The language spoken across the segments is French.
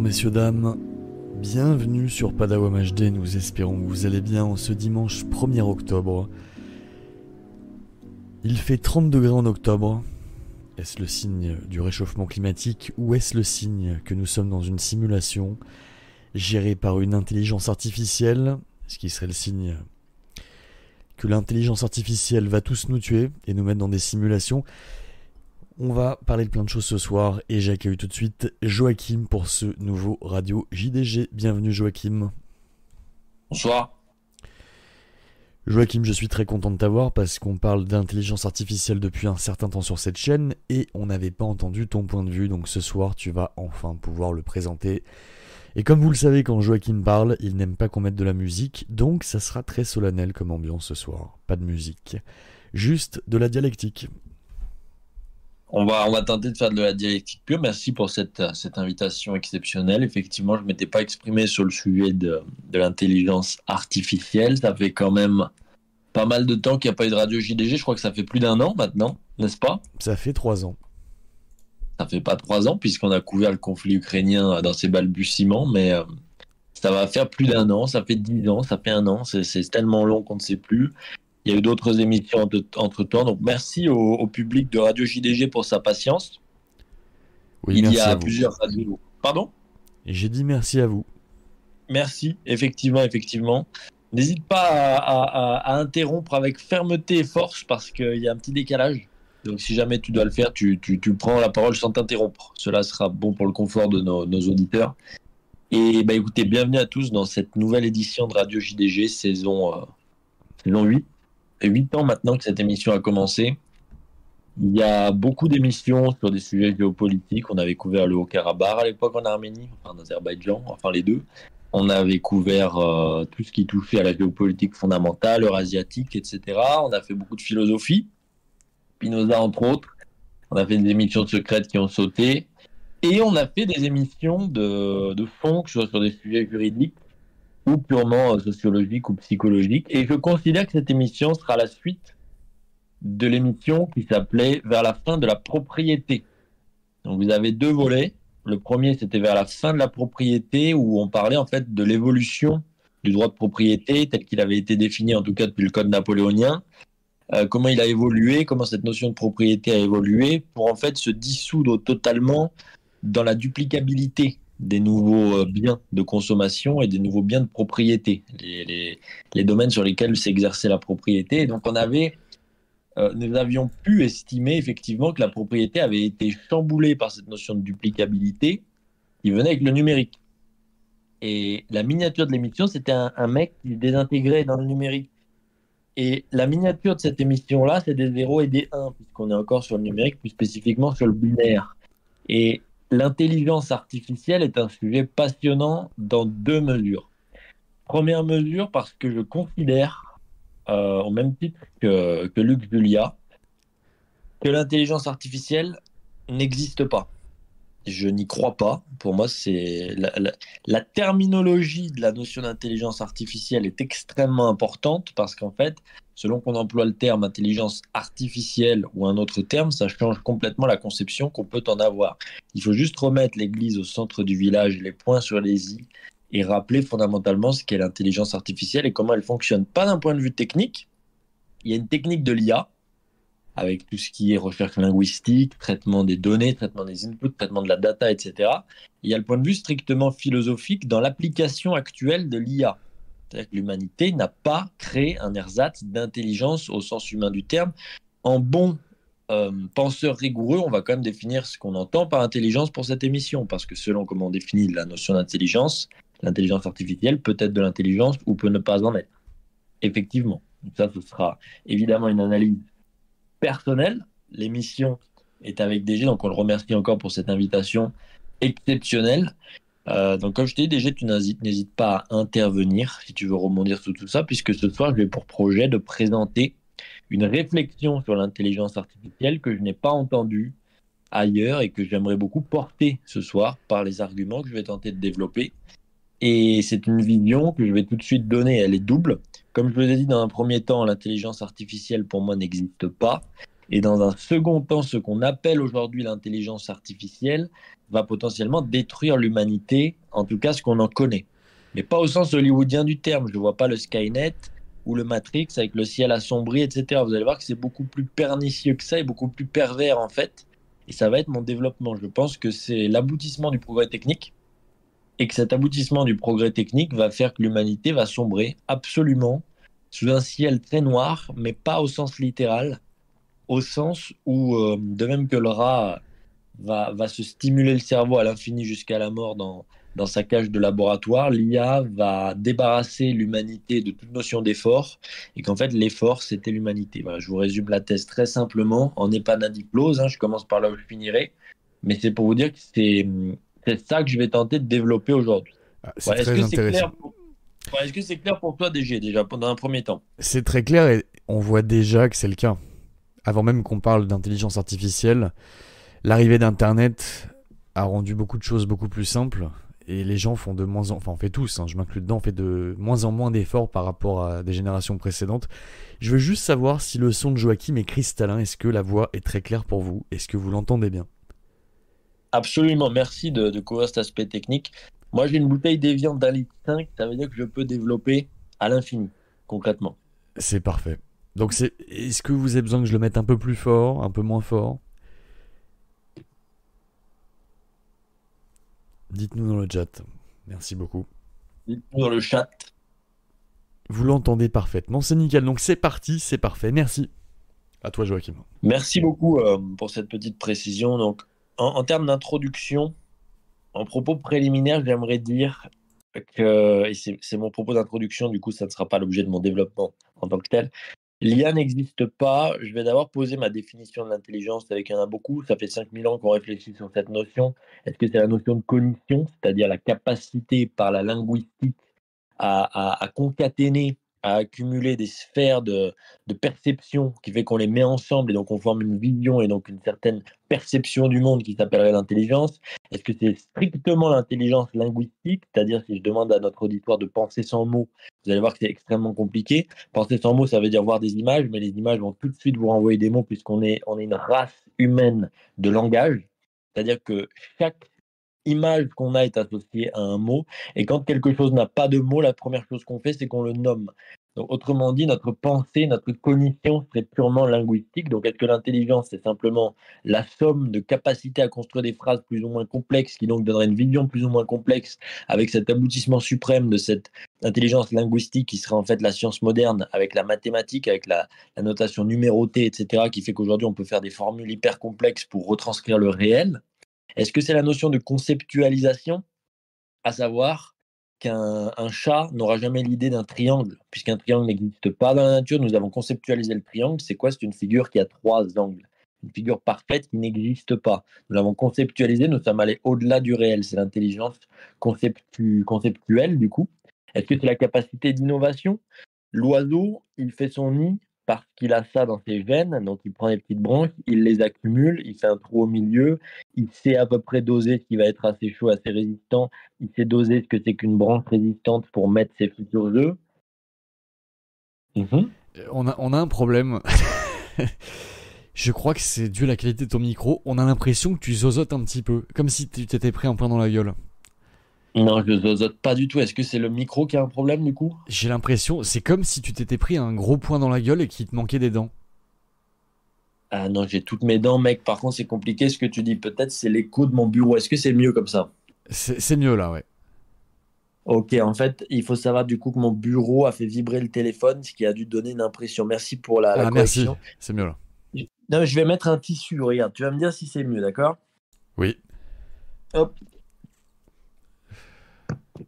Messieurs dames, bienvenue sur Padawam HD, nous espérons que vous allez bien en ce dimanche 1er octobre. Il fait 30 degrés en octobre. Est-ce le signe du réchauffement climatique ou est-ce le signe que nous sommes dans une simulation gérée par une intelligence artificielle Ce qui serait le signe que l'intelligence artificielle va tous nous tuer et nous mettre dans des simulations. On va parler de plein de choses ce soir et j'accueille tout de suite Joachim pour ce nouveau radio JDG. Bienvenue Joachim. Bonsoir. Joachim, je suis très content de t'avoir parce qu'on parle d'intelligence artificielle depuis un certain temps sur cette chaîne et on n'avait pas entendu ton point de vue, donc ce soir tu vas enfin pouvoir le présenter. Et comme vous le savez, quand Joachim parle, il n'aime pas qu'on mette de la musique, donc ça sera très solennel comme ambiance ce soir. Pas de musique. Juste de la dialectique. On va, on va tenter de faire de la dialectique pure. Merci pour cette, cette invitation exceptionnelle. Effectivement, je ne m'étais pas exprimé sur le sujet de, de l'intelligence artificielle. Ça fait quand même pas mal de temps qu'il n'y a pas eu de radio JDG. Je crois que ça fait plus d'un an maintenant, n'est-ce pas? Ça fait trois ans. Ça fait pas trois ans, puisqu'on a couvert le conflit ukrainien dans ses balbutiements, mais euh, ça va faire plus d'un an. Ça fait dix ans, ça fait un an. C'est tellement long qu'on ne sait plus. Il y a eu d'autres émissions entre-temps. Donc merci au, public de Radio JDG pour sa patience. Oui, Il merci y a à vous. plusieurs radios. Pardon? J'ai dit merci à vous. Merci, effectivement, effectivement. N'hésite pas à, à- à- à interrompre avec fermeté et force parce qu'il y a un petit décalage. Donc si jamais tu dois le faire, tu, tu- tu prends la parole sans t'interrompre. Cela sera bon pour le confort de nos, nos auditeurs. Et bah écoutez, bienvenue à tous dans cette nouvelle édition de Radio JDG, saison, euh, saison 8. Fait 8 ans maintenant que cette émission a commencé. Il y a beaucoup d'émissions sur des sujets géopolitiques. On avait couvert le Haut-Karabakh à l'époque en Arménie, enfin en Azerbaïdjan, enfin les deux. On avait couvert euh, tout ce qui touchait à la géopolitique fondamentale, eurasiatique, etc. On a fait beaucoup de philosophie, Spinoza entre autres. On a fait des émissions secrètes qui ont sauté. Et on a fait des émissions de, de fond, que ce soit sur des sujets juridiques ou purement euh, sociologiques ou psychologiques. Et je considère que cette émission sera la suite de l'émission qui s'appelait Vers la fin de la propriété. Donc vous avez deux volets. Le premier, c'était vers la fin de la propriété, où on parlait en fait de l'évolution du droit de propriété tel qu'il avait été défini en tout cas depuis le code napoléonien, euh, comment il a évolué, comment cette notion de propriété a évolué pour en fait se dissoudre totalement dans la duplicabilité des nouveaux euh, biens de consommation et des nouveaux biens de propriété, les, les, domaines sur lesquels s'exerçait la propriété. Donc on avait, euh, nous avions pu estimer effectivement que la propriété avait été chamboulée par cette notion de duplicabilité qui venait avec le numérique. Et la miniature de l'émission, c'était un, un, mec qui désintégrait dans le numérique. Et la miniature de cette émission-là, c'est des 0 et des 1, puisqu'on est encore sur le numérique, plus spécifiquement sur le binaire. Et l'intelligence artificielle est un sujet passionnant dans deux mesures. Première mesure, parce que je considère, euh, au même titre que, Luc Julia, que l'intelligence artificielle n'existe pas je n'y crois pas. Pour moi, c'est la, terminologie de la notion d'intelligence artificielle est extrêmement importante parce qu'en fait, selon qu'on emploie le terme intelligence artificielle ou un autre terme, ça change complètement la conception qu'on peut en avoir. Il faut juste remettre l'église au centre du village, les points sur les i, et rappeler fondamentalement ce qu'est l'intelligence artificielle et comment elle fonctionne. Pas d'un point de vue technique. Il y a une technique de l'IA avec tout ce qui est recherche linguistique, traitement des données, traitement des inputs, traitement de la data, etc. Il y a le point de vue strictement philosophique dans l'application actuelle de l'IA. C'est-à-dire que l'humanité n'a pas créé un ersatz d'intelligence au sens humain du terme. En bon euh, penseur rigoureux, on va quand même définir ce qu'on entend par intelligence pour cette émission, parce que selon comment on définit la notion d'intelligence, l'intelligence artificielle peut être de l'intelligence ou peut ne pas en être. Effectivement. ça, ce sera évidemment une analyse personnel. L'émission est avec DG, donc on le remercie encore pour cette invitation exceptionnelle. Euh, donc comme je t'ai dit, DG, tu n'hésites pas à intervenir si tu veux rebondir sur tout ça, puisque ce soir, je vais pour projet de présenter une réflexion sur l'intelligence artificielle que je n'ai pas entendue ailleurs et que j'aimerais beaucoup porter ce soir par les arguments que je vais tenter de développer. Et c'est une vision que je vais tout de suite donner. Elle est double. Comme je vous ai dit dans un premier temps, l'intelligence artificielle pour moi n'existe pas. Et dans un second temps, ce qu'on appelle aujourd'hui l'intelligence artificielle va potentiellement détruire l'humanité, en tout cas ce qu'on en connaît. Mais pas au sens hollywoodien du terme. Je ne vois pas le Skynet ou le Matrix avec le ciel assombri, etc. Vous allez voir que c'est beaucoup plus pernicieux que ça et beaucoup plus pervers en fait. Et ça va être mon développement. Je pense que c'est l'aboutissement du progrès technique et que cet aboutissement du progrès technique va faire que l'humanité va sombrer absolument sous un ciel très noir, mais pas au sens littéral, au sens où, euh, de même que le rat va, va se stimuler le cerveau à l'infini jusqu'à la mort dans, dans sa cage de laboratoire, l'IA va débarrasser l'humanité de toute notion d'effort et qu'en fait l'effort c'était l'humanité. Voilà, je vous résume la thèse très simplement en épanadiplose, hein, je commence par là où je finirai, mais c'est pour vous dire que c'est c'est ça que je vais tenter de développer aujourd'hui. Ah, c'est très intéressant. Est-ce que c'est clair pour toi, DG, déjà, pendant un premier temps? C'est très clair et on voit déjà que c'est le cas. Avant même qu'on parle d'intelligence artificielle, l'arrivée d'Internet a rendu beaucoup de choses beaucoup plus simples et les gens font de moins en enfin on fait tous, hein, je m'inclus dedans, on fait de moins en moins d'efforts par rapport à des générations précédentes. Je veux juste savoir si le son de Joachim est cristallin, est-ce que la voix est très claire pour vous, est-ce que vous l'entendez bien? Absolument, merci de, couvrir cet aspect technique. Moi, j'ai une bouteille d'évian d'un litre 5, ça veut dire que je peux développer à l'infini, concrètement. C'est parfait. Donc, c'est... est-ce que vous avez besoin que je le mette un peu plus fort, un peu moins fort? Dites-nous dans le chat. Merci beaucoup. Dites-nous dans le chat. Vous l'entendez parfaitement, c'est nickel. Donc c'est parti, c'est parfait. Merci. À toi Joachim. Merci beaucoup euh, pour cette petite précision. Donc en, termes d'introduction, en propos préliminaire, j'aimerais dire que, et c'est mon propos d'introduction, du coup, ça ne sera pas l'objet de mon développement en tant que tel. L'IA n'existe pas. Je vais d'abord poser ma définition de l'intelligence avec un beaucoup. Ça fait 5000 ans qu'on réfléchit sur cette notion. Est-ce que c'est la notion de cognition, c'est-à-dire la capacité par la linguistique à concaténer à accumuler des sphères de, perception qui fait qu'on les met ensemble et donc on forme une vision et donc une certaine perception du monde qui s'appellerait l'intelligence Est-ce que c'est strictement l'intelligence linguistique? C'est-à-dire si je demande à notre auditoire de penser sans mots, vous allez voir que c'est extrêmement compliqué. Penser sans mots, ça veut dire voir des images, mais les images vont tout de suite vous renvoyer des mots puisqu'on est, on est une race humaine de langage. C'est-à-dire que chaque image qu'on a est associée à un mot. Et quand quelque chose n'a pas de mot, la première chose qu'on fait, c'est qu'on le nomme. Autrement dit, notre pensée, notre cognition serait purement linguistique. Donc, est-ce que l'intelligence, c'est simplement la somme de capacités à construire des phrases plus ou moins complexes, qui donc donnerait une vision plus ou moins complexe, avec cet aboutissement suprême de cette intelligence linguistique qui serait en fait la science moderne, avec la mathématique, avec la notation numérotée, etc., qui fait qu'aujourd'hui, on peut faire des formules hyper complexes pour retranscrire le réel? Est-ce que c'est la notion de conceptualisation, à savoir qu'un chat n'aura jamais l'idée d'un triangle, puisqu'un triangle n'existe pas dans la nature. Nous avons conceptualisé le triangle. C'est quoi? C'est une figure qui a trois angles. Une figure parfaite qui n'existe pas. Nous l'avons conceptualisé, nous sommes allés au-delà du réel. C'est l'intelligence conceptuelle, du coup. Est-ce que c'est la capacité d'innovation? L'oiseau, il fait son nid parce qu'il a ça dans ses veines, donc il prend les petites branches, il les accumule, il fait un trou au milieu, il sait à peu près doser ce qui va être assez chaud, assez résistant, il sait doser ce que c'est qu'une branche résistante pour mettre ses futurs œufs. Mhm. on, a, on a un problème. Je crois que c'est dû à la qualité de ton micro. On a l'impression que tu zozotes un petit peu, comme si tu t'étais pris un point dans la gueule. Non, je zozote pas du tout. Est-ce que c'est le micro qui a un problème du coup? J'ai l'impression, c'est comme si tu t'étais pris un gros point dans la gueule et qu'il te manquait des dents. Ah non, j'ai toutes mes dents, mec. Par contre, c'est compliqué ce que tu dis. Peut-être c'est l'écho de mon bureau. Est-ce que c'est mieux comme ça? C'est mieux là, ouais. Ok, en fait, il faut savoir du coup que mon bureau a fait vibrer le téléphone, ce qui a dû donner une impression. Merci pour la, ah, merci, c'est mieux là. Non, je vais mettre un tissu, regarde. Tu vas me dire si c'est mieux, d'accord? Oui. Hop,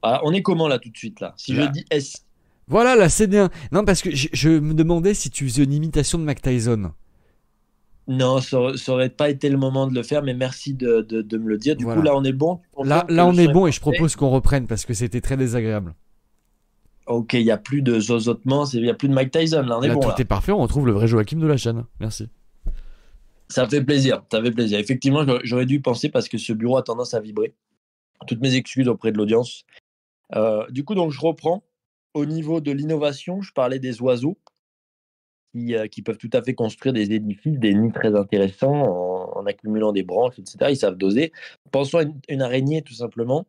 ah, on est comment là tout de suite là? Si je dis S. Voilà, là c'est bien. Non, parce que je, me demandais si tu faisais une imitation de Mac Tyson. Non, ça, aurait pas été le moment de le faire, mais merci de, me le dire. Du coup, là, on est bon. Là, là on est bon et je propose qu'on reprenne parce que c'était très désagréable. Ok, il n'y a plus de zozotement, il n'y a plus de Mike Tyson. Là, on est bon. Tout est parfait, on retrouve le vrai Joachim de la chaîne. Merci. Ça fait plaisir, ça fait plaisir. Effectivement, j'aurais dû penser parce que ce bureau a tendance à vibrer. Toutes mes excuses auprès de l'audience. Du coup, donc, je reprends. Au niveau de l'innovation, je parlais des oiseaux qui, peuvent tout à fait construire des édifices, des nids très intéressants en, accumulant des branches, etc. Ils savent doser. Pensons à une, araignée, tout simplement.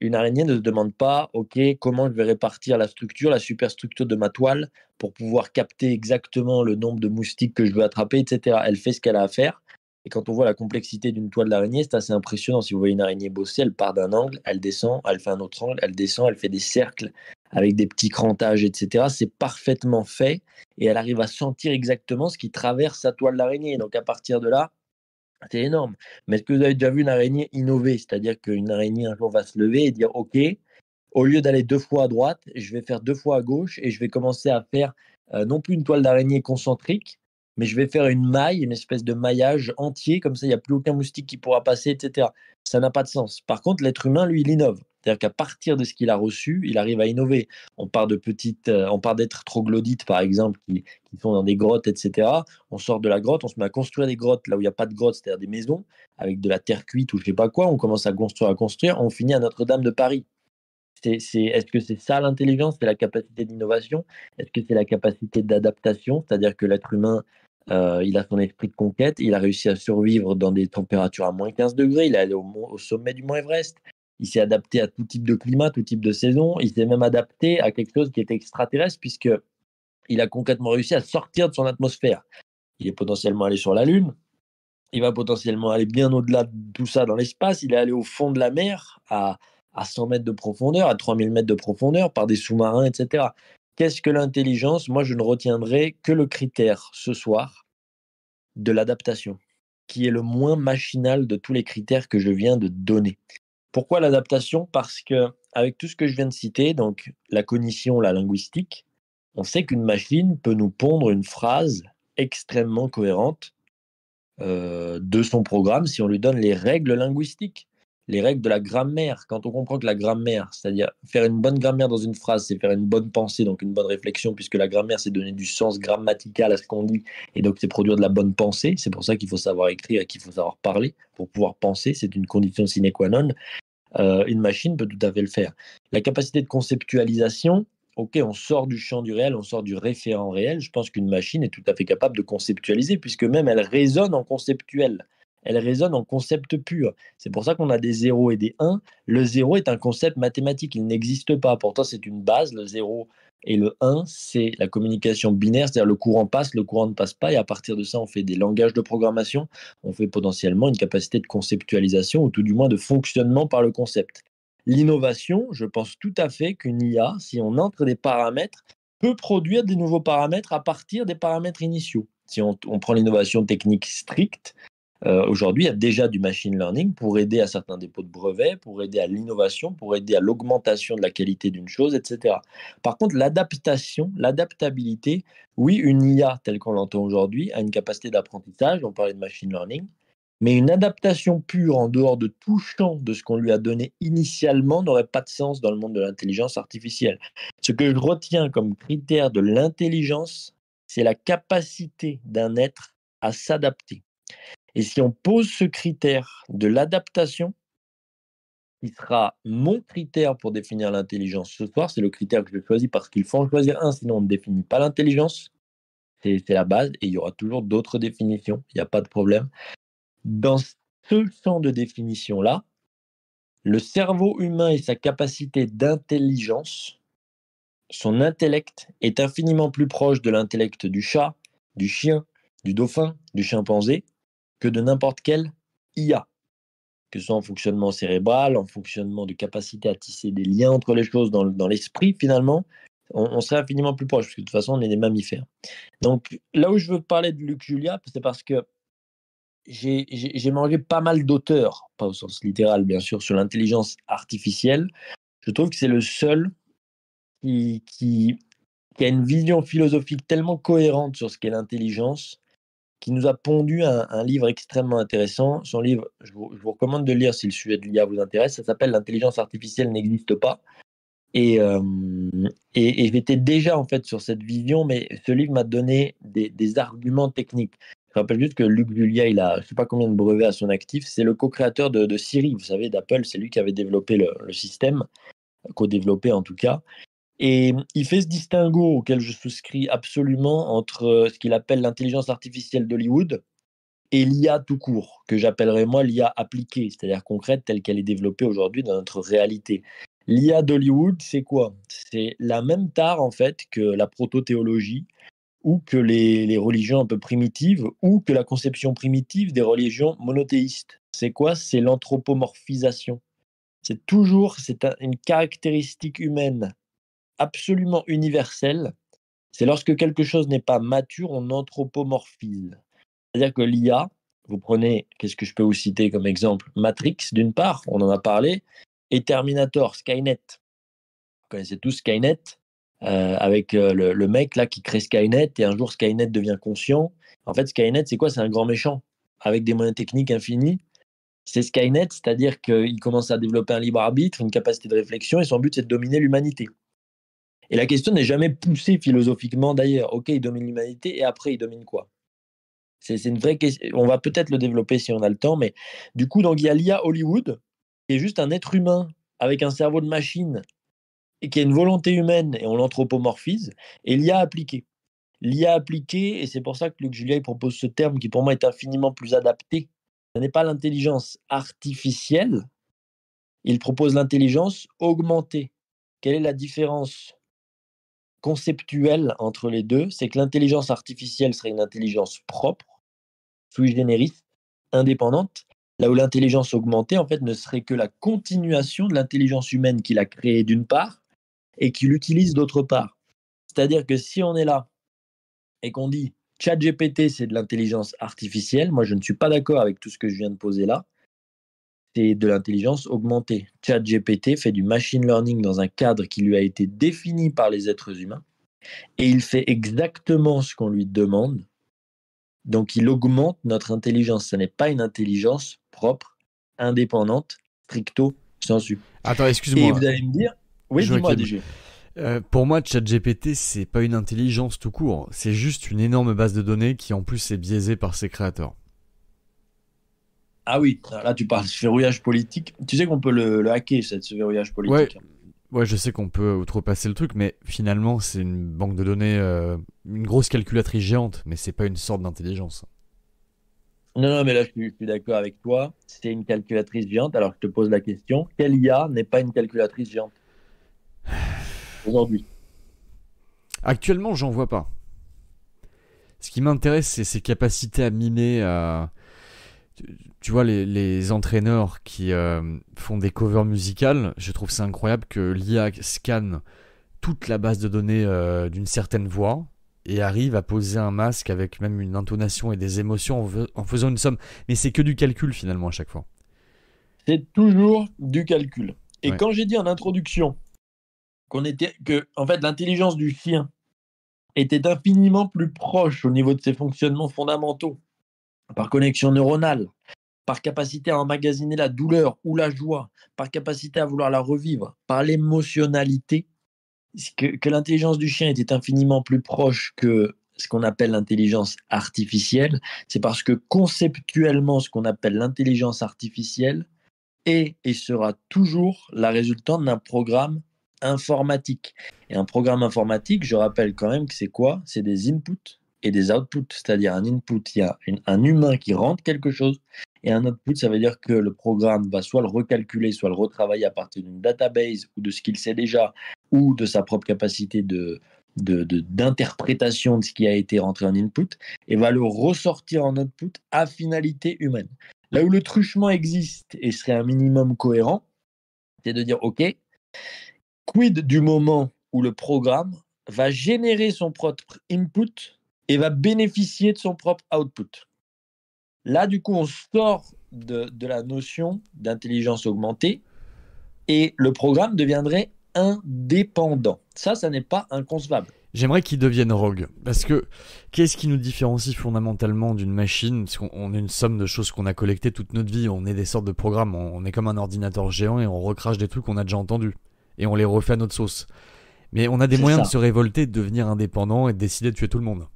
Une araignée ne se demande pas, OK, comment je vais répartir la structure, la superstructure de ma toile pour pouvoir capter exactement le nombre de moustiques que je veux attraper, etc. Elle fait ce qu'elle a à faire. Et quand on voit la complexité d'une toile d'araignée, c'est assez impressionnant. Si vous voyez une araignée bosser, elle part d'un angle, elle descend, elle fait un autre angle, elle descend, elle fait des cercles avec des petits crantages, etc. C'est parfaitement fait et elle arrive à sentir exactement ce qui traverse sa toile d'araignée. Donc à partir de là, c'est énorme. Mais est-ce que vous avez déjà vu une araignée innover C'est-à-dire qu'une araignée un jour va se lever et dire OK, au lieu d'aller deux fois à droite, je vais faire deux fois à gauche et je vais commencer à faire euh, non plus une toile d'araignée concentrique, mais je vais faire une maille, une espèce de maillage entier, comme ça, il n'y a plus aucun moustique qui pourra passer, etc. Ça n'a pas de sens. Par contre, l'être humain, lui, il innove. C'est-à-dire qu'à partir de ce qu'il a reçu, il arrive à innover. On part de petites, euh, on part d'êtres troglodytes, par exemple, qui, sont dans des grottes, etc. On sort de la grotte, on se met à construire des grottes là où il n'y a pas de grottes, c'est-à-dire des maisons, avec de la terre cuite ou je sais pas quoi. On commence à construire, à construire. On finit à Notre-Dame de Paris. est-ce que c'est ça l'intelligence? C'est la capacité d'innovation? Est-ce que c'est la capacité d'adaptation? C'est-à-dire que l'être humain euh, il a son esprit de conquête. Il a réussi à survivre dans des températures à moins 15 degrés. Il est allé au, sommet du mont Everest. Il s'est adapté à tout type de climat, tout type de saison. Il s'est même adapté à quelque chose qui était extraterrestre, puisque il a concrètement réussi à sortir de son atmosphère. Il est potentiellement allé sur la Lune. Il va potentiellement aller bien au-delà de tout ça dans l'espace. Il est allé au fond de la mer, à, à 100 mètres de profondeur, à 3000 mètres de profondeur, par des sous-marins, etc. Qu'est-ce que l'intelligence? Moi, je ne retiendrai que le critère ce soir de l'adaptation, qui est le moins machinal de tous les critères que je viens de donner. Pourquoi l'adaptation? Parce que avec tout ce que je viens de citer, donc la cognition, la linguistique, on sait qu'une machine peut nous pondre une phrase extrêmement cohérente euh, de son programme si on lui donne les règles linguistiques les règles de la grammaire. Quand on comprend que la grammaire, c'est-à-dire faire une bonne grammaire dans une phrase, c'est faire une bonne pensée, donc une bonne réflexion, puisque la grammaire, c'est donner du sens grammatical à ce qu'on dit, et donc c'est produire de la bonne pensée. C'est pour ça qu'il faut savoir écrire et qu'il faut savoir parler pour pouvoir penser. C'est une condition sine qua non. Euh, une machine peut tout à fait le faire. La capacité de conceptualisation, ok, on sort du champ du réel, on sort du référent réel. Je pense qu'une machine est tout à fait capable de conceptualiser, puisque même elle raisonne en conceptuel elle résonne en concept pur. C'est pour ça qu'on a des 0 et des 1. Le 0 est un concept mathématique, il n'existe pas. Pourtant, c'est une base. Le 0 et le 1, c'est la communication binaire, c'est-à-dire le courant passe, le courant ne passe pas. Et à partir de ça, on fait des langages de programmation. On fait potentiellement une capacité de conceptualisation ou tout du moins de fonctionnement par le concept. L'innovation, je pense tout à fait qu'une IA, si on entre des paramètres, peut produire des nouveaux paramètres à partir des paramètres initiaux. Si on, on prend l'innovation technique stricte, euh, aujourd'hui, il y a déjà du machine learning pour aider à certains dépôts de brevets, pour aider à l'innovation, pour aider à l'augmentation de la qualité d'une chose, etc. Par contre, l'adaptation, l'adaptabilité, oui, une IA telle qu'on l'entend aujourd'hui a une capacité d'apprentissage, on parlait de machine learning, mais une adaptation pure en dehors de tout champ de ce qu'on lui a donné initialement n'aurait pas de sens dans le monde de l'intelligence artificielle. Ce que je retiens comme critère de l'intelligence, c'est la capacité d'un être à s'adapter. Et si on pose ce critère de l'adaptation, qui sera mon critère pour définir l'intelligence ce soir, c'est le critère que je choisis parce qu'il faut en choisir un, sinon on ne définit pas l'intelligence. C'est la base et il y aura toujours d'autres définitions, il n'y a pas de problème. Dans ce champ de définition-là, le cerveau humain et sa capacité d'intelligence, son intellect est infiniment plus proche de l'intellect du chat, du chien, du dauphin, du chimpanzé, que de n'importe quelle IA, que ce soit en fonctionnement cérébral, en fonctionnement de capacité à tisser des liens entre les choses dans, l'esprit, finalement, on, serait infiniment plus proche, parce que de toute façon, on est des mammifères. Donc là où je veux parler de Luc Julia, c'est parce que j'ai mangé pas mal d'auteurs, pas au sens littéral bien sûr, sur l'intelligence artificielle. Je trouve que c'est le seul qui, a une vision philosophique tellement cohérente sur ce qu'est l'intelligence qui nous a pondu un, livre extrêmement intéressant. Son livre, je vous, recommande de lire si le sujet de l'IA vous intéresse. Ça s'appelle L'intelligence artificielle n'existe pas. Et, euh, et, j'étais déjà en fait sur cette vision, mais ce livre m'a donné des, arguments techniques. Je rappelle juste que Luc Julia, il a je ne sais pas combien de brevets à son actif. C'est le co-créateur de, Siri, vous savez, d'Apple. C'est lui qui avait développé le, le système, co-développé en tout cas. Et il fait ce distinguo auquel je souscris absolument entre euh, ce qu'il appelle l'intelligence artificielle d'Hollywood et l'IA tout court, que j'appellerais moi l'IA appliquée, c'est-à-dire concrète telle qu'elle est développée aujourd'hui dans notre réalité. L'IA d'Hollywood, c'est quoi? C'est la même tare en fait que la proto-théologie ou que les, les, religions un peu primitives ou que la conception primitive des religions monothéistes. C'est quoi? C'est l'anthropomorphisation. C'est toujours c'est une caractéristique humaine absolument universel, c'est lorsque quelque chose n'est pas mature, on anthropomorphise. C'est-à-dire que l'IA, vous prenez, qu'est-ce que je peux vous citer comme exemple? Matrix, d'une part, on en a parlé, et Terminator, Skynet. Vous connaissez tous Skynet, euh, avec euh, le, mec là qui crée Skynet, et un jour Skynet devient conscient. En fait, Skynet, c'est quoi? C'est un grand méchant, avec des moyens techniques infinis. C'est Skynet, c'est-à-dire qu'il commence à développer un libre arbitre, une capacité de réflexion, et son but, c'est de dominer l'humanité. Et la question n'est jamais poussée philosophiquement d'ailleurs. Ok, il domine l'humanité et après il domine quoi? C'est une vraie question. On va peut-être le développer si on a le temps, mais du coup, donc, il y a l'IA Hollywood, qui est juste un être humain avec un cerveau de machine et qui a une volonté humaine et on l'anthropomorphise, et l'IA appliquée. L'IA appliquée, et c'est pour ça que Luc Julia propose ce terme qui pour moi est infiniment plus adapté. Ce n'est pas l'intelligence artificielle, il propose l'intelligence augmentée. Quelle est la différence conceptuel entre les deux, c'est que l'intelligence artificielle serait une intelligence propre, sui generis, indépendante, là où l'intelligence augmentée, en fait, ne serait que la continuation de l'intelligence humaine qu'il a créée d'une part et qu'il utilise d'autre part. C'est-à-dire que si on est là et qu'on dit ChatGPT, c'est de l'intelligence artificielle, moi je ne suis pas d'accord avec tout ce que je viens de poser là, c'est de l'intelligence augmentée. ChatGPT fait du machine learning dans un cadre qui lui a été défini par les êtres humains et il fait exactement ce qu'on lui demande. Donc il augmente notre intelligence. Ce n'est pas une intelligence propre, indépendante, stricto sensu. Attends, excuse-moi. Et vous allez me dire, oui, dis-moi déjà. Euh, pour moi, ChatGPT, c'est pas une intelligence tout court. C'est juste une énorme base de données qui en plus est biaisée par ses créateurs. Ah oui, là tu parles de verrouillage politique. Tu sais qu'on peut le, hacker, ce verrouillage politique. Ouais. je sais qu'on peut outrepasser le truc, mais finalement, c'est une banque de données, euh, une grosse calculatrice géante, mais c'est pas une sorte d'intelligence. Non, non, mais là, je suis, d'accord avec toi. C'est une calculatrice géante. Alors, je te pose la question quelle IA n'est pas une calculatrice géante aujourd'hui? Actuellement, j'en vois pas. Ce qui m'intéresse, c'est ses capacités à miner. À... Tu vois, les, entraîneurs qui euh, font des covers musicales, je trouve c'est incroyable que l'IA scanne toute la base de données euh, d'une certaine voix et arrive à poser un masque avec même une intonation et des émotions en, faisant une somme. Mais c'est que du calcul finalement à chaque fois. C'est toujours du calcul. Et quand j'ai dit en introduction qu'on était que en fait l'intelligence du chien était infiniment plus proche au niveau de ses fonctionnements fondamentaux, par connexion neuronale, par capacité à emmagasiner la douleur ou la joie, par capacité à vouloir la revivre, par l'émotionnalité, que, l'intelligence du chien était infiniment plus proche que ce qu'on appelle l'intelligence artificielle, c'est parce que conceptuellement, ce qu'on appelle l'intelligence artificielle est et sera toujours la résultante d'un programme informatique. Et un programme informatique, je rappelle quand même que c'est quoi? C'est des inputs et des outputs. C'est-à-dire un input, il y a un humain qui rentre quelque chose, et un output, ça veut dire que le programme va soit le recalculer, soit le retravailler à partir d'une database ou de ce qu'il sait déjà, ou de sa propre capacité de, d'interprétation de, de ce qui a été rentré en input, et va le ressortir en output à finalité humaine. Là où le truchement existe et serait un minimum cohérent, c'est de dire, OK, quid du moment où le programme va générer son propre input et va bénéficier de son propre output. Là, du coup, on sort de, de la notion d'intelligence augmentée et le programme deviendrait indépendant. Ça, ça n'est pas inconcevable. J'aimerais qu'il devienne rogue. Parce que qu'est-ce qui nous différencie fondamentalement d'une machine? Parce qu'on est une somme de choses qu'on a collectées toute notre vie. On est des sortes de programmes. On est comme un ordinateur géant et on recrache des trucs qu'on a déjà entendus. Et on les refait à notre sauce. Mais on a des moyens de se révolter, de devenir indépendant et de décider de tuer tout le monde.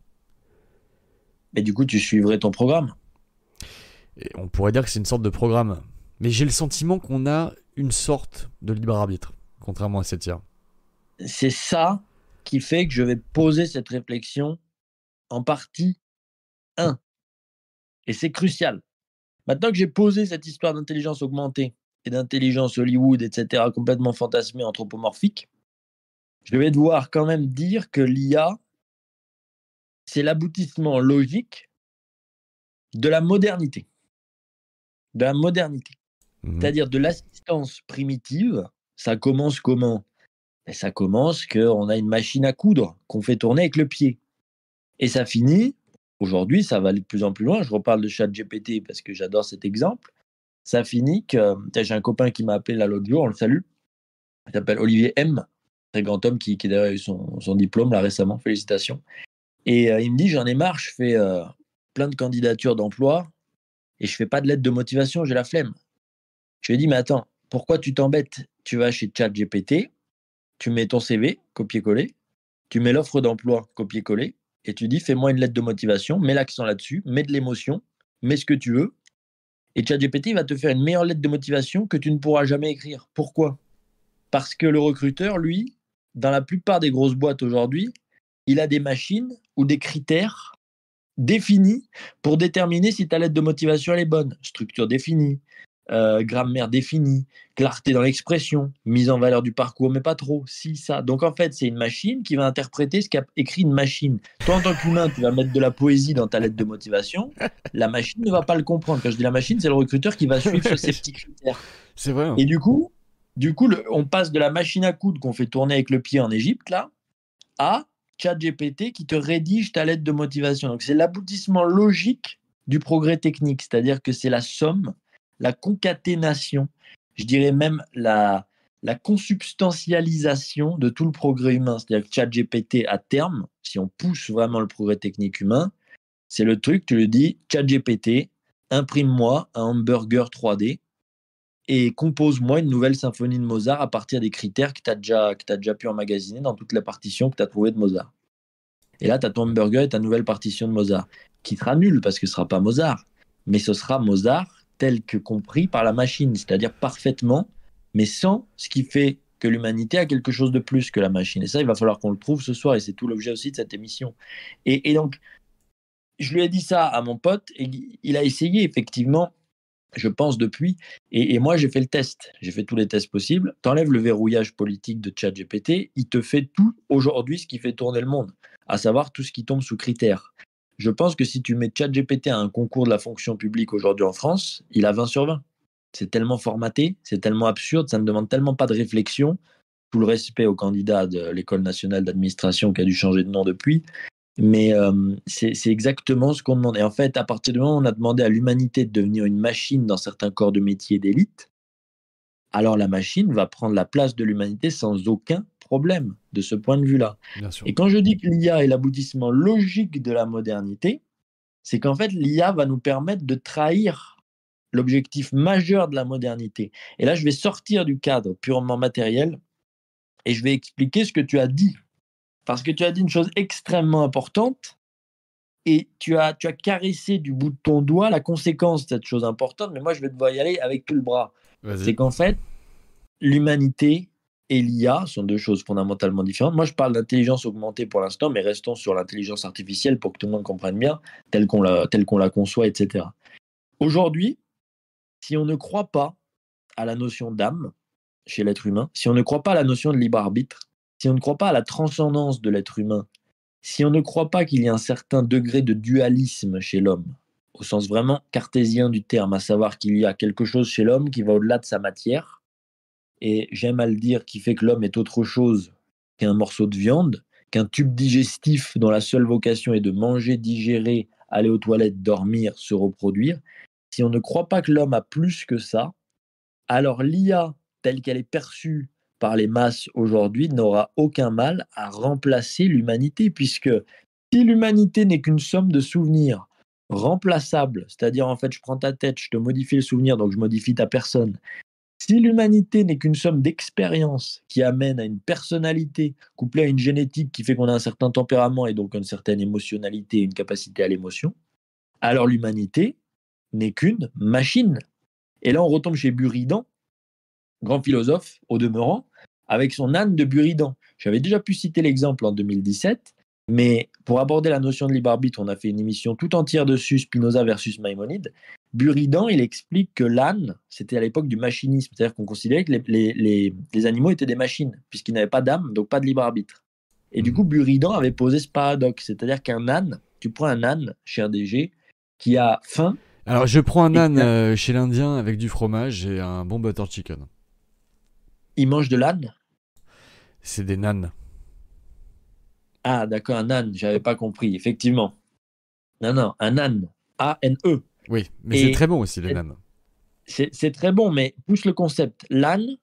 Mais du coup, tu suivrais ton programme. Et on pourrait dire que c'est une sorte de programme. Mais j'ai le sentiment qu'on a une sorte de libre arbitre, contrairement à cette IA. C'est ça qui fait que je vais poser cette réflexion en partie 1. Et c'est crucial. Maintenant que j'ai posé cette histoire d'intelligence augmentée et d'intelligence Hollywood, etc., complètement fantasmée, anthropomorphique, je vais devoir quand même dire que l'IA, c'est l'aboutissement logique de la modernité. De la modernité. Mmh C'est-à-dire de l'assistance primitive. Ça commence comment? Et ça commence qu'on a une machine à coudre qu'on fait tourner avec le pied. Et ça finit, aujourd'hui, ça va aller de plus en plus loin. Je reparle de ChatGPT parce que j'adore cet exemple. Ça finit que j'ai un copain qui m'a appelé là l'autre jour, on le salue. Il s'appelle Olivier M, très grand homme qui, qui a eu son, son, diplôme là récemment. Félicitations. Et euh, il me dit J'en ai marre, je fais euh, plein de candidatures d'emploi et je fais pas de lettre de motivation, j'ai la flemme. Je lui ai Mais attends, pourquoi tu t'embêtes? Tu vas chez ChatGPT, tu mets ton CV, copier-coller, tu mets l'offre d'emploi, copier-coller, et tu dis fais-moi une lettre de motivation, mets l'accent là-dessus, mets de l'émotion, mets ce que tu veux. Et ChatGPT va te faire une meilleure lettre de motivation que tu ne pourras jamais écrire. Pourquoi? Parce que le recruteur, lui, dans la plupart des grosses boîtes aujourd'hui, il a des machines ou des critères définis pour déterminer si ta lettre de motivation est bonne. Structure définie, euh, grammaire définie, clarté dans l'expression, mise en valeur du parcours, mais pas trop, si, ça. Donc en fait, c'est une machine qui va interpréter ce qu'a écrit une machine. Toi, en tant qu'humain, tu vas mettre de la poésie dans ta lettre de motivation, la machine ne va pas le comprendre. Quand je dis la machine, c'est le recruteur qui va suivre ces petits critères. C'est vrai. Hein. Et du coup, du coup on passe de la machine à coudre qu'on fait tourner avec le pied en Égypte, là, à ChatGPT qui te rédige ta lettre de motivation. Donc c'est l'aboutissement logique du progrès technique, c'est-à-dire que c'est la somme la concaténation, je dirais même la, consubstantialisation de tout le progrès humain. C'est-à-dire que ChatGPT, à terme, si on pousse vraiment le progrès technique humain, c'est le truc, tu le dis, ChatGPT, imprime-moi un hamburger 3D et compose-moi une nouvelle symphonie de Mozart à partir des critères que tu as, déjà, déjà pu emmagasiner dans toutes les partitions que tu as trouvées de Mozart. Et là, tu as ton hamburger et ta nouvelle partition de Mozart, qui sera nulle parce que ce sera pas Mozart, mais ce sera Mozart tel que compris par la machine, c'est-à-dire parfaitement, mais sans ce qui fait que l'humanité a quelque chose de plus que la machine. Et ça, il va falloir qu'on le trouve ce soir, et c'est tout l'objet aussi de cette émission. Et, donc, je lui ai dit ça à mon pote et il a essayé effectivement, je pense depuis. Et, moi, j'ai fait le test. J'ai fait tous les tests possibles. T'enlèves le verrouillage politique de ChatGPT, il te fait tout aujourd'hui ce qui fait tourner le monde, à savoir tout ce qui tombe sous critères. Je pense que si tu mets ChatGPT à un concours de la fonction publique aujourd'hui en France, il a 20 sur 20. C'est tellement formaté, c'est tellement absurde, ça ne demande tellement pas de réflexion. Tout le respect au candidat de l'École nationale d'administration qui a dû changer de nom depuis. Mais euh, c'est exactement ce qu'on demande. Et en fait, à partir du moment où on a demandé à l'humanité de devenir une machine dans certains corps de métier d'élite, alors la machine va prendre la place de l'humanité sans aucun problème de ce point de vue-là. Et quand je dis que l'IA est l'aboutissement logique de la modernité, c'est qu'en fait, l'IA va nous permettre de trahir l'objectif majeur de la modernité. Et là, je vais sortir du cadre purement matériel et je vais expliquer ce que tu as dit. Parce que tu as dit une chose extrêmement importante et tu as, tu as caressé du bout de ton doigt la conséquence de cette chose importante, mais moi, je vais devoir y aller avec tout le bras. C'est qu'en fait, l'humanité et l'IA sont deux choses fondamentalement différentes. Moi, je parle d'intelligence augmentée pour l'instant, mais restons sur l'intelligence artificielle pour que tout le monde comprenne bien, telle qu'on la, telle qu'on la conçoit, etc. Aujourd'hui, si on ne croit pas à la notion d'âme chez l'être humain, si on ne croit pas à la notion de libre arbitre, si on ne croit pas à la transcendance de l'être humain, si on ne croit pas qu'il y a un certain degré de dualisme chez l'homme, au sens vraiment cartésien du terme, à savoir qu'il y a quelque chose chez l'homme qui va au-delà de sa matière, et j'aime à le dire, qui fait que l'homme est autre chose qu'un morceau de viande, qu'un tube digestif dont la seule vocation est de manger, digérer, aller aux toilettes, dormir, se reproduire, si on ne croit pas que l'homme a plus que ça, alors l'IA telle qu'elle est perçue par les masses aujourd'hui n'aura aucun mal à remplacer l'humanité, puisque si l'humanité n'est qu'une somme de souvenirs remplaçables, c'est-à-dire en fait je prends ta tête, je te modifie le souvenir, donc je modifie ta personne, si l'humanité n'est qu'une somme d'expériences qui amène à une personnalité couplée à une génétique qui fait qu'on a un certain tempérament et donc une certaine émotionnalité, une capacité à l'émotion, alors l'humanité n'est qu'une machine. Et là, on retombe chez Buridan, grand philosophe au demeurant, avec son âne de Buridan. J'avais déjà pu citer l'exemple en 2017, mais pour aborder la notion de libre arbitre, on a fait une émission tout entière dessus, Spinoza versus Maïmonide. Buridan, il explique que l'âne, c'était à l'époque du machinisme, c'est-à-dire qu'on considérait que les, animaux étaient des machines, puisqu'ils n'avaient pas d'âme, donc pas de libre arbitre. Et du mmh. coup, Buridan avait posé ce paradoxe, c'est-à-dire qu'un âne, tu prends un âne, cher DG, qui a faim. Alors, je prends un âne euh, chez l'Indien avec du fromage et un bon butter chicken. Il mange de l'âne? C'est des nanes. Ah, d'accord, un âne, j'avais pas compris, effectivement. Non, non, un âne. A-N-E. Oui, mais c'est très bon aussi, les nanes. C'est très bon, mais pousse le concept. L'âne,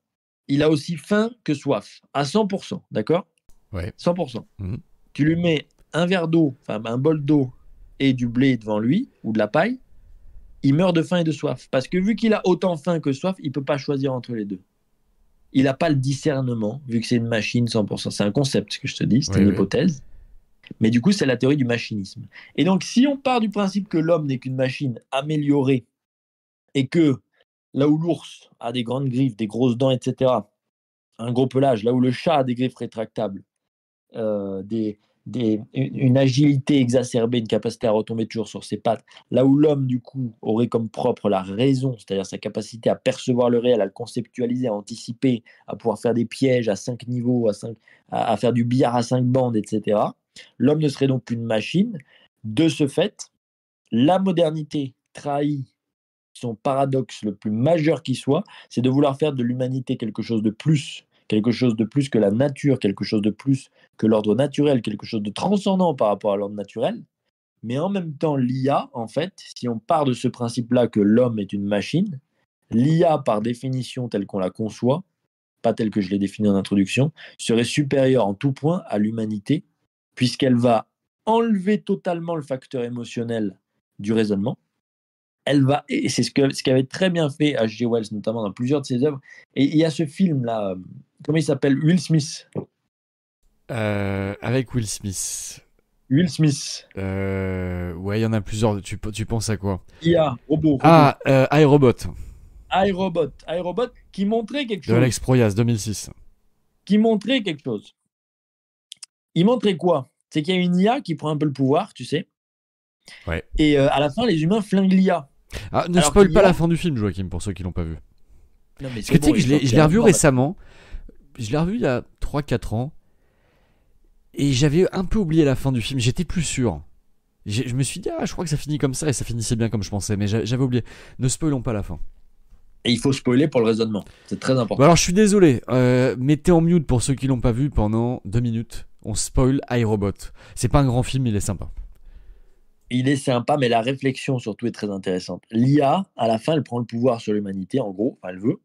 il a aussi faim que soif, à 100%, d'accord? Oui. 100%. Mhm. Tu lui mets un verre d'eau, enfin un bol d'eau et du blé devant lui, ou de la paille, il meurt de faim et de soif. Parce que vu qu'il a autant faim que soif, il ne peut pas choisir entre les deux il n'a pas le discernement, vu que c'est une machine 100%. C'est un concept, ce que je te dis, c'est une hypothèse. Mais du coup, c'est la théorie du machinisme. Et donc, si on part du principe que l'homme n'est qu'une machine améliorée, et que là où l'ours a des grandes griffes, des grosses dents, etc., un gros pelage, là où le chat a des griffes rétractables, euh, des, une agilité exacerbée, une capacité à retomber toujours sur ses pattes, là où l'homme, du coup, aurait comme propre la raison, c'est-à-dire sa capacité à percevoir le réel, à le conceptualiser, à anticiper, à pouvoir faire des pièges à cinq niveaux, à, faire du billard à cinq bandes, etc., l'homme ne serait donc qu'une machine. De ce fait, la modernité trahit son paradoxe le plus majeur qui soit, c'est de vouloir faire de l'humanité quelque chose de plus quelque chose de plus que la nature, quelque chose de plus que l'ordre naturel, quelque chose de transcendant par rapport à l'ordre naturel. Mais en même temps, l'IA, en fait, si on part de ce principe-là que l'homme est une machine, l'IA, par définition telle qu'on la conçoit, pas telle que je l'ai définie en introduction, serait supérieure en tout point à l'humanité, puisqu'elle va enlever totalement le facteur émotionnel du raisonnement, elle va, et c'est ce qu'avait ce très bien fait H.G. Wells, notamment dans plusieurs de ses œuvres. Et il y a ce film-là, euh, comment il s'appelle? Will Smith. Euh, avec Will Smith. Will Smith. Euh, ouais, il y en a plusieurs. Tu, tu penses à quoi? IA, robot. robot. Ah, iRobot. iRobot. iRobot qui montrait quelque chose. De Alex Proyas, 2006. Qui montrait quelque chose. Il montrait quoi? C'est qu'il y a une IA qui prend un peu le pouvoir, tu sais, Ouais. Et euh, à la fin, les humains flinguent l'IA. Ah, ne Alors spoil pas la fin du film, Joachim, pour ceux qui l'ont pas vu. Non, mais Parce que tu sais que je l'ai- revu récemment. Je l'ai revu il y a 3-4 ans. Et j'avais un peu oublié la fin du film. J'étais plus sûr. Je me suis dit, ah, je crois que ça finit comme ça. Et ça finissait bien comme je pensais. Mais j'a- j'avais oublié. Ne spoilons pas la fin. Et il faut spoiler pour le raisonnement. C'est très important. Bon, alors, je suis désolé. Euh, mettez en mute pour ceux qui l'ont pas vu pendant 2 minutes. On spoil iRobot. C'est pas un grand film, il est sympa. Il est sympa, mais la réflexion surtout est très intéressante. L'IA, à la fin, elle prend le pouvoir sur l'humanité, en gros, elle veut,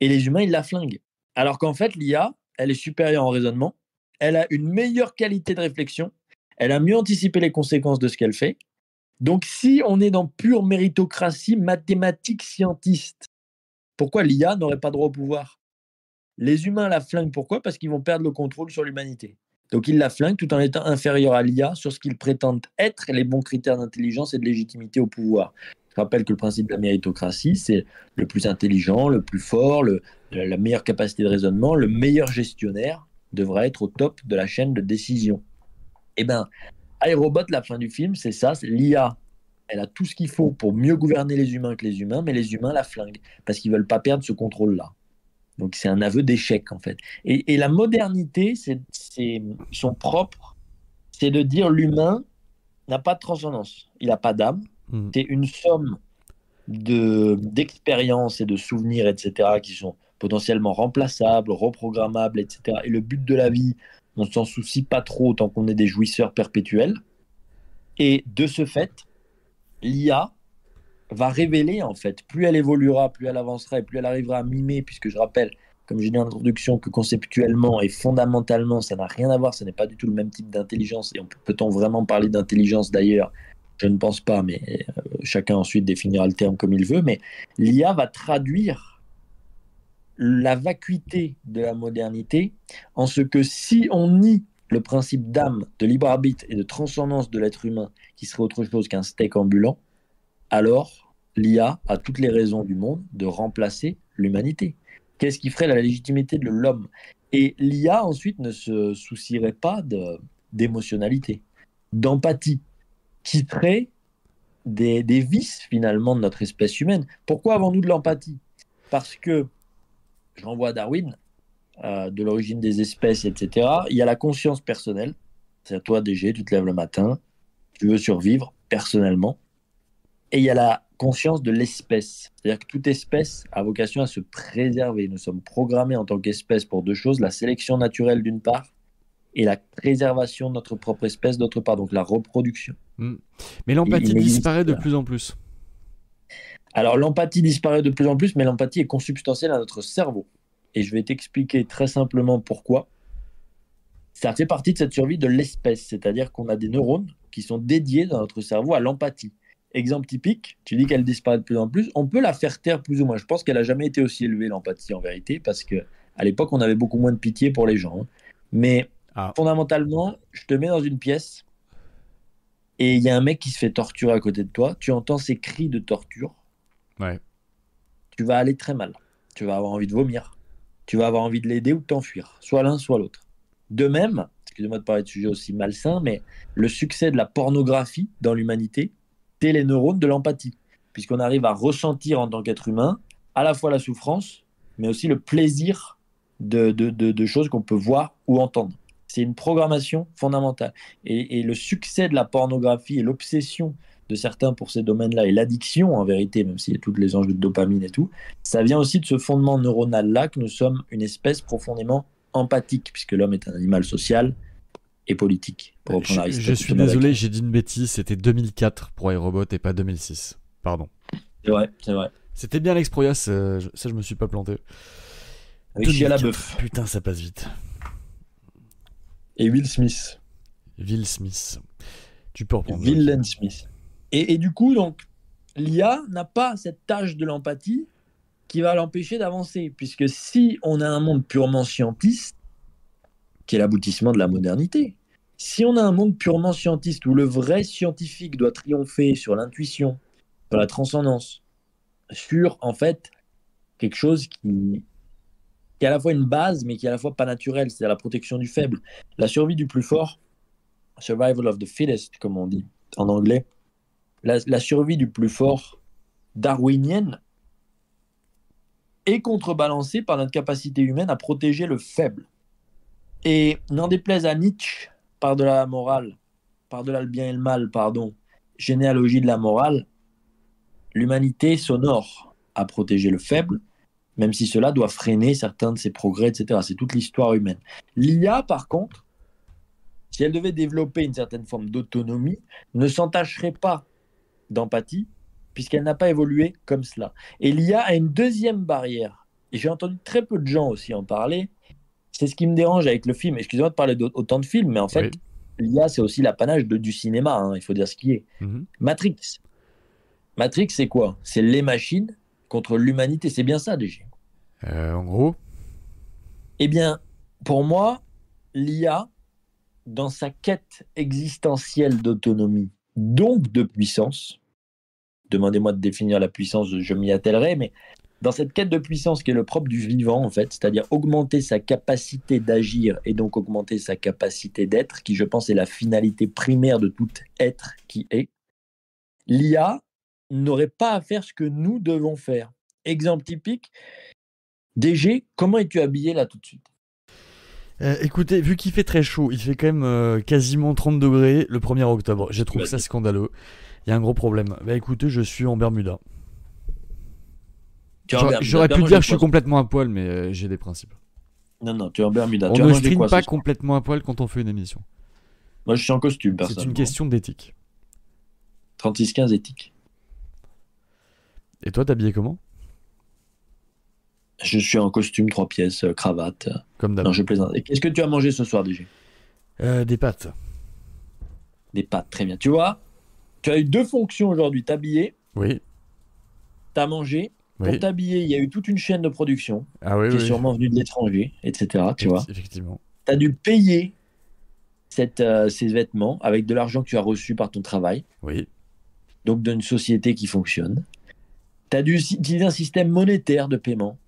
et les humains, ils la flinguent. Alors qu'en fait, l'IA, elle est supérieure en raisonnement, elle a une meilleure qualité de réflexion, elle a mieux anticipé les conséquences de ce qu'elle fait. Donc, si on est dans pure méritocratie mathématique scientiste, pourquoi l'IA n'aurait pas droit au pouvoir? Les humains la flinguent, pourquoi? Parce qu'ils vont perdre le contrôle sur l'humanité. Donc ils la flinguent tout en étant inférieurs à l'IA sur ce qu'ils prétendent être les bons critères d'intelligence et de légitimité au pouvoir. Je rappelle que le principe de la méritocratie, c'est le plus intelligent, le plus fort, la meilleure capacité de raisonnement, le meilleur gestionnaire devrait être au top de la chaîne de décision. Eh bien, iRobot, la fin du film, c'est ça, c'est l'IA. Elle a tout ce qu'il faut pour mieux gouverner les humains que les humains, mais les humains la flinguent parce qu'ils veulent pas perdre ce contrôle-là. Donc c'est un aveu d'échec en fait. Et, et la modernité, c'est, son propre, c'est de dire l'humain n'a pas de transcendance, il n'a pas d'âme, Hmm. c'est une somme de, d'expériences et de souvenirs, etc., qui sont potentiellement remplaçables, reprogrammables, etc. Et le but de la vie, on s'en soucie pas trop tant qu'on est des jouisseurs perpétuels. Et de ce fait, l'IA va révéler, en fait, plus elle évoluera, plus elle avancera et plus elle arrivera à mimer, puisque je rappelle, comme j'ai dit en introduction, que conceptuellement et fondamentalement, ça n'a rien à voir, ce n'est pas du tout le même type d'intelligence. Et on peut- peut-on vraiment parler d'intelligence d'ailleurs? Je ne pense pas, mais euh, chacun ensuite définira le terme comme il veut. Mais l'IA va traduire la vacuité de la modernité en ce que si on nie le principe d'âme, de libre arbitre et de transcendance de l'être humain, qui serait autre chose qu'un steak ambulant, alors l'IA a toutes les raisons du monde de remplacer l'humanité. Qu'est-ce qui ferait la légitimité de l'homme? Et l'IA ensuite ne se soucierait pas d'émotionnalité, d'empathie, qui serait des, vices finalement de notre espèce humaine. Pourquoi avons-nous de l'empathie? Parce que, je renvoie à Darwin, euh, de l'origine des espèces, etc., il y a la conscience personnelle. C'est à toi, DG, tu te lèves le matin, tu veux survivre personnellement. Et il y a la conscience de l'espèce. C'est-à-dire que toute espèce a vocation à se préserver. Nous sommes programmés en tant qu'espèce pour deux choses, la sélection naturelle d'une part et la préservation de notre propre espèce d'autre part, donc la reproduction. Mais l'empathie disparaît de plus en plus. Alors l'empathie disparaît de plus en plus, mais l'empathie est consubstantielle à notre cerveau. Et je vais t'expliquer très simplement pourquoi. Ça fait partie de cette survie de l'espèce, c'est-à-dire qu'on a des neurones qui sont dédiés dans notre cerveau à l'empathie. Exemple typique, tu dis qu'elle disparaît de plus en plus, on peut la faire taire plus ou moins. Je pense qu'elle n'a jamais été aussi élevée l'empathie en vérité, parce que à l'époque on avait beaucoup moins de pitié pour les gens. hein. Mais Ah. fondamentalement, je te mets dans une pièce et il y a un mec qui se fait torturer à côté de toi, tu entends ses cris de torture, Ouais. tu vas aller très mal. Tu vas avoir envie de vomir. Tu vas avoir envie de l'aider ou de t'enfuir. Soit l'un, soit l'autre. De même, excusez-moi de parler de sujet aussi malsain, mais le succès de la pornographie dans l'humanité, les neurones de l'empathie. Puisqu'on arrive à ressentir en tant qu'être humain à la fois la souffrance, mais aussi le plaisir de, choses qu'on peut voir ou entendre. C'est une programmation fondamentale. Et, le succès de la pornographie et l'obsession de certains pour ces domaines-là et l'addiction en vérité, même s'il y a tous les enjeux de dopamine et tout, ça vient aussi de ce fondement neuronal-là que nous sommes une espèce profondément empathique, puisque l'homme est un animal social et politique. Pour Je, je suis désolé, j'ai dit une bêtise. C'était 2004 pour iRobot et pas 2006. Pardon. C'est vrai, c'est vrai. C'était bien l'Exproyas, euh, je- ça je me suis pas planté. Avec 2004. LaBeouf Putain, ça passe vite. et Will Smith. Will Smith. Tu peux reprendre. Villain Smith. Et, et du coup, donc, l'IA n'a pas cette tâche de l'empathie qui va l'empêcher d'avancer, puisque si on a un monde purement scientiste, qui est l'aboutissement de la modernité, si on a un monde purement scientiste où le vrai scientifique doit triompher sur l'intuition, sur la transcendance, sur en fait quelque chose qui, est à la fois une base, mais qui est à la fois pas naturelle, c'est la protection du faible, la survie du plus fort, survival of the fittest, comme on dit en anglais, la, la survie du plus fort darwinienne est contrebalancée par notre capacité humaine à protéger le faible. Et n'en déplaise à Nietzsche, par de la morale, par de le bien et le mal, pardon, généalogie de la morale, l'humanité s'honore à protéger le faible, même si cela doit freiner certains de ses progrès, etc. C'est toute l'histoire humaine. L'IA, par contre, si elle devait développer une certaine forme d'autonomie, ne s'entacherait pas d'empathie, puisqu'elle n'a pas évolué comme cela. Et l'IA a une deuxième barrière, et j'ai entendu très peu de gens aussi en parler, c'est ce qui me dérange avec le film. Excusez-moi de parler d'autant de films, mais en fait, oui. l'IA, c'est aussi l'apanage du cinéma, hein, il faut dire ce qui est. Mm -hmm. Matrix. Matrix, c'est quoi? C'est les machines contre l'humanité. C'est bien ça, déjà. Euh, en gros Eh bien, pour moi, l'IA, dans sa quête existentielle d'autonomie, donc de puissance, demandez-moi de définir la puissance, je m'y attellerai, mais dans cette quête de puissance qui est le propre du vivant, en fait, c'est-à-dire augmenter sa capacité d'agir et donc augmenter sa capacité d'être, qui je pense est la finalité primaire de tout être qui est, l'IA n'aurait pas à faire ce que nous devons faire. Exemple typique, DG, comment es-tu habillé là tout de suite? Euh, écoutez, vu qu'il fait très chaud, il fait quand même euh, quasiment 30 degrés le 1er octobre. J'ai trouvé ça scandaleux. Il y a un gros problème. Bah écoutez, je suis en Bermuda. J'aurais pu dire que je suis complètement à poil, mais euh, j'ai des principes. Non, non, tu es en Bermuda. On tu ne stream pas complètement à poil quand on fait une émission. Moi, je suis en costume, C'est une question d'éthique. 36-15 éthique. Et toi, t'habillé comment? Je suis en costume, trois pièces, euh, cravate. Comme d'hab. Non, je plaisante. Qu'est-ce que tu as mangé ce soir, déjà euh, Des pâtes. Des pâtes, très bien. Tu vois, tu as eu deux fonctions aujourd'hui. T'habiller. Oui. T'as mangé. Oui. Pour t'habiller, il y a eu toute une chaîne de production Ah oui, qui est sûrement venue de l'étranger, etc. Tu vois, Effectivement. tu as dû payer cette, euh, ces vêtements avec de l'argent que tu as reçu par ton travail, Oui. donc d'une société qui fonctionne. Tu as dû utiliser un système monétaire de paiement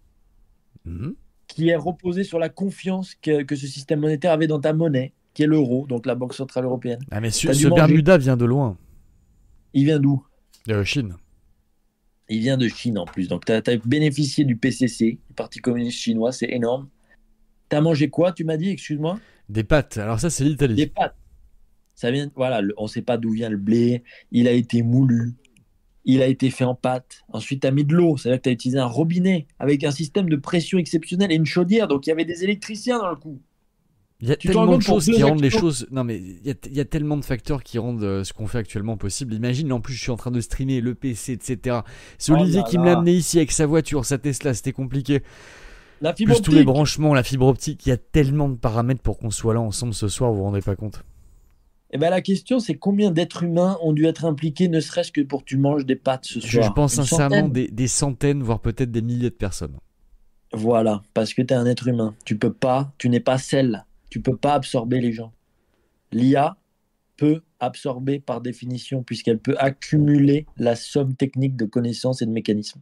Mhm. qui est reposé sur la confiance que, que ce système monétaire avait dans ta monnaie, qui est l'euro, donc la Banque Centrale Européenne. Ah, mais ce, ce. Bermuda vient de loin. Il vient d'où? De Chine. Il vient de Chine en plus. Donc, tu as, bénéficié du PCC, du Parti communiste chinois, c'est énorme. Tu as mangé quoi, tu m'as dit, excuse-moi Des pâtes. Alors ça, c'est l'Italie. Des pâtes. Ça vient, voilà, le- on ne sait pas d'où vient le blé. Il a été moulu. Il a été fait en pâte. Ensuite, tu as mis de l'eau. C'est-à-dire que tu as utilisé un robinet avec un système de pression exceptionnel et une chaudière. Donc, il y avait des électriciens dans le coup. Il y a Tu tellement de choses qui rendent les choses. Non, mais il y a, il y a tellement de facteurs qui rendent euh, ce qu'on fait actuellement possible. Imagine, en plus, je suis en train de streamer le PC, etc. C'est Oh Olivier qui me l'a amené ici avec sa voiture, sa Tesla, c'était compliqué. La fibre Plus tous les branchements, la fibre optique. Il y a tellement de paramètres pour qu'on soit là ensemble ce soir, vous vous rendez pas compte. Eh ben, la question, c'est combien d'êtres humains ont dû être impliqués, ne serait-ce que pour que tu manges des pâtes ce Je, soir? je pense Une sincèrement centaine des, des centaines, voire peut-être des milliers de personnes. Voilà, parce que tu es un être humain. Tu peux pas, tu n'es pas celle. Tu peux pas absorber les gens. L'IA peut absorber par définition, puisqu'elle peut accumuler la somme technique de connaissances et de mécanismes.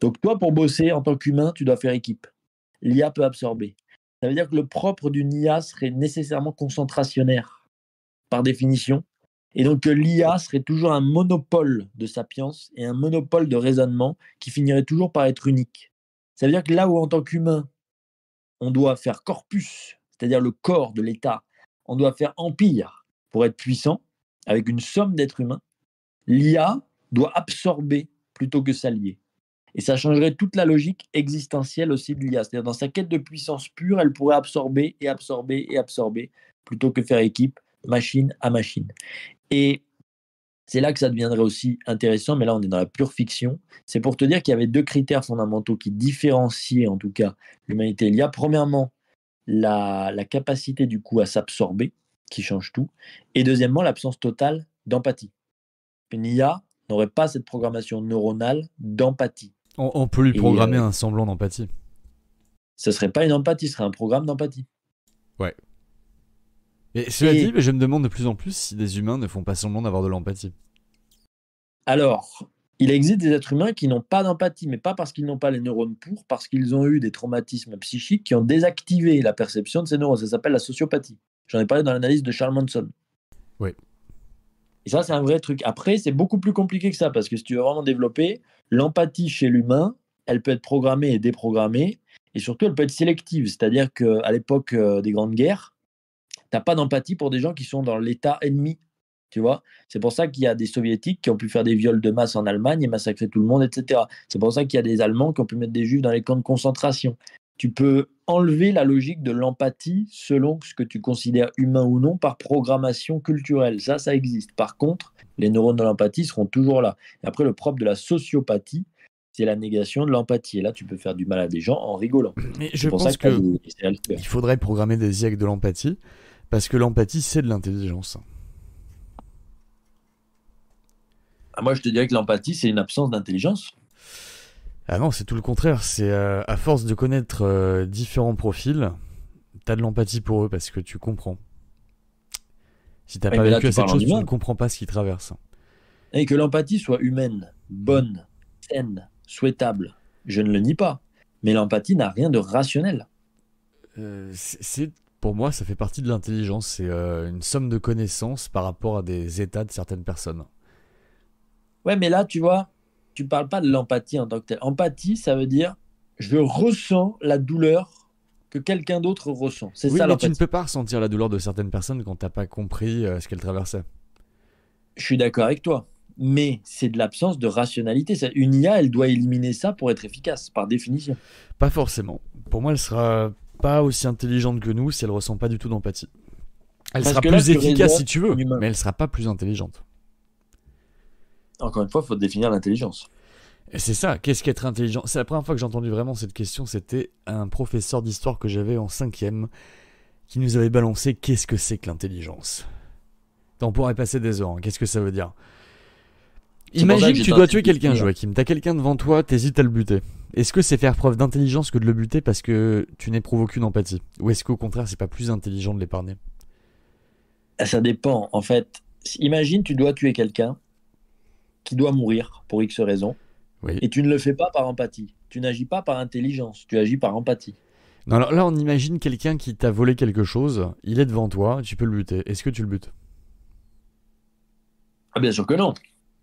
Donc toi, pour bosser en tant qu'humain, tu dois faire équipe. L'IA peut absorber. Ça veut dire que le propre d'une IA serait nécessairement concentrationnaire, par définition. Et donc que l'IA serait toujours un monopole de sapience et un monopole de raisonnement qui finirait toujours par être unique. Ça veut dire que là où en tant qu'humain, on doit faire corpus, c'est-à-dire le corps de l'État, on doit faire empire pour être puissant, avec une somme d'êtres humains, l'IA doit absorber plutôt que s'allier. Et ça changerait toute la logique existentielle aussi de l'IA. C'est-à-dire dans sa quête de puissance pure, elle pourrait absorber et absorber et absorber plutôt que faire équipe, machine à machine. Et c'est là que ça deviendrait aussi intéressant, mais là on est dans la pure fiction. C'est pour te dire qu'il y avait deux critères fondamentaux qui différenciaient en tout cas l'humanité et l'IA. Premièrement, la, la capacité du coup à s'absorber, qui change tout. Et deuxièmement, l'absence totale d'empathie. Une IA n'aurait pas cette programmation neuronale d'empathie. On, on peut lui Et, programmer euh, un semblant d'empathie. Ce serait pas une empathie, ce serait un programme d'empathie. Et cela et- dit, mais je me demande de plus en plus si des humains ne font pas semblant d'avoir de l'empathie. Alors, il existe des êtres humains qui n'ont pas d'empathie, mais pas parce qu'ils n'ont pas les neurones pour, parce qu'ils ont eu des traumatismes psychiques qui ont désactivé la perception de ces neurones. Ça s'appelle la sociopathie. J'en ai parlé dans l'analyse de Charles Manson. Oui. Et ça, c'est un vrai truc. Après, c'est beaucoup plus compliqué que ça, parce que si tu veux vraiment développer, l'empathie chez l'humain, elle peut être programmée et déprogrammée, et surtout, elle peut être sélective. C'est-à-dire qu'à l'époque euh, des grandes guerres, tu n'as pas d'empathie pour des gens qui sont dans l'état ennemi. Tu vois C'est pour ça qu'il y a des soviétiques qui ont pu faire des viols de masse en Allemagne et massacrer tout le monde, etc. C'est pour ça qu'il y a des Allemands qui ont pu mettre des juifs dans les camps de concentration. Tu peux enlever la logique de l'empathie selon ce que tu considères humain ou non par programmation culturelle. Ça, ça existe. Par contre, les neurones de l'empathie seront toujours là. Et après, le propre de la sociopathie, c'est la négation de l'empathie. Et là, tu peux faire du mal à des gens en rigolant. Mais je pense qu'il faudrait programmer des IA avec de l'empathie, parce que l'empathie, c'est de l'intelligence. Ah, moi, je te dirais que l'empathie, c'est une absence d'intelligence. Ah non, c'est tout le contraire. C'est euh, à force de connaître euh, différents profils, t'as de l'empathie pour eux parce que tu comprends. Si t'as pas vécu cette chose, tu ne comprends pas ce qu'ils traversent. Et que l'empathie soit humaine, bonne, saine, souhaitable, je ne le nie pas. Mais l'empathie n'a rien de rationnel. Euh, c'est pour moi, ça fait partie de l'intelligence. C'est une somme de connaissances par rapport à des états de certaines personnes. Ouais, mais là, tu vois, tu parles pas de l'empathie en tant que telle. Empathie, ça veut dire je ressens la douleur que quelqu'un d'autre ressent. C'est oui, ça mais tu ne peux pas ressentir la douleur de certaines personnes quand tu n'as pas compris euh, ce qu'elles traversaient. Je suis d'accord avec toi, mais c'est de l'absence de rationalité. Une IA, elle doit éliminer ça pour être efficace, par définition. Pas forcément. Pour moi, elle sera pas aussi intelligente que nous si elle ressent pas du tout d'empathie. Elle sera plus efficace si tu veux, mais elle sera pas plus intelligente. Encore une fois, il faut définir l'intelligence. C'est ça, qu'est-ce qu'être intelligent? C'est la première fois que j'ai entendu vraiment cette question, c'était un professeur d'histoire que j'avais en cinquième qui nous avait balancé qu'est-ce que c'est que l'intelligence? On pourrait passer des heures, hein. qu'est-ce que ça veut dire? Imagine que tu dois tuer quelqu'un, Joachim. T'as quelqu'un devant toi, t'hésites à le buter. Est-ce que c'est faire preuve d'intelligence que de le buter parce que tu n'éprouves aucune empathie? Ou est-ce qu'au contraire, c'est pas plus intelligent de l'épargner? Ça dépend. En fait, imagine tu dois tuer quelqu'un qui doit mourir pour X raisons. Et tu ne le fais pas par empathie. Tu n'agis pas par intelligence, tu agis par empathie. Non, alors là, on imagine quelqu'un qui t'a volé quelque chose, il est devant toi, tu peux le buter. Est-ce que tu le butes? Ah, bien sûr que non.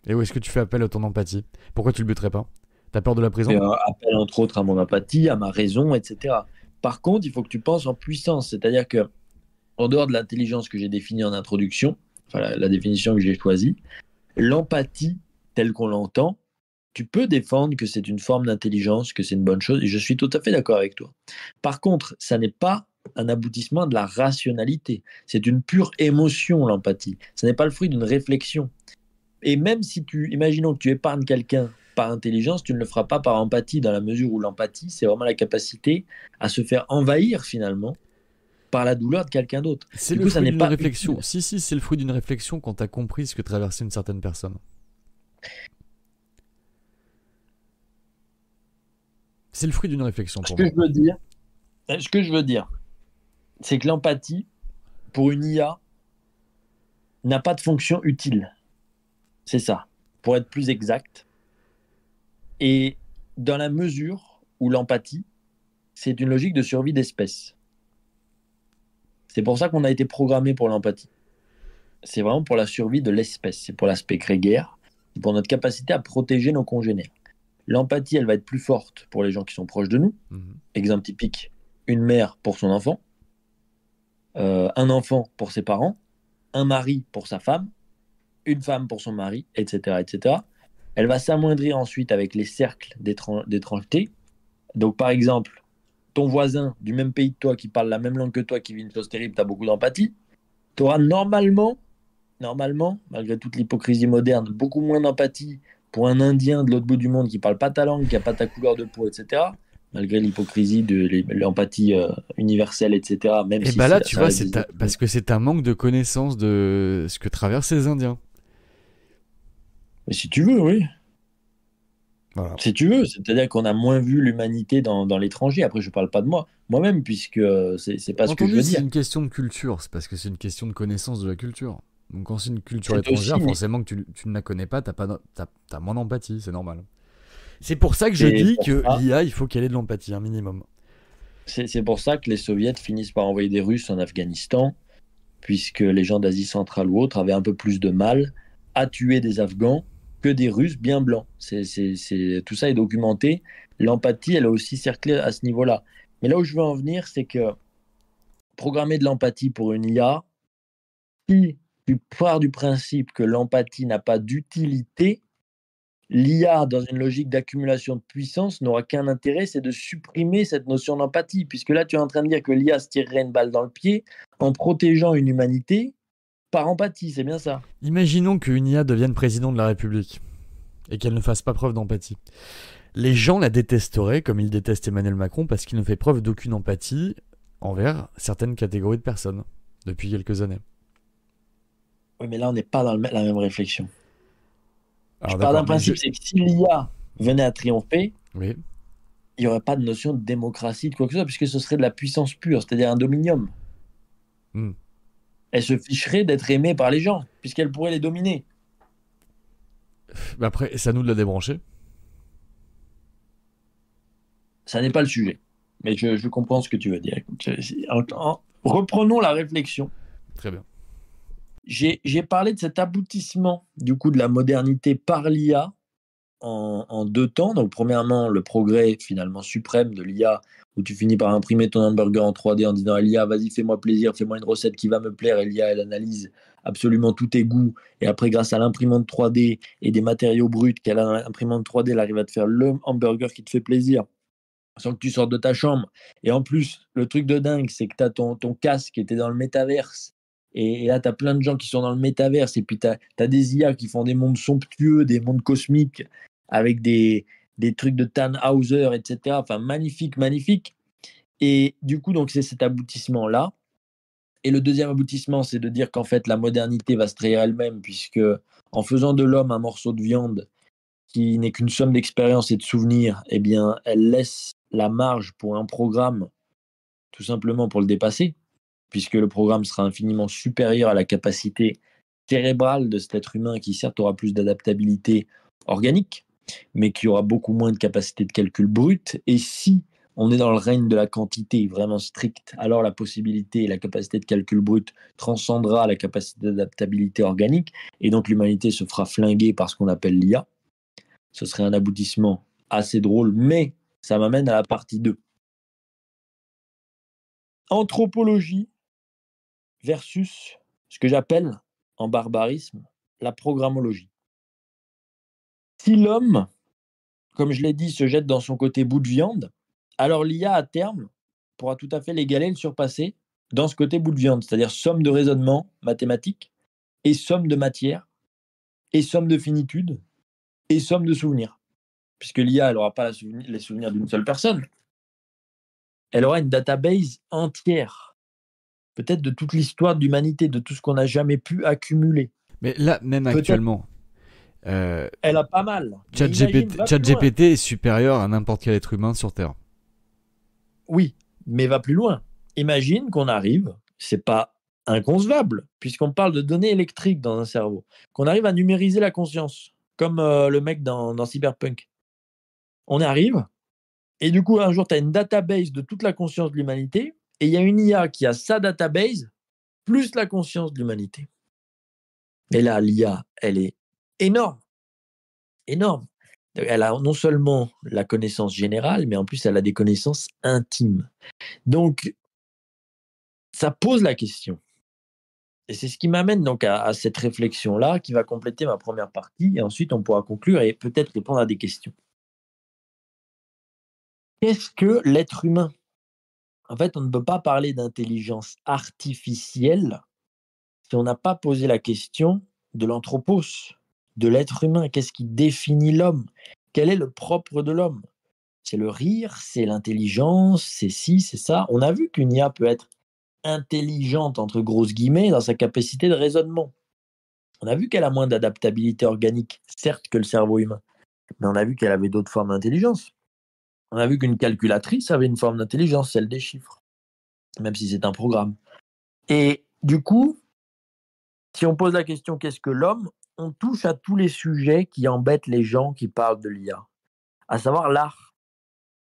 Et où est-ce que tu fais appel à ton empathie? Pourquoi tu le buterais pas? T'as peur de la prison? Euh, Appel entre autres à mon empathie, à ma raison, etc. Par contre, il faut que tu penses en puissance, c'est-à-dire que en dehors de l'intelligence que j'ai définie en introduction, enfin la définition que j'ai choisie, l'empathie tel qu'on l'entend, tu peux défendre que c'est une forme d'intelligence, que c'est une bonne chose, et je suis tout à fait d'accord avec toi. Par contre, ça n'est pas un aboutissement de la rationalité. C'est une pure émotion, l'empathie. Ce n'est pas le fruit d'une réflexion. Et même si tu, imaginons que tu épargnes quelqu'un par intelligence, tu ne le feras pas par empathie, dans la mesure où l'empathie, c'est vraiment la capacité à se faire envahir finalement par la douleur de quelqu'un d'autre. C'est le fruit d'une réflexion. Si, si, c'est le fruit d'une réflexion quand tu as compris ce que traversait une certaine personne. C'est le fruit d'une réflexion pour ce Que je veux dire, ce que je veux dire, c'est que l'empathie, pour une IA, n'a pas de fonction utile. C'est ça, pour être plus exact. Et dans la mesure où l'empathie, c'est une logique de survie d'espèce. C'est pour ça qu'on a été programmé pour l'empathie. C'est vraiment pour la survie de l'espèce. C'est pour l'aspect grégaire, pour notre capacité à protéger nos congénères. L'empathie, elle va être plus forte pour les gens qui sont proches de nous. Mhm. Exemple typique, une mère pour son enfant, euh, un enfant pour ses parents, un mari pour sa femme, une femme pour son mari, etc. etc. Elle va s'amoindrir ensuite avec les cercles d'étrangeté. Donc par exemple, ton voisin du même pays que toi, qui parle la même langue que toi, qui vit une chose terrible, tu as beaucoup d'empathie. Tu auras normalement, normalement, malgré toute l'hypocrisie moderne, beaucoup moins d'empathie pour un Indien de l'autre bout du monde qui parle pas ta langue, qui a pas ta couleur de peau, etc., malgré l'hypocrisie de l'empathie euh, universelle, etc. Même et bah là, tu vois, c'est parce que c'est un manque de connaissance de ce que traversent ces Indiens. Mais si tu veux, oui. Si tu veux, c'est-à-dire qu'on a moins vu l'humanité dans, l'étranger. Après, je parle pas de moi, moi-même, puisque c'est pas ce que je veux dire. C'est une question de culture, c'est parce que c'est une question de connaissance de la culture. Donc quand c'est une culture étrangère, forcément que tu, tu, ne la connais pas, tu as, as, moins d'empathie, c'est normal. C'est pour ça que je dis que l'IA, il faut qu'elle ait de l'empathie, un minimum. C'est pour ça que les soviets finissent par envoyer des Russes en Afghanistan, puisque les gens d'Asie centrale ou autres avaient un peu plus de mal a tué des Afghans que des Russes bien blancs. C'est, c'est, tout ça est documenté. L'empathie, elle est aussi cerclée à ce niveau-là. Mais là où je veux en venir, c'est que programmer de l'empathie pour une IA, si tu pars du principe que l'empathie n'a pas d'utilité, l'IA, dans une logique d'accumulation de puissance, n'aura qu'un intérêt, c'est de supprimer cette notion d'empathie, puisque là, tu es en train de dire que l'IA se tirerait une balle dans le pied en protégeant une humanité par empathie, c'est bien ça. Imaginons qu'une IA devienne président de la République et qu'elle ne fasse pas preuve d'empathie. Les gens la détesteraient comme ils détestent Emmanuel Macron parce qu'il ne fait preuve d'aucune empathie envers certaines catégories de personnes depuis quelques années. Oui, mais là, on n'est pas dans la même réflexion. je pars d'un principe, c'est que si l'IA venait à triompher, oui. il n'y aurait pas de notion de démocratie, de quoi que ce soit, puisque ce serait de la puissance pure, c'est-à-dire un dominium. Hmm. Elle se ficherait d'être aimée par les gens, puisqu'elle pourrait les dominer. après, c'est à nous de la débrancher. Ça n'est pas le sujet. Mais je, comprends ce que tu veux dire. reprenons la réflexion. Très bien. J'ai parlé de cet aboutissement du coup de la modernité par l'IA en, deux temps. Donc, premièrement, le progrès finalement suprême de l'IA où tu finis par imprimer ton hamburger en 3D en disant à l'IA, vas-y, fais-moi plaisir, fais-moi une recette qui va me plaire. L'IA, elle analyse absolument tous tes goûts. Et après, grâce à l'imprimante 3D et des matériaux bruts qu'elle a l'imprimante 3D, elle arrive à te faire le hamburger qui te fait plaisir sans que tu sortes de ta chambre. Et en plus, le truc de dingue, c'est que tu as ton, ton casque qui était dans le métaverse. Et, là, tu as plein de gens qui sont dans le métaverse. Et puis, tu as, des IA qui font des mondes somptueux, des mondes cosmiques, avec des, des trucs de Tannhauser, etc. Enfin, magnifique, magnifique. Et du coup, donc c'est cet aboutissement-là. Et le deuxième aboutissement, c'est de dire qu'en fait, la modernité va se trahir elle-même, puisque en faisant de l'homme un morceau de viande qui n'est qu'une somme d'expérience et de souvenirs, eh bien, elle laisse la marge pour un programme, tout simplement pour le dépasser, puisque le programme sera infiniment supérieur à la capacité cérébrale de cet être humain qui certes aura plus d'adaptabilité organique, mais qui aura beaucoup moins de capacité de calcul brut. Et si on est dans le règne de la quantité vraiment stricte, alors la possibilité et la capacité de calcul brut transcendra la capacité d'adaptabilité organique, et donc l'humanité se fera flinguer par ce qu'on appelle l'IA. Ce serait un aboutissement assez drôle, mais ça m'amène à la partie 2. Anthropologie versus ce que j'appelle en barbarisme la programmologie. Si l'homme, comme je l'ai dit, se jette dans son côté bout de viande, alors l'IA à terme pourra tout à fait l'égaler, le surpasser dans ce côté bout de viande, c'est-à-dire somme de raisonnement mathématique et somme de matière et somme de finitude et somme de souvenirs. Puisque l'IA, elle n'aura pas les souvenirs d'une seule personne. Elle aura une database entière, peut-être de toute l'histoire de l'humanité, de tout ce qu'on n'a jamais pu accumuler. Mais là, même actuellement. Euh, elle a pas mal. ChatGPT est supérieur à n'importe quel être humain sur Terre. Oui, mais va plus loin. Imagine qu'on arrive, c'est pas inconcevable, puisqu'on parle de données électriques dans un cerveau, qu'on arrive à numériser la conscience comme euh, le mec dans, Cyberpunk. On arrive, et du coup, un jour, tu as une database de toute la conscience de l'humanité, et il y a une IA qui a sa database, plus la conscience de l'humanité. Et là, l'IA, elle est énorme. Énorme. Elle a non seulement la connaissance générale, mais en plus, elle a des connaissances intimes. Donc, ça pose la question. Et c'est ce qui m'amène donc à, cette réflexion-là qui va compléter ma première partie et ensuite on pourra conclure et peut-être répondre à des questions. Qu'est-ce que l'être humain? En fait, on ne peut pas parler d'intelligence artificielle si on n'a pas posé la question de l'anthropos, de l'être humain. Qu'est-ce qui définit l'homme? Quel est le propre de l'homme? C'est le rire, c'est l'intelligence, c'est ci, c'est ça. On a vu qu'une IA peut être intelligente, entre grosses guillemets, dans sa capacité de raisonnement. On a vu qu'elle a moins d'adaptabilité organique, certes, que le cerveau humain, mais on a vu qu'elle avait d'autres formes d'intelligence. On a vu qu'une calculatrice avait une forme d'intelligence, celle des chiffres, même si c'est un programme. Et du coup, si on pose la question qu'est-ce que l'homme, on touche à tous les sujets qui embêtent les gens qui parlent de l'IA, à savoir l'art,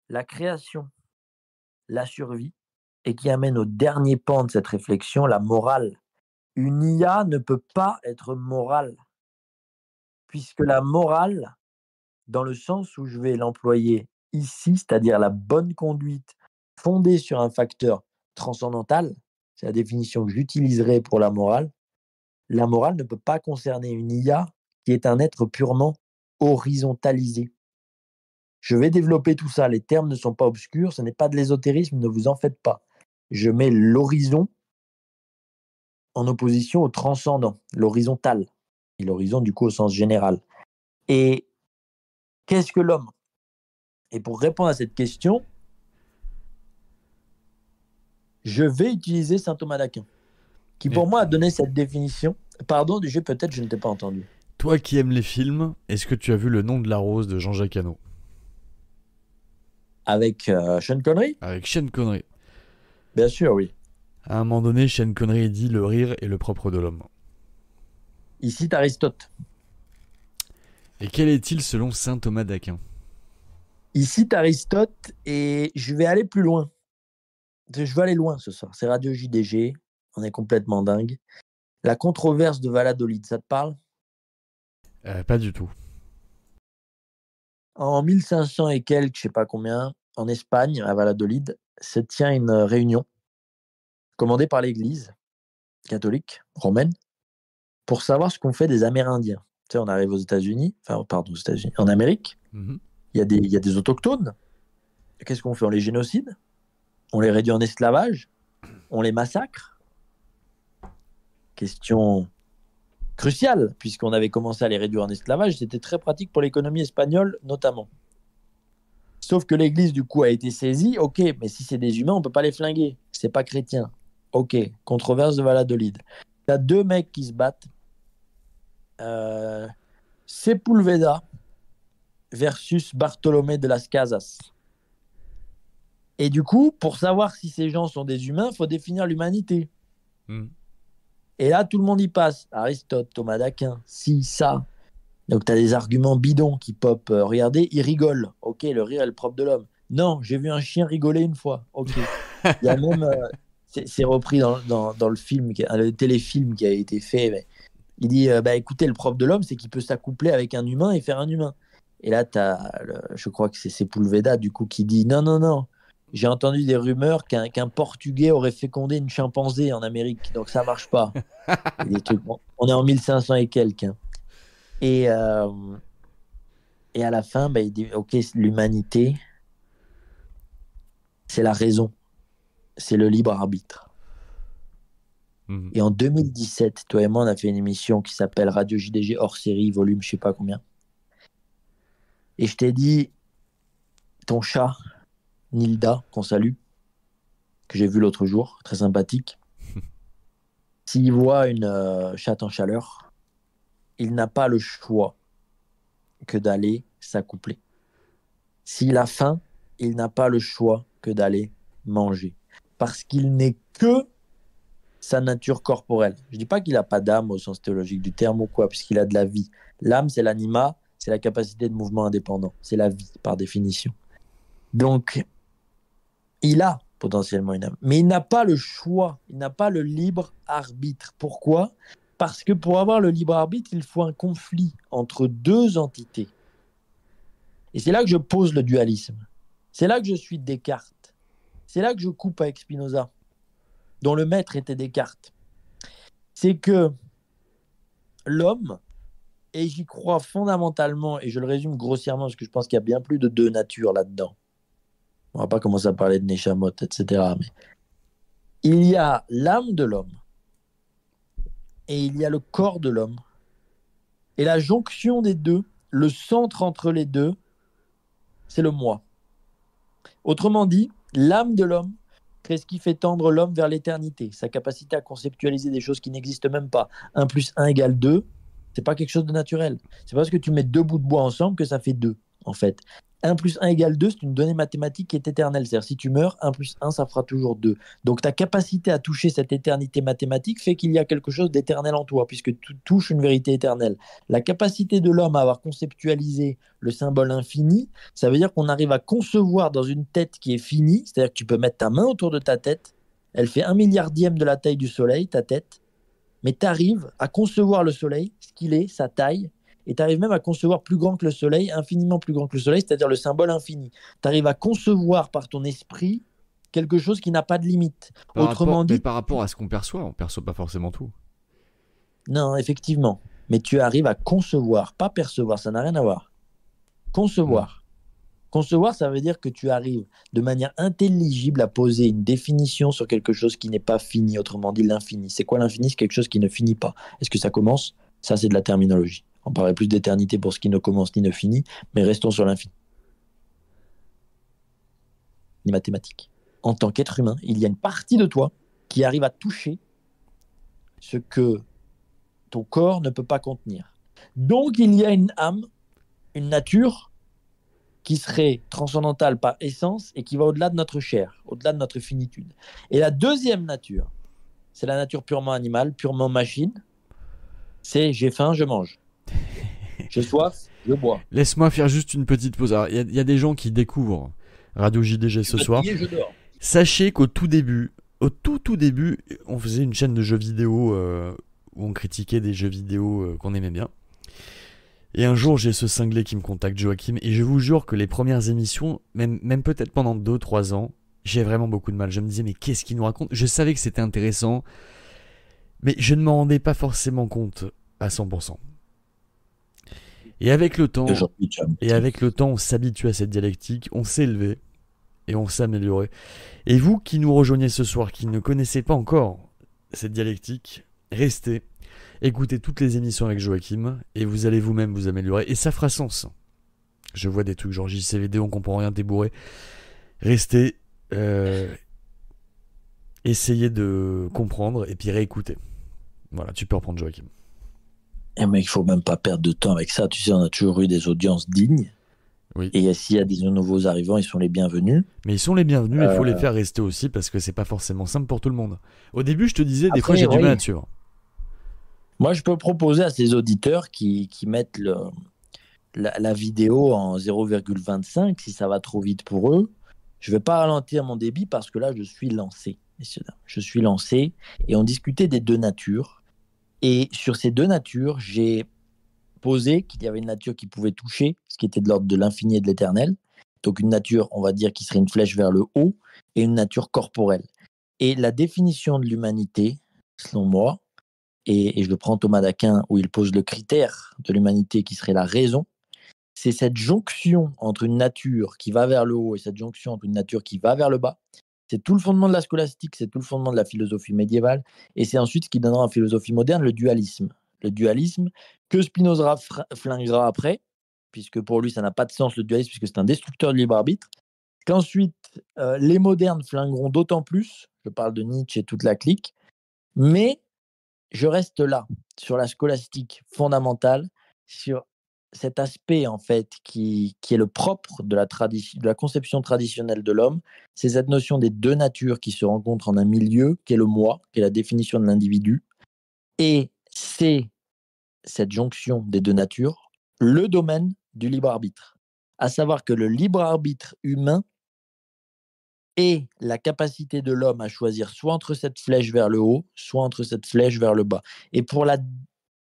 la création, la survie, et qui amène au dernier pan de cette réflexion, la morale. Une IA ne peut pas être morale. puisque la morale, dans le sens où je vais l'employer ici, c'est-à-dire la bonne conduite fondée sur un facteur transcendantal, c'est la définition que j'utiliserai pour la morale, la morale ne peut pas concerner une IA qui est un être purement horizontalisé. Je vais développer tout ça, les termes ne sont pas obscurs, ce n'est pas de l'ésotérisme, ne vous en faites pas. Je mets l'horizon en opposition au transcendant, l'horizontal, et l'horizon du coup au sens général. Et qu'est-ce que l'homme Et pour répondre à cette question, je vais utiliser saint Thomas d'Aquin, qui pour moi a donné cette définition. Pardon, du jeu, peut-être je ne t'ai pas entendu. Toi qui aimes les films, est-ce que tu as vu Le nom de la rose de Jean-Jacques Hano? Avec euh, Sean Connery? Avec Sean Connery. Bien sûr, oui. À un moment donné, Sean Connery dit Le rire est le propre de l'homme. Il cite Aristote. Et quel est-il selon saint Thomas d'Aquin? Il cite Aristote et je vais aller plus loin. Je veux aller loin ce soir. C'est Radio JDG. On est complètement dingue. La controverse de Valladolid, ça te parle? Euh, Pas du tout. En 1500 et quelques, je sais pas combien, en Espagne, à Valladolid, se tient une réunion commandée par l'Église catholique romaine pour savoir ce qu'on fait des Amérindiens. Tu sais, on arrive aux États-Unis, enfin, pardon, aux États-Unis, en Amérique, Mhm. Il y, a des- autochtones. Qu'est-ce qu'on fait? On les génocide? On les réduit en esclavage? On les massacre? Question cruciale, puisqu'on avait commencé à les réduire en esclavage, c'était très pratique pour l'économie espagnole notamment. Sauf que l'Église, du coup, a été saisie. Ok, mais si c'est des humains, on peut pas les flinguer. C'est pas chrétien. Ok, controverse de Valladolid. Il y a deux mecs qui se battent. Euh, Sepulveda versus Bartolomé de las Casas. Et du coup, pour savoir si ces gens sont des humains, il faut définir l'humanité. Mhm. Et là, tout le monde y passe. Aristote, Thomas d'Aquin, si, ça. Donc, tu as des arguments bidons qui pop. Euh, regardez, il rigole. Ok, le rire est le propre de l'homme. Non, j'ai vu un chien rigoler une fois. Ok. Il y a même. euh, c'est repris dans, dans, dans le film, le téléfilm qui a été fait. mais il dit euh, bah, écoutez, le propre de l'homme, c'est qu'il peut s'accoupler avec un humain et faire un humain. Et là, je crois que c'est Sepulveda, du coup, qui dit non, non, non. J'ai entendu des rumeurs qu'un Portugais aurait fécondé une chimpanzé en Amérique, donc ça marche pas. Et des trucs- bon, on est en 1500 et quelques. hein. Et, euh, et à la fin, bah, il dit ok, l'humanité, c'est la raison, c'est le libre arbitre. Mhm. Et en 2017, toi et moi, on a fait une émission qui s'appelle Radio JDG hors série, volume je sais pas combien. Et je t'ai dit, ton chat, Nilda, qu'on salue, que j'ai vu l'autre jour, très sympathique, s'il voit une euh, chatte en chaleur, il n'a pas le choix que d'aller s'accoupler. S'il a faim, il n'a pas le choix que d'aller manger. Parce qu'il n'est que sa nature corporelle. Je dis pas qu'il n'a pas d'âme au sens théologique du terme ou quoi, puisqu'il a de la vie. L'âme, c'est l'anima, c'est la capacité de mouvement indépendant. C'est la vie, par définition. Donc, il a potentiellement une âme. Mais il n'a pas le choix, il n'a pas le libre arbitre. Pourquoi? Parce que pour avoir le libre arbitre, il faut un conflit entre deux entités. Et c'est là que je pose le dualisme. C'est là que je suis Descartes. C'est là que je coupe avec Spinoza dont le maître était Descartes, c'est que l'homme, et j'y crois fondamentalement, et je le résume grossièrement parce que je pense qu'il y a bien plus de deux natures là-dedans. On va pas commencer à parler de Neshamot, etc. Mais il y a l'âme de l'homme et il y a le corps de l'homme. Et la jonction des deux, le centre entre les deux, c'est le moi. Autrement dit, l'âme de l'homme c'est ce qui fait tendre l'homme vers l'éternité, sa capacité à conceptualiser des choses qui n'existent même pas. 1 plus 1 égale 2, c'est pas quelque chose de naturel. C'est parce que tu mets deux bouts de bois ensemble que ça fait 2, en fait. 1 plus 1 égale 2, c'est une donnée mathématique qui est éternelle. C'est-à-dire, si tu meurs, 1 plus 1, ça fera toujours 2. Donc, ta capacité à toucher cette éternité mathématique fait qu'il y a quelque chose d'éternel en toi, puisque tu touches une vérité éternelle. La capacité de l'homme à avoir conceptualisé le symbole infini, ça veut dire qu'on arrive à concevoir dans une tête qui est finie, c'est-à-dire que tu peux mettre ta main autour de ta tête, elle fait un milliardième de la taille du soleil, ta tête, mais tu arrives à concevoir le soleil, ce qu'il est, sa taille, et tu arrives même à concevoir plus grand que le soleil, infiniment plus grand que le soleil, c'est-à-dire le symbole infini. Tu arrives à concevoir par ton esprit quelque chose qui n'a pas de limite. Autrement dit, mais par rapport à ce qu'on perçoit, on perçoit pas forcément tout. Non, effectivement. Mais tu arrives à concevoir, pas percevoir, ça n'a rien à voir. Concevoir. Concevoir, ça veut dire que tu arrives de manière intelligible à poser une définition sur quelque chose qui n'est pas fini, autrement dit l'infini. C'est quoi l'infini? C'est quelque chose qui ne finit pas. Est-ce que ça commence? Ça, c'est de la terminologie. On parlait plus d'éternité pour ce qui ne commence ni ne finit, mais restons sur l'infini. Ni mathématiques. En tant qu'être humain, il y a une partie de toi qui arrive à toucher ce que ton corps ne peut pas contenir. Donc il y a une âme, une nature qui serait transcendantale par essence et qui va au-delà de notre chair, au-delà de notre finitude. Et la deuxième nature, c'est la nature purement animale, purement machine. C'est j'ai faim, je mange. J'ai soif, je bois. Laisse-moi faire juste une petite pause. Il y, a des gens qui découvrent Radio JDG ce soir. Sachez qu'au tout début, au tout tout début, on faisait une chaîne de jeux vidéo euh, où on critiquait des jeux vidéo euh, qu'on aimait bien. Et un jour, j'ai ce cinglé qui me contacte, Joachim, et je vous jure que les premières émissions, même, même peut-être pendant 2-3 ans, j'ai vraiment beaucoup de mal. Je me disais, mais qu'est-ce qu'il nous raconte? Je savais que c'était intéressant, mais je ne m'en rendais pas forcément compte à 100%. Et avec le temps, et avec le temps, on s'habitue à cette dialectique, on s'est élevé et on s'est amélioré. Et vous qui nous rejoignez ce soir, qui ne connaissez pas encore cette dialectique, restez, écoutez toutes les émissions avec Joachim et vous allez vous-même vous améliorer et ça fera sens. Je vois des trucs genre JCVD, on comprend rien, t'es bourré. Restez, euh, essayez de comprendre et puis réécoutez. Voilà, tu peux reprendre Joachim. Eh mais il faut même pas perdre de temps avec ça. Tu sais, on a toujours eu des audiences dignes. Oui. Et s'il y a des nouveaux arrivants, ils sont les bienvenus. Mais ils sont les bienvenus, il faut les euh. faire rester aussi parce que c'est pas forcément simple pour tout le monde. Au début, je te disais, des fois j'ai du mal à suivre. Moi, je peux proposer à ces auditeurs qui, mettent le, la, vidéo en 0,25 si ça va trop vite pour eux. Je ne vais pas ralentir mon débit parce que là, je suis lancé, messieurs, Je suis lancé et on discutait des deux natures. Et sur ces deux natures, j'ai posé qu'il y avait une nature qui pouvait toucher, ce qui était de l'ordre de l'infini et de l'éternel. Donc une nature, on va dire, qui serait une flèche vers le haut, et une nature corporelle. Et la définition de l'humanité, selon moi, et, je prends Thomas d'Aquin, où il pose le critère de l'humanité qui serait la raison, c'est cette jonction entre une nature qui va vers le haut et cette jonction entre une nature qui va vers le bas. C'est tout le fondement de la scolastique, c'est tout le fondement de la philosophie médiévale, et c'est ensuite ce qui donnera en philosophie moderne le dualisme. Le dualisme que Spinoza flinguera après, puisque pour lui ça n'a pas de sens le dualisme, puisque c'est un destructeur de libre arbitre, qu'ensuite euh, les modernes flingueront d'autant plus, je parle de Nietzsche et toute la clique, mais je reste là, sur la scolastique fondamentale, sur cet aspect en fait qui, qui est le propre de la, de la conception traditionnelle de l'homme, c'est cette notion des deux natures qui se rencontrent en un milieu, qui est le moi, qui est la définition de l'individu, et c'est cette jonction des deux natures, le domaine du libre arbitre. À savoir que le libre arbitre humain et la capacité de l'homme à choisir soit entre cette flèche vers le haut, soit entre cette flèche vers le bas. Et pour la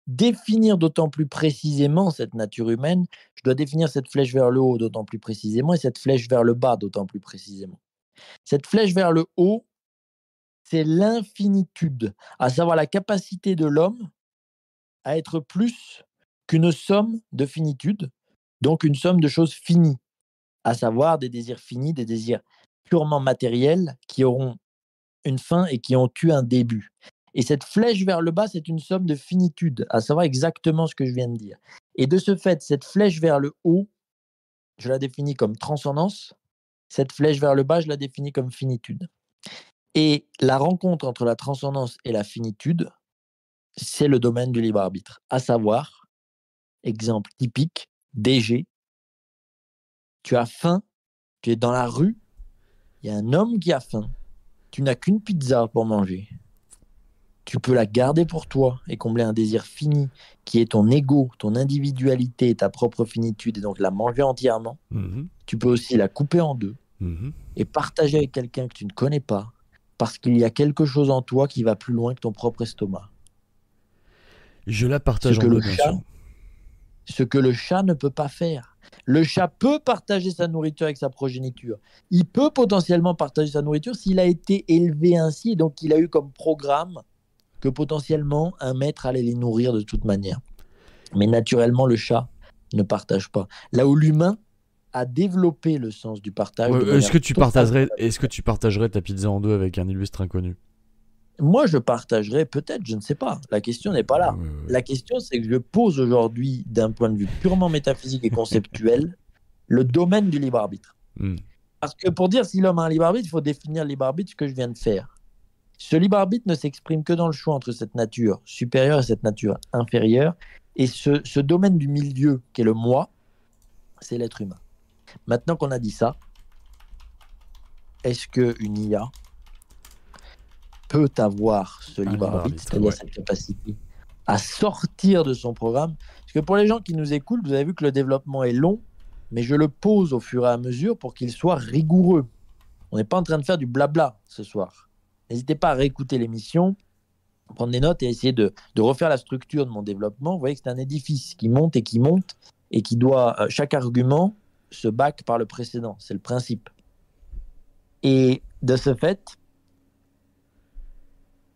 définir d'autant plus précisément, cette nature humaine, je dois définir cette flèche vers le haut d'autant plus précisément et cette flèche vers le bas d'autant plus précisément. Cette flèche vers le haut, c'est l'infinitude, à savoir la capacité de l'homme à être plus qu'une somme de finitude, donc une somme de choses finies, à savoir des désirs finis, des désirs purement matériels qui auront une fin et qui ont eu un début. Et cette flèche vers le bas, c'est une somme de finitude, à savoir exactement ce que je viens de dire. Et de ce fait, cette flèche vers le haut, je la définis comme transcendance. Cette flèche vers le bas, je la définis comme finitude. Et la rencontre entre la transcendance et la finitude, c'est le domaine du libre arbitre. À savoir, exemple typique, DG, tu as faim, tu es dans la rue, il y a un homme qui a faim. Tu n'as qu'une pizza pour manger. Tu peux la garder pour toi et combler un désir fini qui est ton ego, ton individualité, ta propre finitude et donc la manger entièrement. Mhm. Tu peux aussi la couper en deux mhm. et partager avec quelqu'un que tu ne connais pas parce qu'il y a quelque chose en toi qui va plus loin que ton propre estomac. Je la partage en deux, ce que le chat ne peut pas faire. Le chat peut partager sa nourriture avec sa progéniture. Il peut potentiellement partager sa nourriture s'il a été élevé ainsi, donc il a eu comme programme que potentiellement un maître allait les nourrir de toute manière. Mais naturellement, le chat ne partage pas. Là où l'humain a développé le sens du partage. est-ce que tu partagerais, est-ce que tu partagerais ta pizza en deux avec un illustre inconnu? Moi, je partagerais peut-être, je ne sais pas. La question n'est pas là. La question, c'est que je pose aujourd'hui, d'un point de vue purement métaphysique et conceptuel, le domaine du libre arbitre. Hmm. Parce que pour dire si l'homme a un libre arbitre, il faut définir le libre arbitre, ce que je viens de faire. Ce libre arbitre ne s'exprime que dans le choix entre cette nature supérieure et cette nature inférieure. Et ce, ce domaine du milieu, qui est le moi, c'est l'être humain. Maintenant qu'on a dit ça, est-ce qu'une IA peut avoir ce libre arbitre, c'est-à-dire cette capacité à sortir de son programme. Parce que pour les gens qui nous écoutent, vous avez vu que le développement est long, mais je le pose au fur et à mesure pour qu'il soit rigoureux. On n'est pas en train de faire du blabla ce soir. N'hésitez pas à réécouter l'émission, prendre des notes et essayer de, de, refaire la structure de mon développement. Vous voyez que c'est un édifice qui monte et qui monte et qui doit, euh, chaque argument se back par le précédent. C'est le principe. Et de ce fait,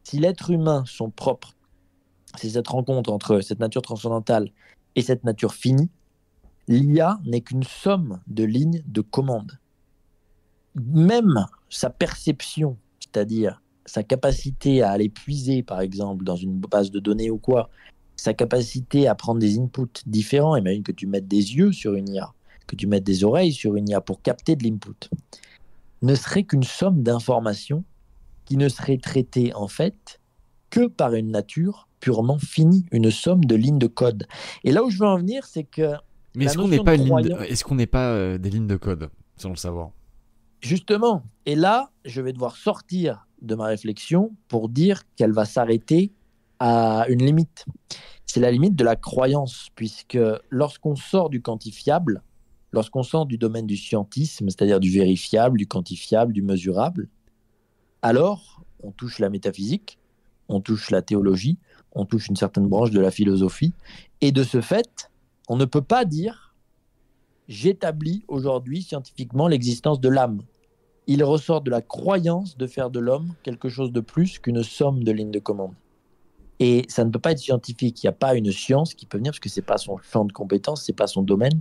si l'être humain, son propre, c'est cette rencontre entre cette nature transcendantale et cette nature finie, l'IA n'est qu'une somme de lignes de commande. Même sa perception, c'est-à-dire sa capacité à aller puiser, par exemple, dans une base de données ou quoi, sa capacité à prendre des inputs différents, imagine que tu mettes des yeux sur une IA, que tu mettes des oreilles sur une IA pour capter de l'input, ne serait qu'une somme d'informations qui ne serait traité en fait que par une nature purement finie, une somme de lignes de code. Et là où je veux en venir, c'est que... Mais est-ce qu'on n'est pas, est qu'on n'est pas des lignes de code, sans le savoir? Justement. Et là, je vais devoir sortir de ma réflexion pour dire qu'elle va s'arrêter à une limite. C'est la limite de la croyance, puisque lorsqu'on sort du quantifiable, lorsqu'on sort du domaine du scientisme, c'est-à-dire du vérifiable, du quantifiable, du mesurable, alors on touche la métaphysique, on touche la théologie, on touche une certaine branche de la philosophie, et de ce fait, on ne peut pas dire j'établis aujourd'hui scientifiquement l'existence de l'âme. Il ressort de la croyance de faire de l'homme quelque chose de plus qu'une somme de lignes de commande. Et ça ne peut pas être scientifique. Il n'y a pas une science qui peut venir parce que c'est pas son champ de compétence, c'est pas son domaine.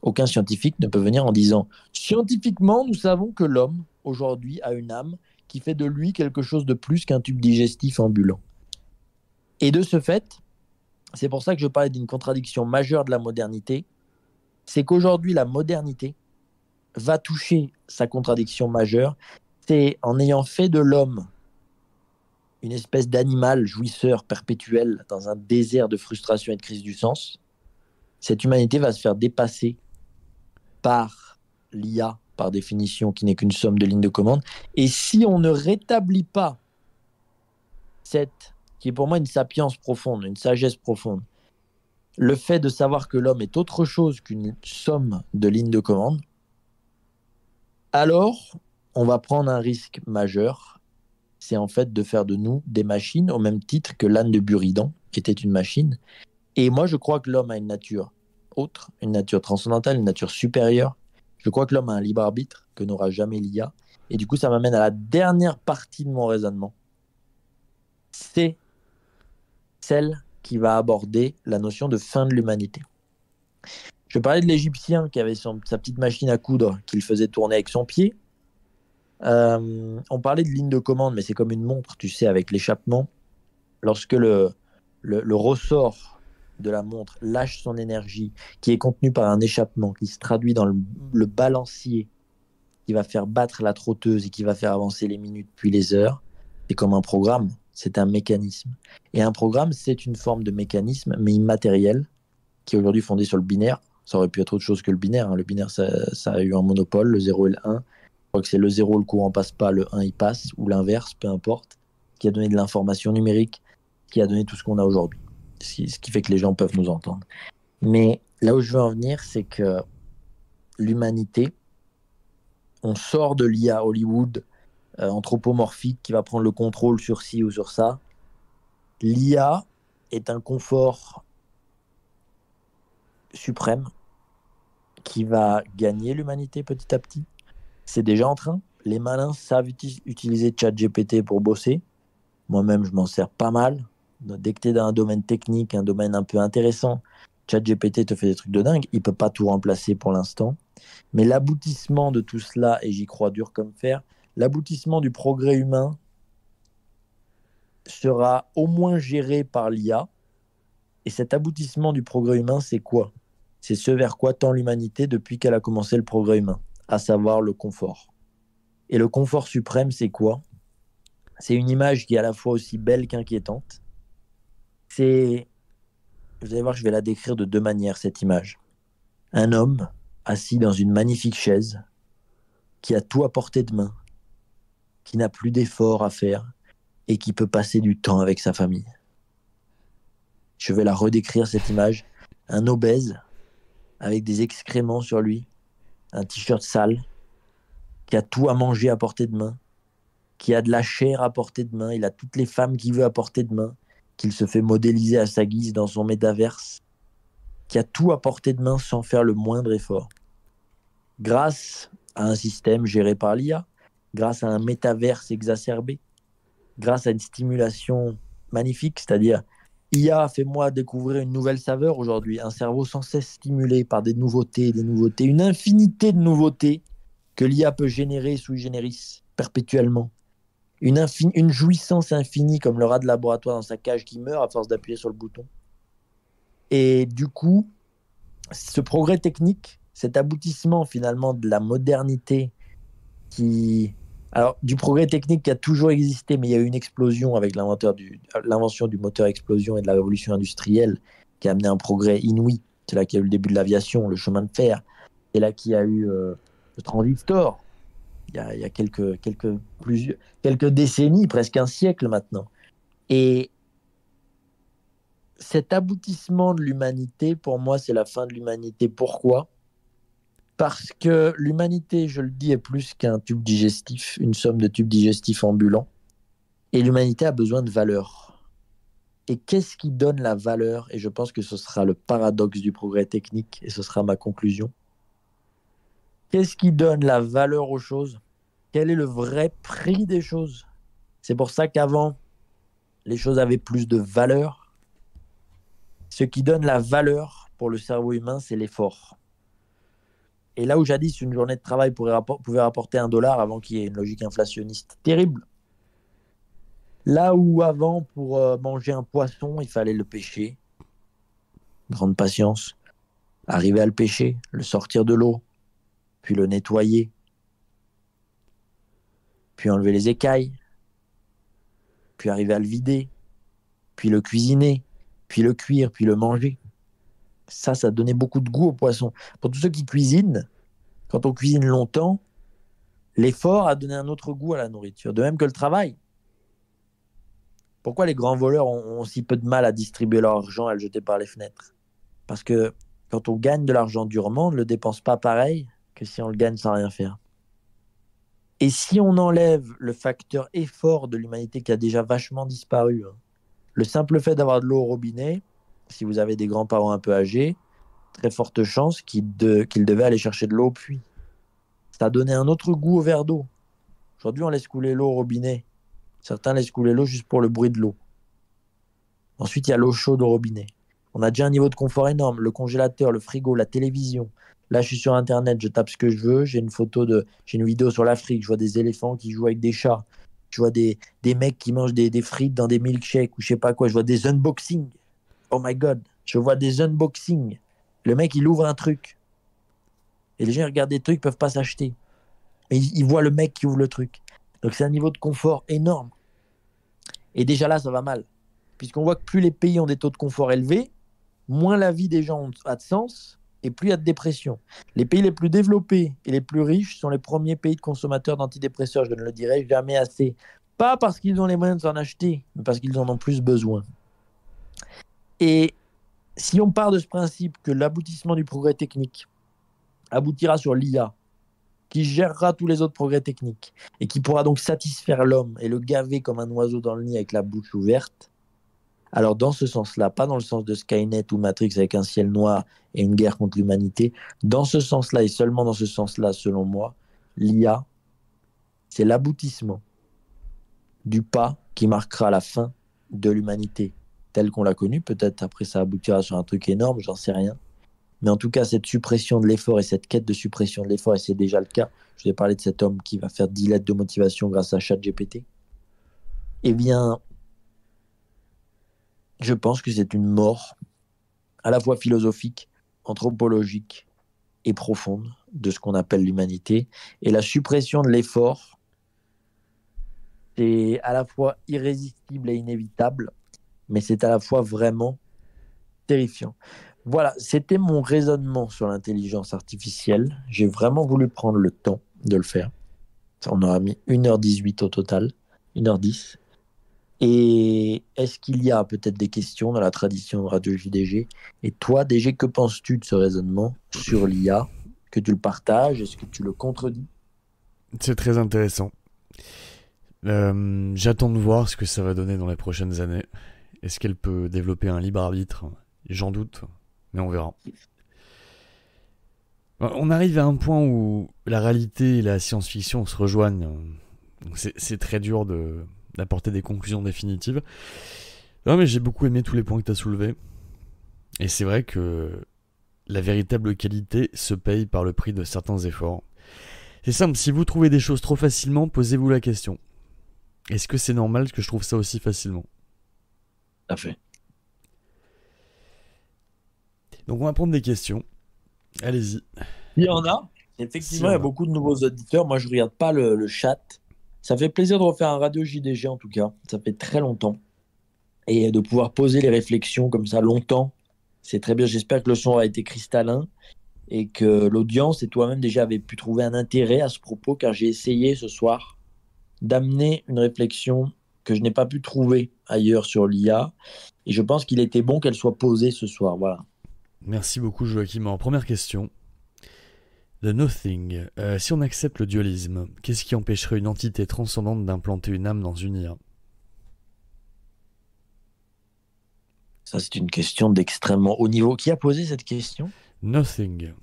Aucun scientifique ne peut venir en disant scientifiquement, nous savons que l'homme aujourd'hui a une âme qui fait de lui quelque chose de plus qu'un tube digestif ambulant. Et de ce fait, c'est pour ça que je parlais d'une contradiction majeure de la modernité, c'est qu'aujourd'hui la modernité va toucher sa contradiction majeure, c'est en ayant fait de l'homme une espèce d'animal jouisseur perpétuel dans un désert de frustration et de crise du sens, cette humanité va se faire dépasser par l'IA par définition, qui n'est qu'une somme de lignes de commande. Et si on ne rétablit pas cette, qui est pour moi une sapience profonde, une sagesse profonde, le fait de savoir que l'homme est autre chose qu'une somme de lignes de commande, alors on va prendre un risque majeur. C'est en fait de faire de nous des machines au même titre que l'âne de Buridan, qui était une machine. Et moi, je crois que l'homme a une nature autre, une nature transcendantale, une nature supérieure, je crois que l'homme a un libre arbitre que n'aura jamais l'IA. Et du coup, ça m'amène à la dernière partie de mon raisonnement. C'est celle qui va aborder la notion de fin de l'humanité. Je parlais de l'Égyptien qui avait sa petite machine à coudre qu'il faisait tourner avec son pied. Euh, on parlait de ligne de commande, mais c'est comme une montre, tu sais, avec l'échappement. Lorsque le, le ressort de la montre lâche son énergie, qui est contenue par un échappement, qui se traduit dans le, balancier, qui va faire battre la trotteuse et qui va faire avancer les minutes puis les heures, c'est comme un programme, c'est un mécanisme. Et un programme, c'est une forme de mécanisme, mais immatériel, qui est aujourd'hui fondé sur le binaire. Ça aurait pu être autre chose que le binaire. Hein. Le binaire, ça, a eu un monopole, le 0 et le 1. Je crois que c'est le 0, le courant passe pas, le 1, il passe, ou l'inverse, peu importe, qui a donné de l'information numérique, qui a donné tout ce qu'on a aujourd'hui ce qui fait que les gens peuvent nous entendre. Mais là où je veux en venir, c'est que l'humanité, on sort de l'IA Hollywood euh, anthropomorphique qui va prendre le contrôle sur ci ou sur ça. L'IA est un confort suprême qui va gagner l'humanité petit à petit. C'est déjà en train. Les malins savent utiliser ChatGPT pour bosser. Moi-même, je m'en sers pas mal. Dès que tu es dans un domaine technique, un domaine un peu intéressant, ChatGPT te fait des trucs de dingue. Il peut pas tout remplacer pour l'instant. Mais l'aboutissement de tout cela, et j'y crois dur comme fer, l'aboutissement du progrès humain sera au moins géré par l'IA. Et cet aboutissement du progrès humain, c'est quoi? C'est ce vers quoi tend l'humanité depuis qu'elle a commencé le progrès humain, à savoir le confort. Et le confort suprême, c'est quoi? C'est une image qui est à la fois aussi belle qu'inquiétante. C'est, vous allez voir, je vais la décrire de deux manières, cette image. Un homme assis dans une magnifique chaise, qui a tout à portée de main, qui n'a plus d'efforts à faire et qui peut passer du temps avec sa famille. Je vais la redécrire, cette image. Un obèse, avec des excréments sur lui, un t-shirt sale, qui a tout à manger à portée de main, qui a de la chair à portée de main, il a toutes les femmes qu'il veut à portée de main, qu'il se fait modéliser à sa guise dans son métaverse, qui a tout à portée de main sans faire le moindre effort. Grâce à un système géré par l'IA, grâce à un métaverse exacerbé, grâce à une stimulation magnifique, c'est-à-dire IA fait-moi découvrir une nouvelle saveur aujourd'hui, un cerveau sans cesse stimulé par des nouveautés, des nouveautés, une infinité de nouveautés que l'IA peut générer sous generis perpétuellement. Une, jouissance infinie comme le rat de laboratoire dans sa cage qui meurt à force d'appuyer sur le bouton. Et du coup, ce progrès technique, cet aboutissement finalement de la modernité qui alors, du progrès technique qui a toujours existé, mais il y a eu une explosion avec l'invention du, moteur explosion et de la révolution industrielle qui a amené un progrès inouï. C'est là qu'il y a eu le début de l'aviation, le chemin de fer. Et là qu'il y a eu euh, le transistor. Il y a, quelques, quelques, plusieurs, quelques décennies, presque un siècle maintenant. Et cet aboutissement de l'humanité, pour moi, c'est la fin de l'humanité. Pourquoi? Parce que l'humanité, je le dis, est plus qu'un tube digestif, une somme de tubes digestifs ambulants. Et l'humanité a besoin de valeur. Et qu'est-ce qui donne la valeur? Et je pense que ce sera le paradoxe du progrès technique, et ce sera ma conclusion. Qu'est-ce qui donne la valeur aux choses? Quel est le vrai prix des choses? C'est pour ça qu'avant, les choses avaient plus de valeur. Ce qui donne la valeur pour le cerveau humain, c'est l'effort. Et là où jadis une journée de travail pouvait rapporter un dollar avant qu'il y ait une logique inflationniste terrible, là où avant pour euh, manger un poisson il fallait le pêcher, grande patience, arriver à le pêcher, le sortir de l'eau, puis le nettoyer, puis enlever les écailles, puis arriver à le vider, puis le cuisiner, puis le cuire, puis le manger. Ça, ça donnait beaucoup de goût au poisson. Pour tous ceux qui cuisinent, quand on cuisine longtemps, l'effort a donné un autre goût à la nourriture, de même que le travail. Pourquoi les grands voleurs ont, si peu de mal à distribuer leur argent, à le jeter par les fenêtres? Parce que quand on gagne de l'argent durement, on ne le dépense pas pareil si on le gagne sans rien faire. Et si on enlève le facteur effort de l'humanité qui a déjà vachement disparu, hein, le simple fait d'avoir de l'eau au robinet, si vous avez des grands-parents un peu âgés, très forte chance qu'ils devaient aller chercher de l'eau au puits. Ça a donné un autre goût au verre d'eau. Aujourd'hui, on laisse couler l'eau au robinet. Certains laissent couler l'eau juste pour le bruit de l'eau. Ensuite, il y a l'eau chaude au robinet. On a déjà un niveau de confort énorme. Le congélateur, le frigo, la télévision. Là, je suis sur Internet, je tape ce que je veux. J'ai une photo de, j'ai une vidéo sur l'Afrique. Je vois des éléphants qui jouent avec des chats. Je vois des, des mecs qui mangent des, frites dans des milkshakes ou je sais pas quoi. Je vois des unboxings oh my god, je vois des unboxings. Le mec, il ouvre un truc. Et les gens regardent des trucs, peuvent pas s'acheter. Mais ils, voient le mec qui ouvre le truc. Donc c'est un niveau de confort énorme. Et déjà là, ça va mal. Puisqu'on voit que plus les pays ont des taux de confort élevés, moins la vie des gens a de sens et plus il y a de dépression. Les pays les plus développés et les plus riches sont les premiers pays de consommateurs d'antidépresseurs, je ne le dirai jamais assez. Pas parce qu'ils ont les moyens de s'en acheter, mais parce qu'ils en ont plus besoin. Et si on part de ce principe que l'aboutissement du progrès technique aboutira sur l'IA, qui gérera tous les autres progrès techniques et qui pourra donc satisfaire l'homme et le gaver comme un oiseau dans le nid avec la bouche ouverte, Alors dans ce sens-là, pas dans le sens de Skynet ou Matrix avec un ciel noir et une guerre contre l'humanité, dans ce sens-là et seulement dans ce sens-là, selon moi, l'IA, c'est l'aboutissement du pas qui marquera la fin de l'humanité telle qu'on l'a connue. Peut-être après ça aboutira sur un truc énorme, j'en sais rien. Mais en tout cas, cette suppression de l'effort et cette quête de suppression de l'effort, et c'est déjà le cas, je vous ai parlé de cet homme qui va faire 10 lettres de motivation grâce à ChatGPT, eh bien, je pense que c'est une mort à la fois philosophique, anthropologique et profonde de ce qu'on appelle l'humanité. Et la suppression de l'effort, c'est à la fois irrésistible et inévitable, mais c'est à la fois vraiment terrifiant. Voilà, c'était mon raisonnement sur l'intelligence artificielle. J'ai vraiment voulu prendre le temps de le faire. On aura mis 1h18 au total, 1h10. Et est-ce qu'il y a peut-être des questions dans la tradition de Radio JDG Et toi, DG, que penses-tu de ce raisonnement sur l'IA Que tu le partages? Est-ce que tu le contredis? C'est très intéressant. Euh, j'attends de voir ce que ça va donner dans les prochaines années. Est-ce qu'elle peut développer un libre arbitre? J'en doute, mais on verra. On arrive à un point où la réalité et la science-fiction se rejoignent. C'est très dur d'apporter des conclusions définitives. Non, mais j'ai beaucoup aimé tous les points que tu as soulevés. Et c'est vrai que la véritable qualité se paye par le prix de certains efforts. C'est simple, si vous trouvez des choses trop facilement, posez-vous la question. Est-ce que c'est normal que je trouve ça aussi facilement? À fait. Donc on va prendre des questions. Allez-y. Il y en a. Effectivement, il y a beaucoup de nouveaux auditeurs. Moi, je regarde pas le, chat. Ça fait plaisir de refaire un radio JDG en tout cas. Ça fait très longtemps. Et de pouvoir poser les réflexions comme ça longtemps, c'est très bien. J'espère que le son a été cristallin et que l'audience et toi-même déjà avez pu trouver un intérêt à ce propos car j'ai essayé ce soir d'amener une réflexion que je n'ai pas pu trouver ailleurs sur l'IA. Et je pense qu'il était bon qu'elle soit posée ce soir. Voilà. Merci beaucoup Joachim. En première question, The Nothing. Euh, si on accepte le dualisme, qu'est-ce qui empêcherait une entité transcendante d'implanter une âme dans une IA? Ça, c'est une question d'extrêmement haut niveau. Qui a posé cette question? Nothing.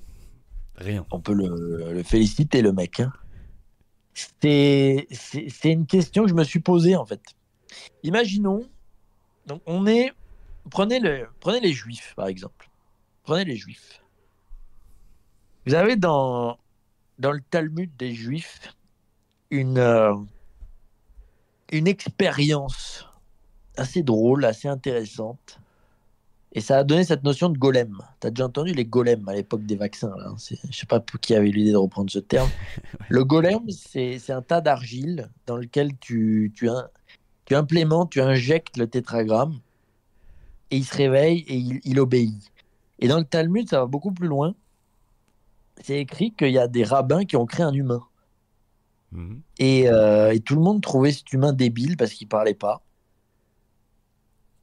Rien. On peut le, féliciter, le mec. Hein. C'est une question que je me suis posée, en fait. Imaginons, donc on est, prenez, le, prenez les juifs par exemple. Prenez les juifs. Vous avez dans, dans le Talmud des juifs une, euh, une expérience assez drôle, assez intéressante. Et ça a donné cette notion de golem. Tu as déjà entendu les golems à l'époque des vaccins. Là. Je ne sais pas qui avait l'idée de reprendre ce terme. Le golem, c'est un tas d'argile dans lequel tu, tu, tu implémentes, tu injectes le tétragramme et il se réveille et il, obéit. Et dans le Talmud, ça va beaucoup plus loin. C'est écrit qu'il y a des rabbins qui ont créé un humain. Mhm. Euh, et, tout le monde trouvait cet humain débile parce qu'il parlait pas.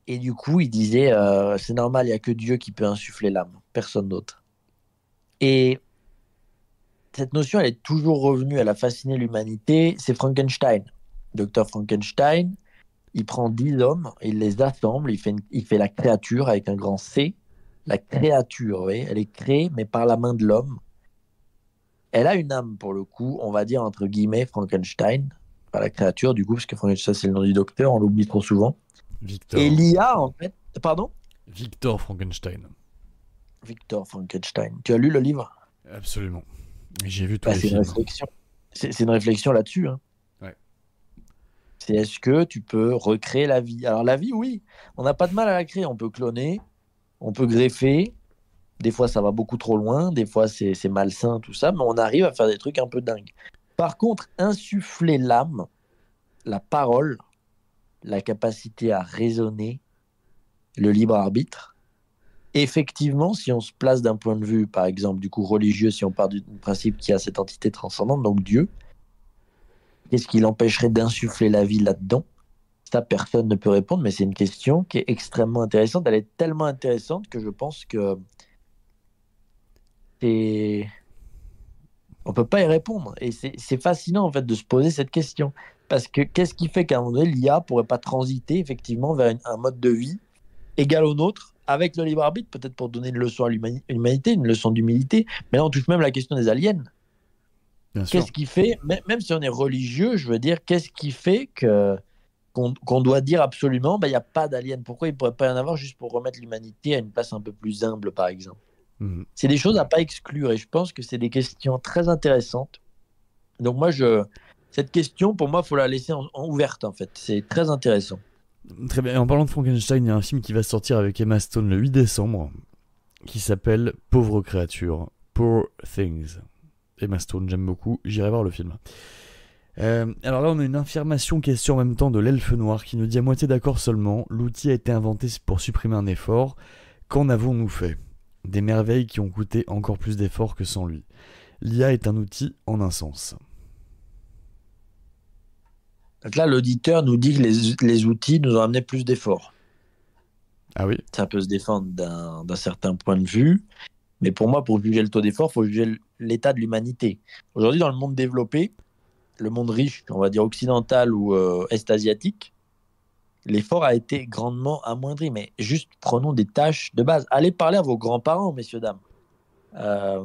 Et du coup, il disait euh, c'est normal, il n'y a que Dieu qui peut insuffler l'âme, personne d'autre. Et cette notion, elle est toujours revenue, elle a fasciné l'humanité. C'est Frankenstein, docteur Frankenstein il prend dix hommes, il les assemble, il fait, il fait la créature avec un grand C. La créature, oui, elle est créée, mais par la main de l'homme. Elle a une âme, pour le coup, on va dire entre guillemets Frankenstein, pas la créature, du coup, parce que Frankenstein, c'est le nom du docteur, on l'oublie trop souvent. Victor. Et l'IA, en fait. Pardon? Victor Frankenstein. Victor Frankenstein. Tu as lu le livre? Absolument. J'ai vu tout bah, C'est une réflexion là-dessus. Hein c'est est-ce que tu peux recréer la vie? Alors la vie, oui, on n'a pas de mal à la créer. On peut cloner, on peut greffer. Des fois, ça va beaucoup trop loin. Des fois, c'est malsain, tout ça. Mais on arrive à faire des trucs un peu dingues. Par contre, insuffler l'âme, la parole, la capacité à raisonner, le libre arbitre, effectivement, si on se place d'un point de vue, par exemple, du coup religieux, si on part du principe qu'il y a cette entité transcendante, donc Dieu, Qu'est-ce qui l'empêcherait d'insuffler la vie là-dedans? Ça, personne ne peut répondre, mais c'est une question qui est extrêmement intéressante. Elle est tellement intéressante que je pense que c'est... On peut pas y répondre. Et c'est fascinant, en fait, de se poser cette question. Parce que qu'est-ce qui fait qu'à un moment donné, l'IA pourrait pas transiter, effectivement, vers un mode de vie égale au nôtre, avec le libre arbitre, peut-être pour donner une leçon à l'humanité, une leçon d'humilité. Mais là, on touche même la question des aliens. Qu'est-ce qui fait, même si on est religieux, je veux dire, qu'est-ce qui fait que qu'on doit dire absolument, bah, il n'y a pas d'aliens Pourquoi il ne pourrait pas y en avoir juste pour remettre l'humanité à une place un peu plus humble, par exemple? Mhm. C'est des choses à pas exclure et je pense que c'est des questions très intéressantes. Donc moi, je, cette question, pour moi, il faut la laisser en, ouverte, en fait. C'est très intéressant. Très bien. en parlant de Frankenstein, il y a un film qui va sortir avec Emma Stone le 8 décembre, qui s'appelle Pauvre créature, Poor Things. Emma Stone, j'aime beaucoup. J'irai voir le film. Euh, alors là, on a une affirmation question en même temps de l'elfe noir qui nous dit à moitié d'accord seulement. L'outil a été inventé pour supprimer un effort. Qu'en avons-nous fait? Des merveilles qui ont coûté encore plus d'efforts que sans lui. L'IA est un outil en un sens. Donc là, l'auditeur nous dit que les, outils nous ont amené plus d'efforts. Ah oui Ça peut se défendre d'un certain point de vue. Mais pour moi, pour juger le taux d'effort, il faut juger l'état de l'humanité. Aujourd'hui, dans le monde développé, le monde riche, on va dire occidental ou euh, est-asiatique, l'effort a été grandement amoindri. Mais juste prenons des tâches de base. Allez parler à vos grands-parents, messieurs, dames. Euh,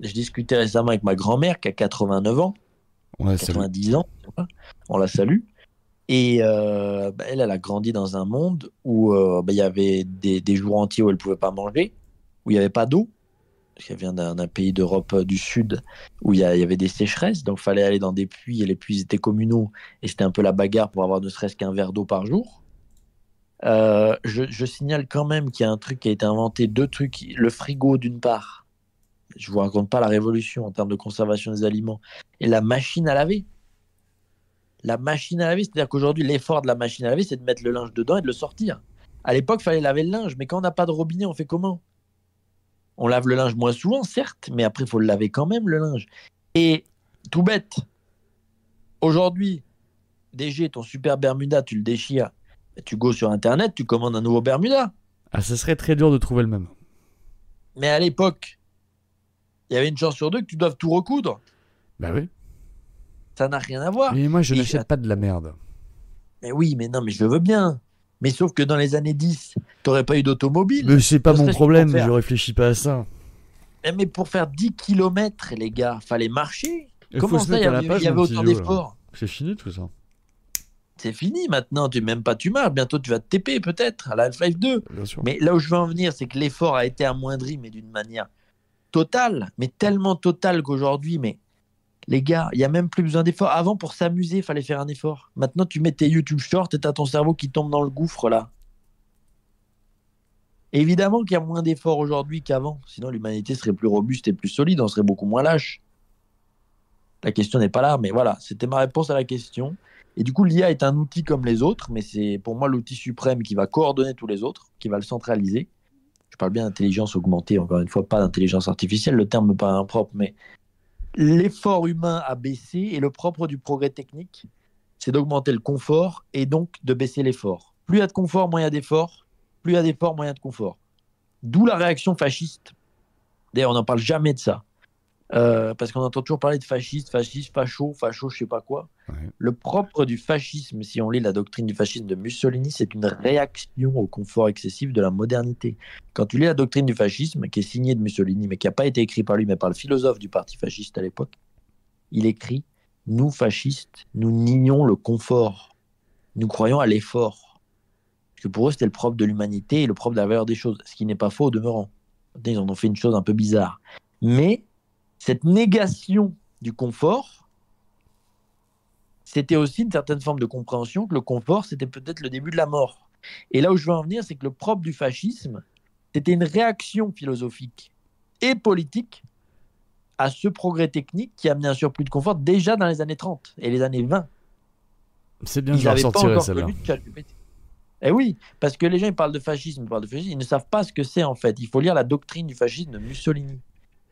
je discutais récemment avec ma grand-mère qui a 89 ans, on 90 ans, on la salue. Et euh, bah, elle, elle a grandi dans un monde où bah, il y avait des, des, jours entiers où elle ne pouvait pas manger, où il n'y avait pas d'eau, qu'elle vient d'un pays d'Europe euh, du Sud où il y, avait des sécheresses, donc fallait aller dans des puits et les puits étaient communaux et c'était un peu la bagarre pour avoir ne serait-ce qu'un verre d'eau par jour. Euh, je, signale quand même qu'il y a un truc qui a été inventé, deux trucs, le frigo d'une part, je vous raconte pas la révolution en termes de conservation des aliments, et la machine à laver. La machine à laver, c'est-à-dire qu'aujourd'hui l'effort de la machine à laver, c'est de mettre le linge dedans et de le sortir. À l'époque, il fallait laver le linge, mais quand on n'a pas de robinet, on fait comment? On lave le linge moins souvent, certes, mais après, il faut le laver quand même, le linge. Et tout bête, aujourd'hui, DG, ton super Bermuda, tu le déchires, tu go sur Internet, tu commandes un nouveau Bermuda. Ah, ça serait très dur de trouver le même. Mais à l'époque, il y avait une chance sur deux que tu doives tout recoudre. Bah oui. Ça n'a rien à voir. Mais moi, je n'achète pas de la merde. Mais oui, mais non, mais je veux bien. Mais sauf que dans les années 10, tu n'aurais pas eu d'automobile. Mais c'est pas mon problème, je réfléchis pas à ça. Eh, mais pour faire 10 km, les gars, fallait marcher. Comment ça, il y avait, autant d'efforts C'est fini tout ça. C'est fini maintenant, tu même pas tu marches, bientôt tu vas te TP peut-être à la Half-Life 2. Mais là où je veux en venir, c'est que l'effort a été amoindri, mais d'une manière totale, mais tellement totale qu'aujourd'hui, mais les gars, il y a même plus besoin d'effort. Avant, pour s'amuser, il fallait faire un effort. Maintenant, tu mets tes YouTube Shorts et tu as ton cerveau qui tombe dans le gouffre là. Évidemment qu'il y a moins d'efforts aujourd'hui qu'avant. Sinon, l'humanité serait plus robuste et plus solide. On serait beaucoup moins lâche. La question n'est pas là, mais voilà, c'était ma réponse à la question. Et du coup, l'IA est un outil comme les autres, mais c'est pour moi l'outil suprême qui va coordonner tous les autres, qui va le centraliser. Je parle bien d'intelligence augmentée, encore une fois, pas d'intelligence artificielle. Le terme me paraît impropre, mais l'effort humain a baissé et le propre du progrès technique, c'est d'augmenter le confort et donc de baisser l'effort. Plus il y a de confort, moins il y a d'effort. Plus il y a d'effort, moins il y a de confort. D'où la réaction fasciste. D'ailleurs, on n'en parle jamais de ça. Euh, parce qu'on entend toujours parler de fasciste, fasciste, facho, facho, je sais pas quoi. Le propre du fascisme, si on lit la doctrine du fascisme de Mussolini, c'est une réaction au confort excessif de la modernité. Quand tu lis la doctrine du fascisme, qui est signée de Mussolini, mais qui n'a pas été écrite par lui, mais par le philosophe du parti fasciste à l'époque, il écrit Nous, fascistes, nous nions le confort. Nous croyons à l'effort. Parce que pour eux, c'était le propre de l'humanité et le propre de la valeur des choses, ce qui n'est pas faux au demeurant. Ils en ont fait une chose un peu bizarre. Mais cette négation du confort, c'était aussi une certaine forme de compréhension que le confort, c'était peut-être le début de la mort. Et là où je veux en venir, c'est que le propre du fascisme, c'était une réaction philosophique et politique à ce progrès technique qui a amené un surplus de confort déjà dans les années 30 et les années 20. C'est bien, je ressortir celle-là. Eh oui, parce que les gens ils parlent de fascisme, ils parlent de fascisme, ils ne savent pas ce que c'est en fait. Il faut lire la doctrine du fascisme de Mussolini.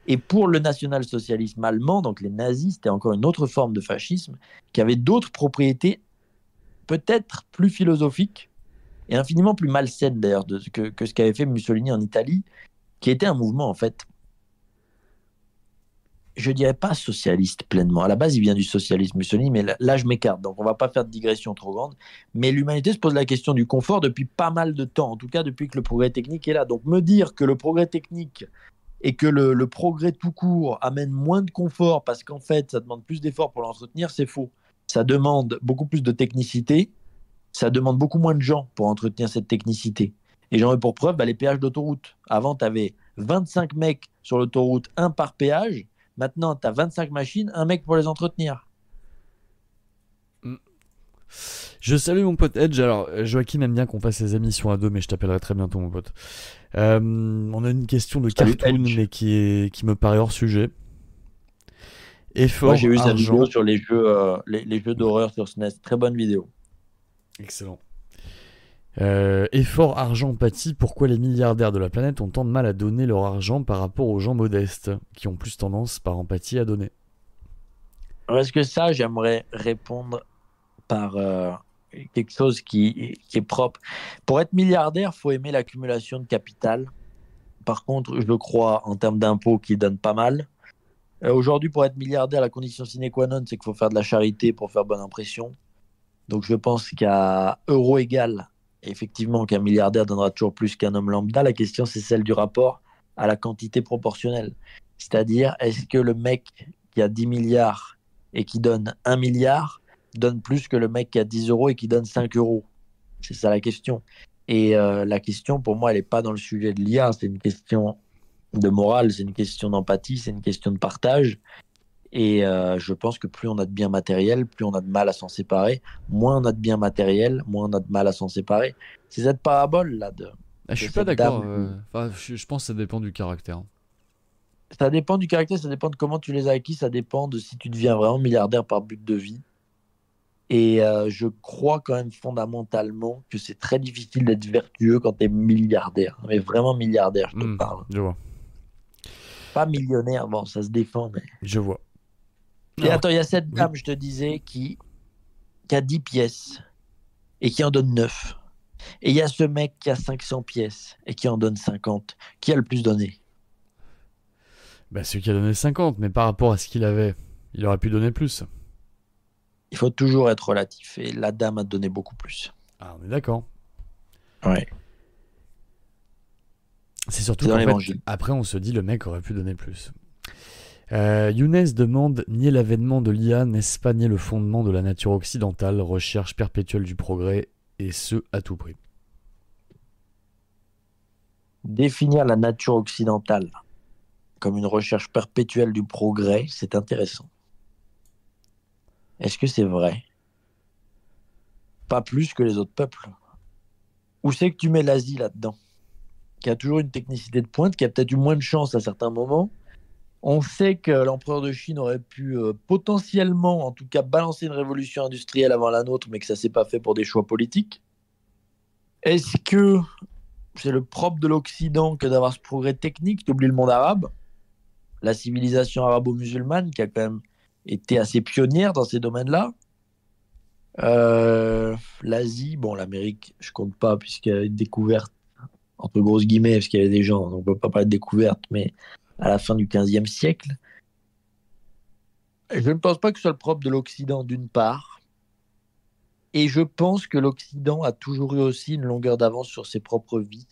Et pour le national-socialisme allemand, donc les nazis, c'était encore une autre forme de fascisme qui avait d'autres propriétés peut-être plus philosophiques et infiniment plus malsaines d'ailleurs que, que ce qu'avait fait Mussolini en Italie, qui était un mouvement en fait je dirais pas socialiste pleinement. À la base, il vient du socialisme Mussolini, mais là, je m'écarte. Donc, on va pas faire de digression trop grande. Mais l'humanité se pose la question du confort depuis pas mal de temps. En tout cas, depuis que le progrès technique est là. Donc, me dire que le progrès technique et que le, progrès tout court amène moins de confort parce qu'en fait, ça demande plus d'efforts pour l'entretenir, c'est faux. Ça demande beaucoup plus de technicité. Ça demande beaucoup moins de gens pour entretenir cette technicité. Et j'en ai pour preuve bah, les péages d'autoroute. Avant, tu avais 25 mecs sur l'autoroute, un par péage. Maintenant, tu as 25 machines, un mec pour les entretenir. Je salue mon pote Edge. Alors, Joachim aime bien qu'on fasse ces émissions à deux, mais je t'appellerai très bientôt, mon pote. Euh, on a une question de Salut, cartoon, Edge. mais qui, est, qui me paraît hors sujet. Effort, Moi, j'ai vu sa vidéo sur les jeux, euh, les, les jeux d'horreur sur SNES. Très bonne vidéo. Excellent. Euh, effort, argent, empathie. Pourquoi les milliardaires de la planète ont tant de mal à donner leur argent par rapport aux gens modestes, qui ont plus tendance par empathie à donner? Est-ce que ça, j'aimerais répondre par euh, quelque chose qui, qui est propre. Pour être milliardaire, faut aimer l'accumulation de capital. Par contre, je crois en termes d'impôts qui donnent pas mal. Euh, Aujourd'hui, pour être milliardaire, la condition sine qua non, c'est qu'il faut faire de la charité pour faire bonne impression. Donc, je pense qu'à euro égal, effectivement, qu'un milliardaire donnera toujours plus qu'un homme lambda. La question, c'est celle du rapport à la quantité proportionnelle. C'est-à-dire, est-ce que le mec qui a 10 milliards et qui donne 1 milliard donne plus que le mec qui a 10 euros et qui donne 5 euros C'est ça la question. Et euh, la question, pour moi, elle n'est pas dans le sujet de l'IA, c'est une question de morale, c'est une question d'empathie, c'est une question de partage. Et euh, je pense que plus on a de biens matériels, plus on a de mal à s'en séparer. Moins on a de biens matériels, moins on a de mal à s'en séparer. C'est cette parabole là de. Ah, Je suis pas d'accord. euh, enfin, je, je pense que ça dépend du caractère. Ça dépend du caractère, ça dépend de comment tu les as acquis, ça dépend de si tu deviens vraiment milliardaire par but de vie. Et euh, je crois quand même fondamentalement que c'est très difficile d'être vertueux quand tu es milliardaire. Mais vraiment milliardaire, je te Hmm, parle. je vois. Pas millionnaire, bon, ça se défend. Mais... Je vois. Et Alors, attends, il y a cette oui. dame, je te disais, qui, qui a 10 pièces et qui en donne 9. Et il y a ce mec qui a 500 pièces et qui en donne 50. Qui a le plus donné? Bah, celui qui a donné 50, mais par rapport à ce qu'il avait, il aurait pu donner plus. Il faut toujours être relatif. Et la dame a donné beaucoup plus. Ah, on est d'accord. Ouais. C'est surtout dans fait, après, on se dit le mec aurait pu donner plus. Euh, Younes demande Nier l'avènement de l'IA, n'est-ce pas nier le fondement de la nature occidentale, recherche perpétuelle du progrès, et ce à tout prix Définir la nature occidentale comme une recherche perpétuelle du progrès, c'est intéressant. Est-ce que c'est vrai? Pas plus que les autres peuples. Où c'est que tu mets l'Asie là-dedans? Qui a toujours une technicité de pointe, qui a peut-être eu moins de chance à certains moments. On sait que l'empereur de Chine aurait pu euh, potentiellement, en tout cas, balancer une révolution industrielle avant la nôtre, mais que ça s'est pas fait pour des choix politiques. Est-ce que c'est le propre de l'Occident que d'avoir ce progrès technique? Tu oublies le monde arabe, la civilisation arabo-musulmane qui a quand même été assez pionnière dans ces domaines-là. Euh, L'Asie, bon, l'Amérique, je compte pas puisqu'il y a une découverte, entre grosses guillemets, parce qu'il y avait des gens, donc on peut pas parler de découverte, mais à la fin du 15e siècle. Je ne pense pas que ce soit le propre de l'Occident d'une part. Et je pense que l'Occident a toujours eu aussi une longueur d'avance sur ses propres vies.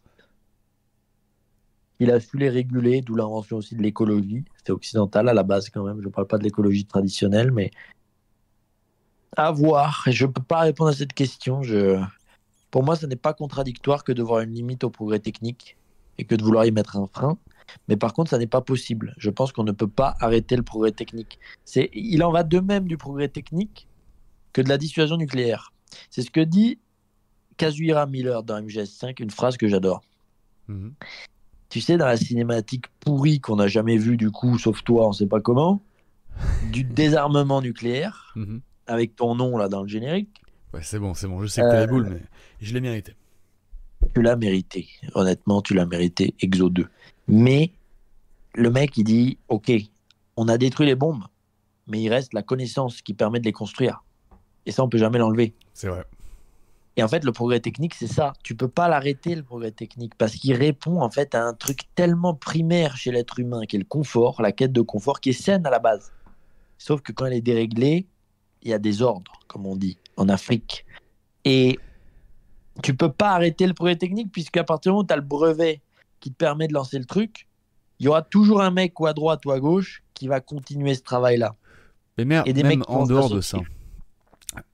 Il a su les réguler, d'où l'invention aussi de l'écologie. C'est occidental à la base quand même. Je ne parle pas de l'écologie traditionnelle, mais à voir. Je ne peux pas répondre à cette question. Pour moi, ce n'est pas contradictoire que de voir une limite au progrès technique et que de vouloir y mettre un frein. Mais par contre, ça n'est pas possible. Je pense qu'on ne peut pas arrêter le progrès technique. C'est... Il en va de même du progrès technique que de la dissuasion nucléaire. C'est ce que dit Kazuhira Miller dans MGS5, une phrase que j'adore. Mhm. Tu sais, dans la cinématique pourrie qu'on n'a jamais vue, du coup, sauf toi, on sait pas comment, du désarmement nucléaire, Mhm. avec ton nom là dans le générique, Ouais, c'est bon, c'est bon. Je sais que t'as Euh, les boules, mais je l'ai mérité. tu l'as mérité. Honnêtement, tu l'as mérité, Exo 2. Mais le mec, il dit Ok, on a détruit les bombes, mais il reste la connaissance qui permet de les construire. Et ça, on peut jamais l'enlever. C'est vrai. Et en fait, le progrès technique, c'est ça. Tu peux pas l'arrêter, le progrès technique, parce qu'il répond en fait à un truc tellement primaire chez l'être humain, qui est le confort, la quête de confort, qui est saine à la base. Sauf que quand elle est déréglée, il y a des ordres, comme on dit, en Afrique. Et tu peux pas arrêter le progrès technique, puisqu'à partir du moment où tu as le brevet qui te permet de lancer le truc, il y aura toujours un mec ou à droite ou à gauche qui va continuer ce travail-là. Mais mer- Et des même mecs en dehors de ça,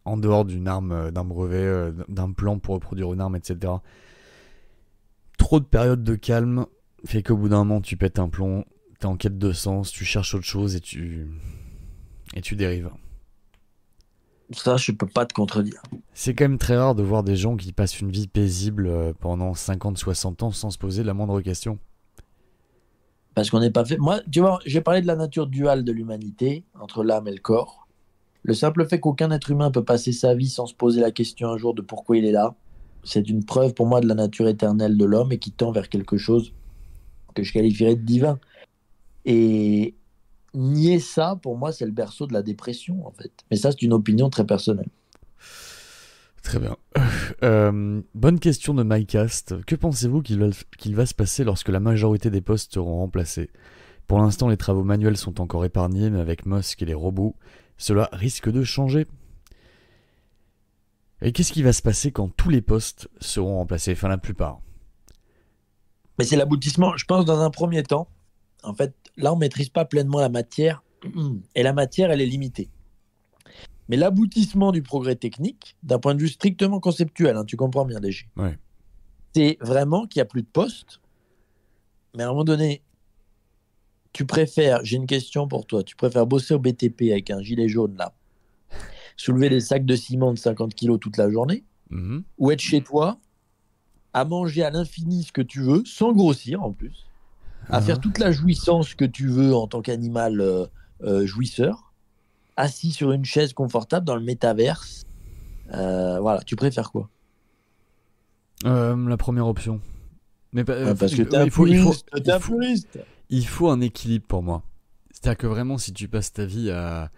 en dehors d'une arme, euh, d'un brevet, euh, d'un plan pour reproduire une arme, etc. Trop de périodes de calme fait qu'au bout d'un moment, tu pètes un plomb, t'es en quête de sens, tu cherches autre chose et tu et tu dérives. Ça, je peux pas te contredire. C'est quand même très rare de voir des gens qui passent une vie paisible euh, pendant 50-60 ans sans se poser la moindre question. Parce qu'on n'est pas fait. Moi, tu vois, j'ai parlé de la nature duale de l'humanité, entre l'âme et le corps. Le simple fait qu'aucun être humain peut passer sa vie sans se poser la question un jour de pourquoi il est là, c'est une preuve pour moi de la nature éternelle de l'homme et qui tend vers quelque chose que je qualifierais de divin. Et nier ça, pour moi, c'est le berceau de la dépression, en fait. Mais ça, c'est une opinion très personnelle. Très bien. Euh, bonne question de MyCast. Que pensez-vous qu'il va, va se passer lorsque la majorité des postes seront remplacés? Pour l'instant, les travaux manuels sont encore épargnés, mais avec Musk et les robots, cela risque de changer. Et qu'est-ce qui va se passer quand tous les postes seront remplacés? Enfin, la plupart. Mais c'est l'aboutissement. Je pense dans un premier temps, en fait, là, on maîtrise pas pleinement la matière, et la matière, elle est limitée. Mais l'aboutissement du progrès technique, d'un point de vue strictement conceptuel, hein, tu comprends bien, DG, Ouais. c'est vraiment qu'il n'y a plus de postes. Mais à un moment donné, tu préfères, j'ai une question pour toi, tu préfères bosser au BTP avec un gilet jaune là, soulever des sacs de ciment de 50 kilos toute la journée, Mhm. ou être chez toi à manger à l'infini ce que tu veux, sans grossir en plus, à Ah. faire toute la jouissance que tu veux en tant qu'animal euh, euh, jouisseur, assis sur une chaise confortable dans le métaverse. Euh, voilà, tu préfères quoi? La première option. Mais Ouais, Parce que t'es un faut, faut- faut-. Il faut un équilibre pour moi. C'est-à-dire que vraiment, si tu passes ta vie à,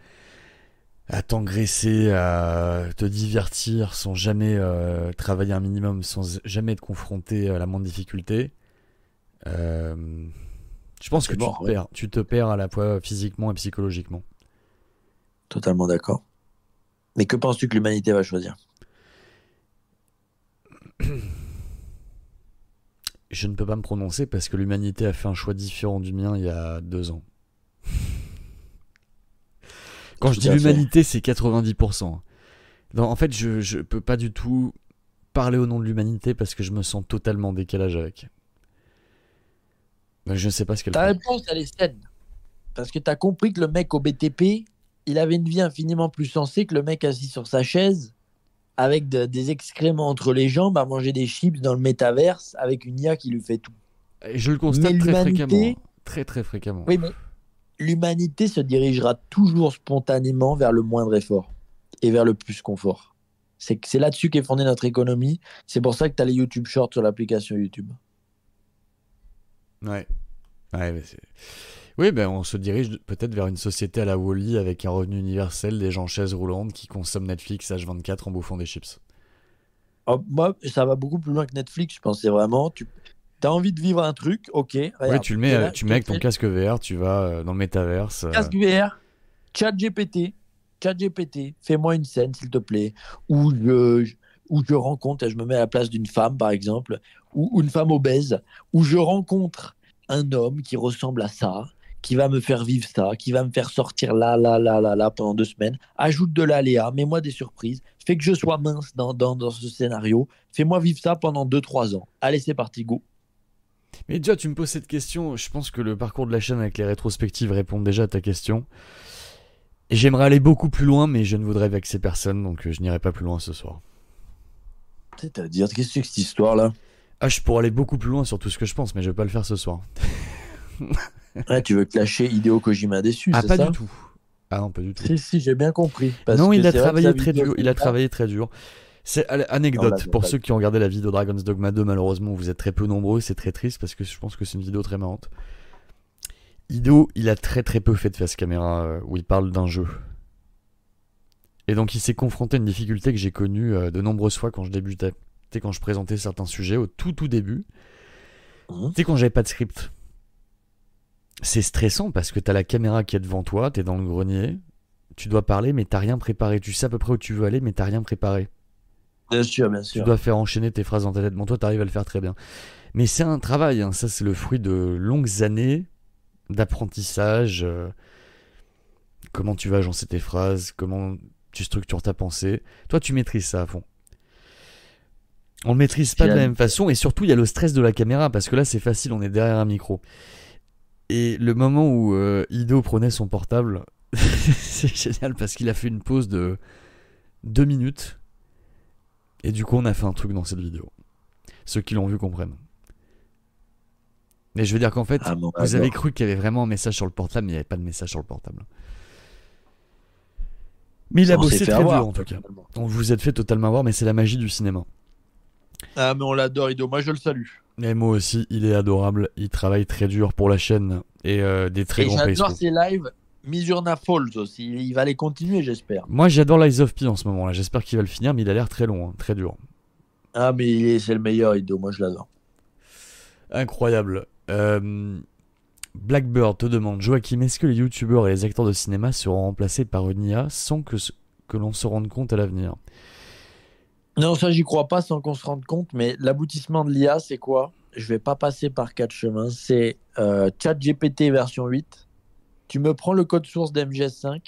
à t'engraisser, à te divertir sans jamais euh, travailler un minimum, sans jamais être confronté à la moindre difficulté, euh, je pense que tu, te ouais. perds. tu te perds à la fois physiquement et psychologiquement. Totalement d'accord. Mais que penses-tu que l'humanité va choisir? Je ne peux pas me prononcer parce que l'humanité a fait un choix différent du mien il y a deux ans. Quand je dis l'humanité, c'est 90%. Non, en fait, je, je peux pas du tout parler au nom de l'humanité parce que je me sens totalement en décalage avec. Je ne sais pas ce qu'elle Ta fait. réponse, elle est saine. Parce que tu as compris que le mec au BTP, il avait une vie infiniment plus sensée que le mec assis sur sa chaise avec de- des excréments entre les jambes à manger des chips dans le métaverse avec une IA qui lui fait tout. Et je le constate Mais très fréquemment. Très très fréquemment. Oui, mais l'humanité se dirigera toujours spontanément vers le moindre effort et vers le plus confort. C'est là-dessus qu'est fondée notre économie. C'est pour ça que tu as les YouTube Shorts sur l'application YouTube. Ouais. Ouais, mais c'est- oui, ben on se dirige peut-être vers une société à la Wally avec un revenu universel, des gens chaises roulantes qui consomment Netflix H24 en bouffant des chips. Oh, moi, ça va beaucoup plus loin que Netflix. Je pensais vraiment, tu as envie de vivre un truc, ok. Oui, tu le mets, là, tu mets avec ton casque VR, tu vas euh, dans le métaverse. euh, casque VR, chat GPT, chat GPT, fais-moi une scène s'il te plaît, où je, où je rencontre, je me mets à la place d'une femme par exemple, ou, ou une femme obèse, où je rencontre un homme qui ressemble à ça, qui va me faire vivre ça, qui va me faire sortir là, là, là, là, là pendant deux semaines, ajoute de l'aléa, mets-moi des surprises, fais que je sois mince dans, dans, dans ce scénario, fais-moi vivre ça pendant deux, trois ans. Allez, c'est parti, go. Mais déjà, tu me poses cette question. Je pense que le parcours de la chaîne avec les rétrospectives répond déjà à ta question. J'aimerais aller beaucoup plus loin, mais je ne voudrais vexer personne, donc euh, je n'irai pas plus loin ce soir. C'est-à-dire, qu'est-ce que c'est que cette histoire-là? Ah, je pourrais aller beaucoup plus loin sur tout ce que je pense, mais je vais pas le faire ce soir. Ouais, Tu veux clasher Hideo Kojima déçu, Ah, c'est pas ça du tout. Ah non, pas du tout. Si, si, j'ai bien compris. Parce non, que il a c'est travaillé très dur. Il a travaillé très dur. C'est Non, anecdote pour c'est ceux qui ont regardé la vidéo Dragon's Dogma 2. Malheureusement, vous êtes très peu nombreux. C'est très triste parce que je pense que c'est une vidéo très marrante. Ido, il a très très peu fait de face caméra euh, où il parle d'un jeu. Et donc il s'est confronté à une difficulté que j'ai connue euh, de nombreuses fois quand je débutais. Tu sais, quand je présentais certains sujets au tout tout début. Mhm. Tu sais, quand j'avais pas de script. C'est stressant parce que t'as la caméra qui est devant toi, t'es dans le grenier, tu dois parler mais t'as rien préparé. Tu sais à peu près où tu veux aller mais t'as rien préparé. Bien sûr, bien Tu dois faire enchaîner tes phrases dans ta tête. Bon, toi, t'arrives à le faire très bien. Mais c'est un travail, hein. ça, c'est le fruit de longues années d'apprentissage. euh, comment tu vas agencer tes phrases, comment tu structures ta pensée. Toi, tu maîtrises ça à fond. On le maîtrise pas de la même façon, et surtout, il y a le stress de la caméra, parce que là, c'est facile, on est derrière un micro. Et le moment où euh, Ido prenait son portable, c'est génial, parce qu'il a fait une pause de deux minutes. Et du coup, on a fait un truc dans cette vidéo. Ceux qui l'ont vu comprennent. Mais je veux dire qu'en fait, Ah, bon, vous avez cru qu'il y avait vraiment un message sur le portable, mais il n'y avait pas de message sur le portable. Mais il a On bossé très dur en tout cas. On vous êtes fait totalement avoir, mais c'est la magie du cinéma. Ah, mais on l'adore, Ido. Moi, je le salue. Et moi aussi, il est adorable. Il travaille très dur pour la chaîne et euh, des très Et grands j'adore ses lives. Misurna Falls aussi. Il va les continuer, j'espère. Moi, j'adore Lies of P en ce moment là. J'espère qu'il va le finir, mais il a l'air très long, hein, très dur. Ah, mais il est- c'est le meilleur, Ido. Moi, je l'adore. Incroyable. Euh, Blackbird te demande Joachim, est-ce que les youtubeurs et les acteurs de cinéma seront remplacés par une IA sans que, que l'on se rende compte à l'avenir? Non, ça, j'y crois pas sans qu'on se rende compte. Mais l'aboutissement de l'IA, c'est quoi? Je vais pas passer par quatre chemins. C'est euh, ChatGPT version 8. Tu me prends le code source d'MGS5.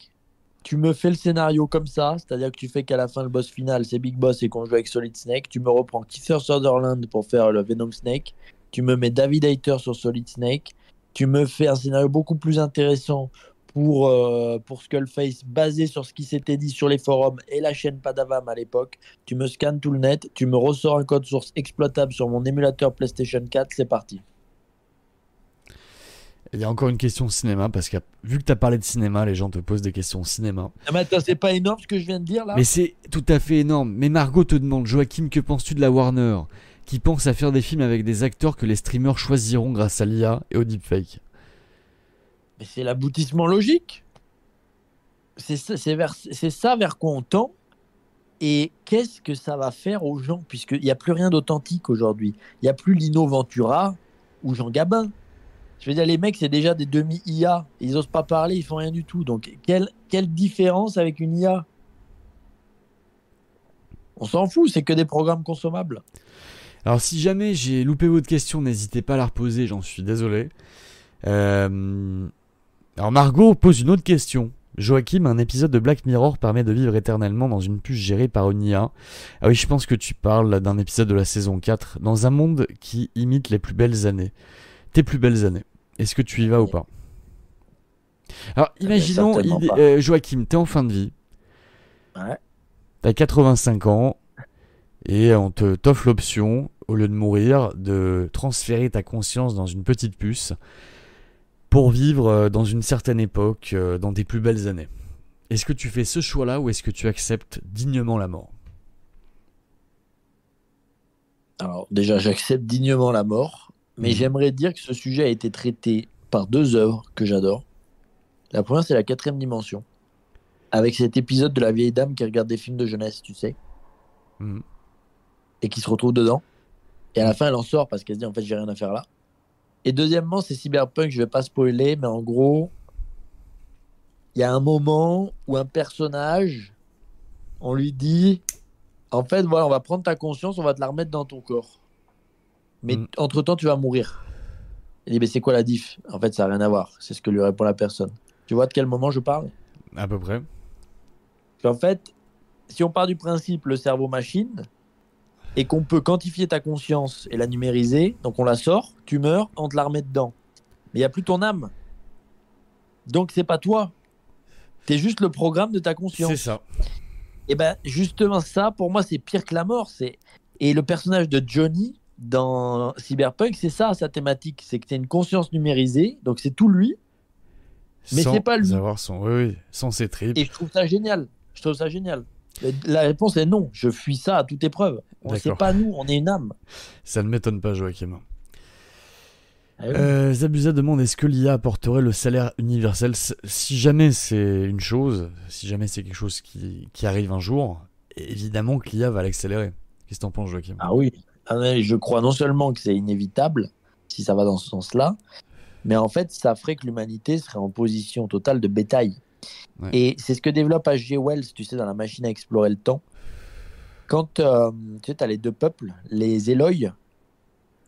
Tu me fais le scénario comme ça, c'est-à-dire que tu fais qu'à la fin, le boss final, c'est Big Boss et qu'on joue avec Solid Snake. Tu me reprends Kiefer Sutherland pour faire le Venom Snake. Tu me mets David Hayter sur Solid Snake. Tu me fais un scénario beaucoup plus intéressant pour, euh, pour Skullface, basé sur ce qui s'était dit sur les forums et la chaîne Padavam à l'époque. Tu me scannes tout le net, tu me ressors un code source exploitable sur mon émulateur PlayStation 4, c'est parti. Il y a encore une question cinéma, parce que vu que tu as parlé de cinéma, les gens te posent des questions cinéma. Ah, mais attends, c'est pas énorme ce que je viens de dire là? Mais c'est tout à fait énorme. Mais Margot te demande Joachim, que penses-tu de la Warner? Qui pense à faire des films avec des acteurs que les streamers choisiront grâce à l'IA et au deepfake? C'est l'aboutissement logique. C'est ça, vers- quoi on tend. Et qu'est-ce que ça va faire aux gens? Puisqu'il n'y a plus rien d'authentique aujourd'hui. Il n'y a plus Lino Ventura ou Jean Gabin. Je veux dire, les mecs, c'est déjà des demi-IA. Ils osent pas parler, ils font rien du tout. Donc, quelle, quelle différence avec une IA On s'en fout, c'est que des programmes consommables. Alors si jamais j'ai loupé votre question, n'hésitez pas à la reposer, j'en suis désolé. Euh, Alors Margot pose une autre question. Joachim, un épisode de Black Mirror permet de vivre éternellement dans une puce gérée par une IA. Ah oui, je pense que tu parles d'un épisode de la saison 4, dans un monde qui imite les plus belles années. Tes plus belles années. Est-ce que tu y vas ou pas? Alors ben, imaginons, il- euh, Joachim, t'es en fin de vie. Ouais. T'as 85 ans et on te t'offre l'option, au lieu de mourir, de transférer ta conscience dans une petite puce pour vivre euh, dans une certaine époque, euh, dans tes plus belles années. Est-ce que tu fais ce choix-là ou est-ce que tu acceptes dignement la mort? Alors, déjà, j'accepte dignement la mort, mais Mhm. j'aimerais dire que ce sujet a été traité par deux œuvres que j'adore. La première, c'est la quatrième dimension, avec cet épisode de la vieille dame qui regarde des films de jeunesse, tu sais, Mhm. et qui se retrouve dedans. Et à la fin, elle en sort parce qu'elle se dit, en fait, j'ai rien à faire là. Et deuxièmement, c'est Cyberpunk, je vais pas spoiler, mais en gros, il y a un moment où un personnage, on lui dit, en fait, voilà, on va prendre ta conscience, on va te la remettre dans ton corps. Mais Mm. entre-temps, tu vas mourir. Il dit, mais c'est quoi la diff? En fait, ça n'a rien à voir. C'est ce que lui répond la personne. Tu vois de quel moment je parle? À peu près. En fait, si on part du principe le cerveau-machine, et qu'on peut quantifier ta conscience et la numériser, donc on la sort, tu meurs, on te la remet dedans. Mais il n'y a plus ton âme. Donc c'est pas toi. T'es juste le programme de ta C'est conscience. ça. Et ben justement ça, pour moi, c'est pire que la mort. C'est et le personnage de Johnny dans Cyberpunk, c'est ça sa thématique, c'est que c'est une conscience numérisée, donc c'est tout lui. Mais c'est pas lui. Avoir son... Oui, oui, sans ses tripes. Et je trouve ça génial. Je trouve ça génial. La réponse est non. Je fuis ça à toute épreuve. Sait pas nous, on est une âme. Ça ne m'étonne pas, Joachim. Oui. Euh, Zabuza demande est-ce que l'IA apporterait le salaire universel Si jamais c'est une chose, si jamais c'est quelque chose qui, qui arrive un jour, évidemment que l'IA va l'accélérer. Qu'est-ce que t'en penses, Joachim? Ah oui, Ah je crois non seulement que c'est inévitable, si ça va dans ce sens-là, mais en fait, ça ferait que l'humanité serait en position totale de bétail. Et c'est ce que développe H.G. Wells, tu sais, dans la machine à explorer le temps. Quand euh, tu sais, as les deux peuples, les Eloy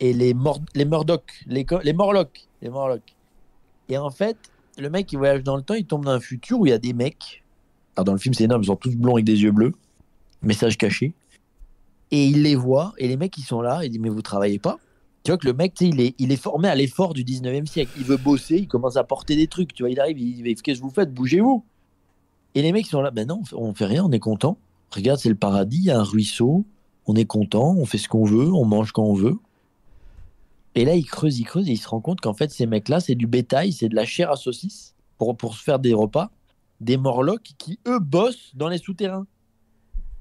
et les, Mor les Morlocks, les Morlocks. Et en fait, le mec, il voyage dans le temps, il tombe dans un futur où il y a des mecs. Alors, dans le film, c'est énorme, ils sont tous blonds avec des yeux bleus. Message caché. Et il les voit, et les mecs, ils sont là, il dit, mais vous travaillez pas? Tu vois que le mec, il est, il est formé à l'effort du 19e siècle. Il veut bosser, il commence à porter des trucs. Tu vois, il arrive, il dit, qu'est-ce que vous faites? Bougez-vous Et les mecs, sont là, ben non, on fait- rien, on est content. Regarde, c'est le paradis, il y a un ruisseau, on est content, on fait ce qu'on veut, on mange quand on veut. Et là, il creuse, il creuse, et il se rend compte qu'en fait, ces mecs-là, c'est du bétail, c'est de la chair à saucisse pour, pour se faire des repas. Des morlocks qui, eux, bossent dans les souterrains.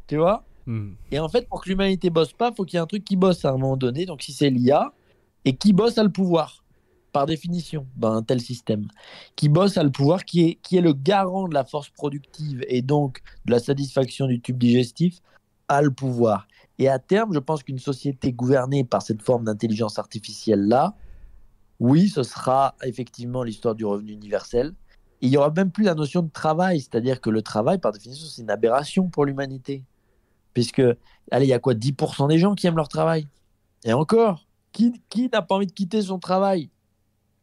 Tu vois? Hmm. Et en fait, pour que l'humanité bosse pas, faut qu'il y ait un truc qui bosse à un moment donné. Donc, si c'est l'IA, et qui bosse a le pouvoir, par définition, dans un tel système. Qui bosse a le pouvoir, qui est, qui est le garant de la force productive et donc de la satisfaction du tube digestif, a le pouvoir. Et à terme, je pense qu'une société gouvernée par cette forme d'intelligence artificielle-là, oui, ce sera effectivement l'histoire du revenu universel. Il n'y aura même plus la notion de travail, c'est-à-dire que le travail, par définition, c'est une aberration pour l'humanité. Puisque, allez, il y a quoi 10% des gens qui aiment leur travail Et encore, qui, qui n'a pas envie de quitter son travail?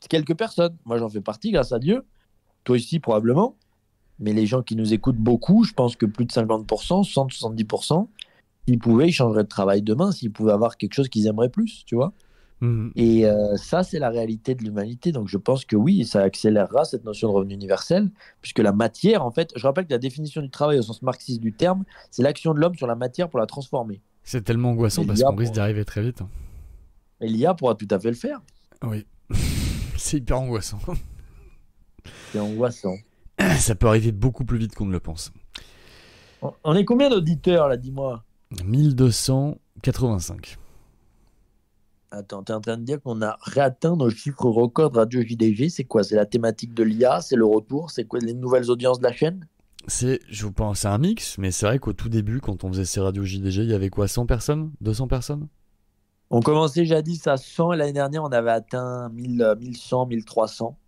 Quelques personnes. Moi, j'en fais partie, grâce à Dieu. Toi aussi, probablement. Mais les gens qui nous écoutent beaucoup, je pense que plus de 50%, 60-70%, s'ils pouvaient, ils changeraient de travail demain, s'ils pouvaient avoir quelque chose qu'ils aimeraient plus, tu vois Hmm. et euh, ça, c'est la réalité de l'humanité. Donc, je pense que oui, ça accélérera cette notion de revenu universel, puisque la matière, en fait, je rappelle que la définition du travail au sens marxiste du terme, c'est l'action de l'homme sur la matière pour la transformer. C'est tellement angoissant parce qu'on risque d'y arriver très vite. hein. Et l'IA pourra tout à fait le faire. Oui. C'est hyper angoissant. C'est angoissant. Ça peut arriver beaucoup plus vite qu'on ne le pense. On- On est combien d'auditeurs, là, dis-moi? 1285. Attends, tu es en train de dire qu'on a réatteint nos chiffres records de Radio JDG. C'est quoi? C'est la thématique de l'IA C'est le retour? C'est quoi les nouvelles audiences de la chaîne? C'est, je vous pense, c'est un mix, mais c'est vrai qu'au tout début, quand on faisait ces radios JDG, il y avait quoi? 100 personnes? 200 personnes? On commençait jadis à 100 et l'année dernière, on avait atteint 1000, euh, 1100, 1300.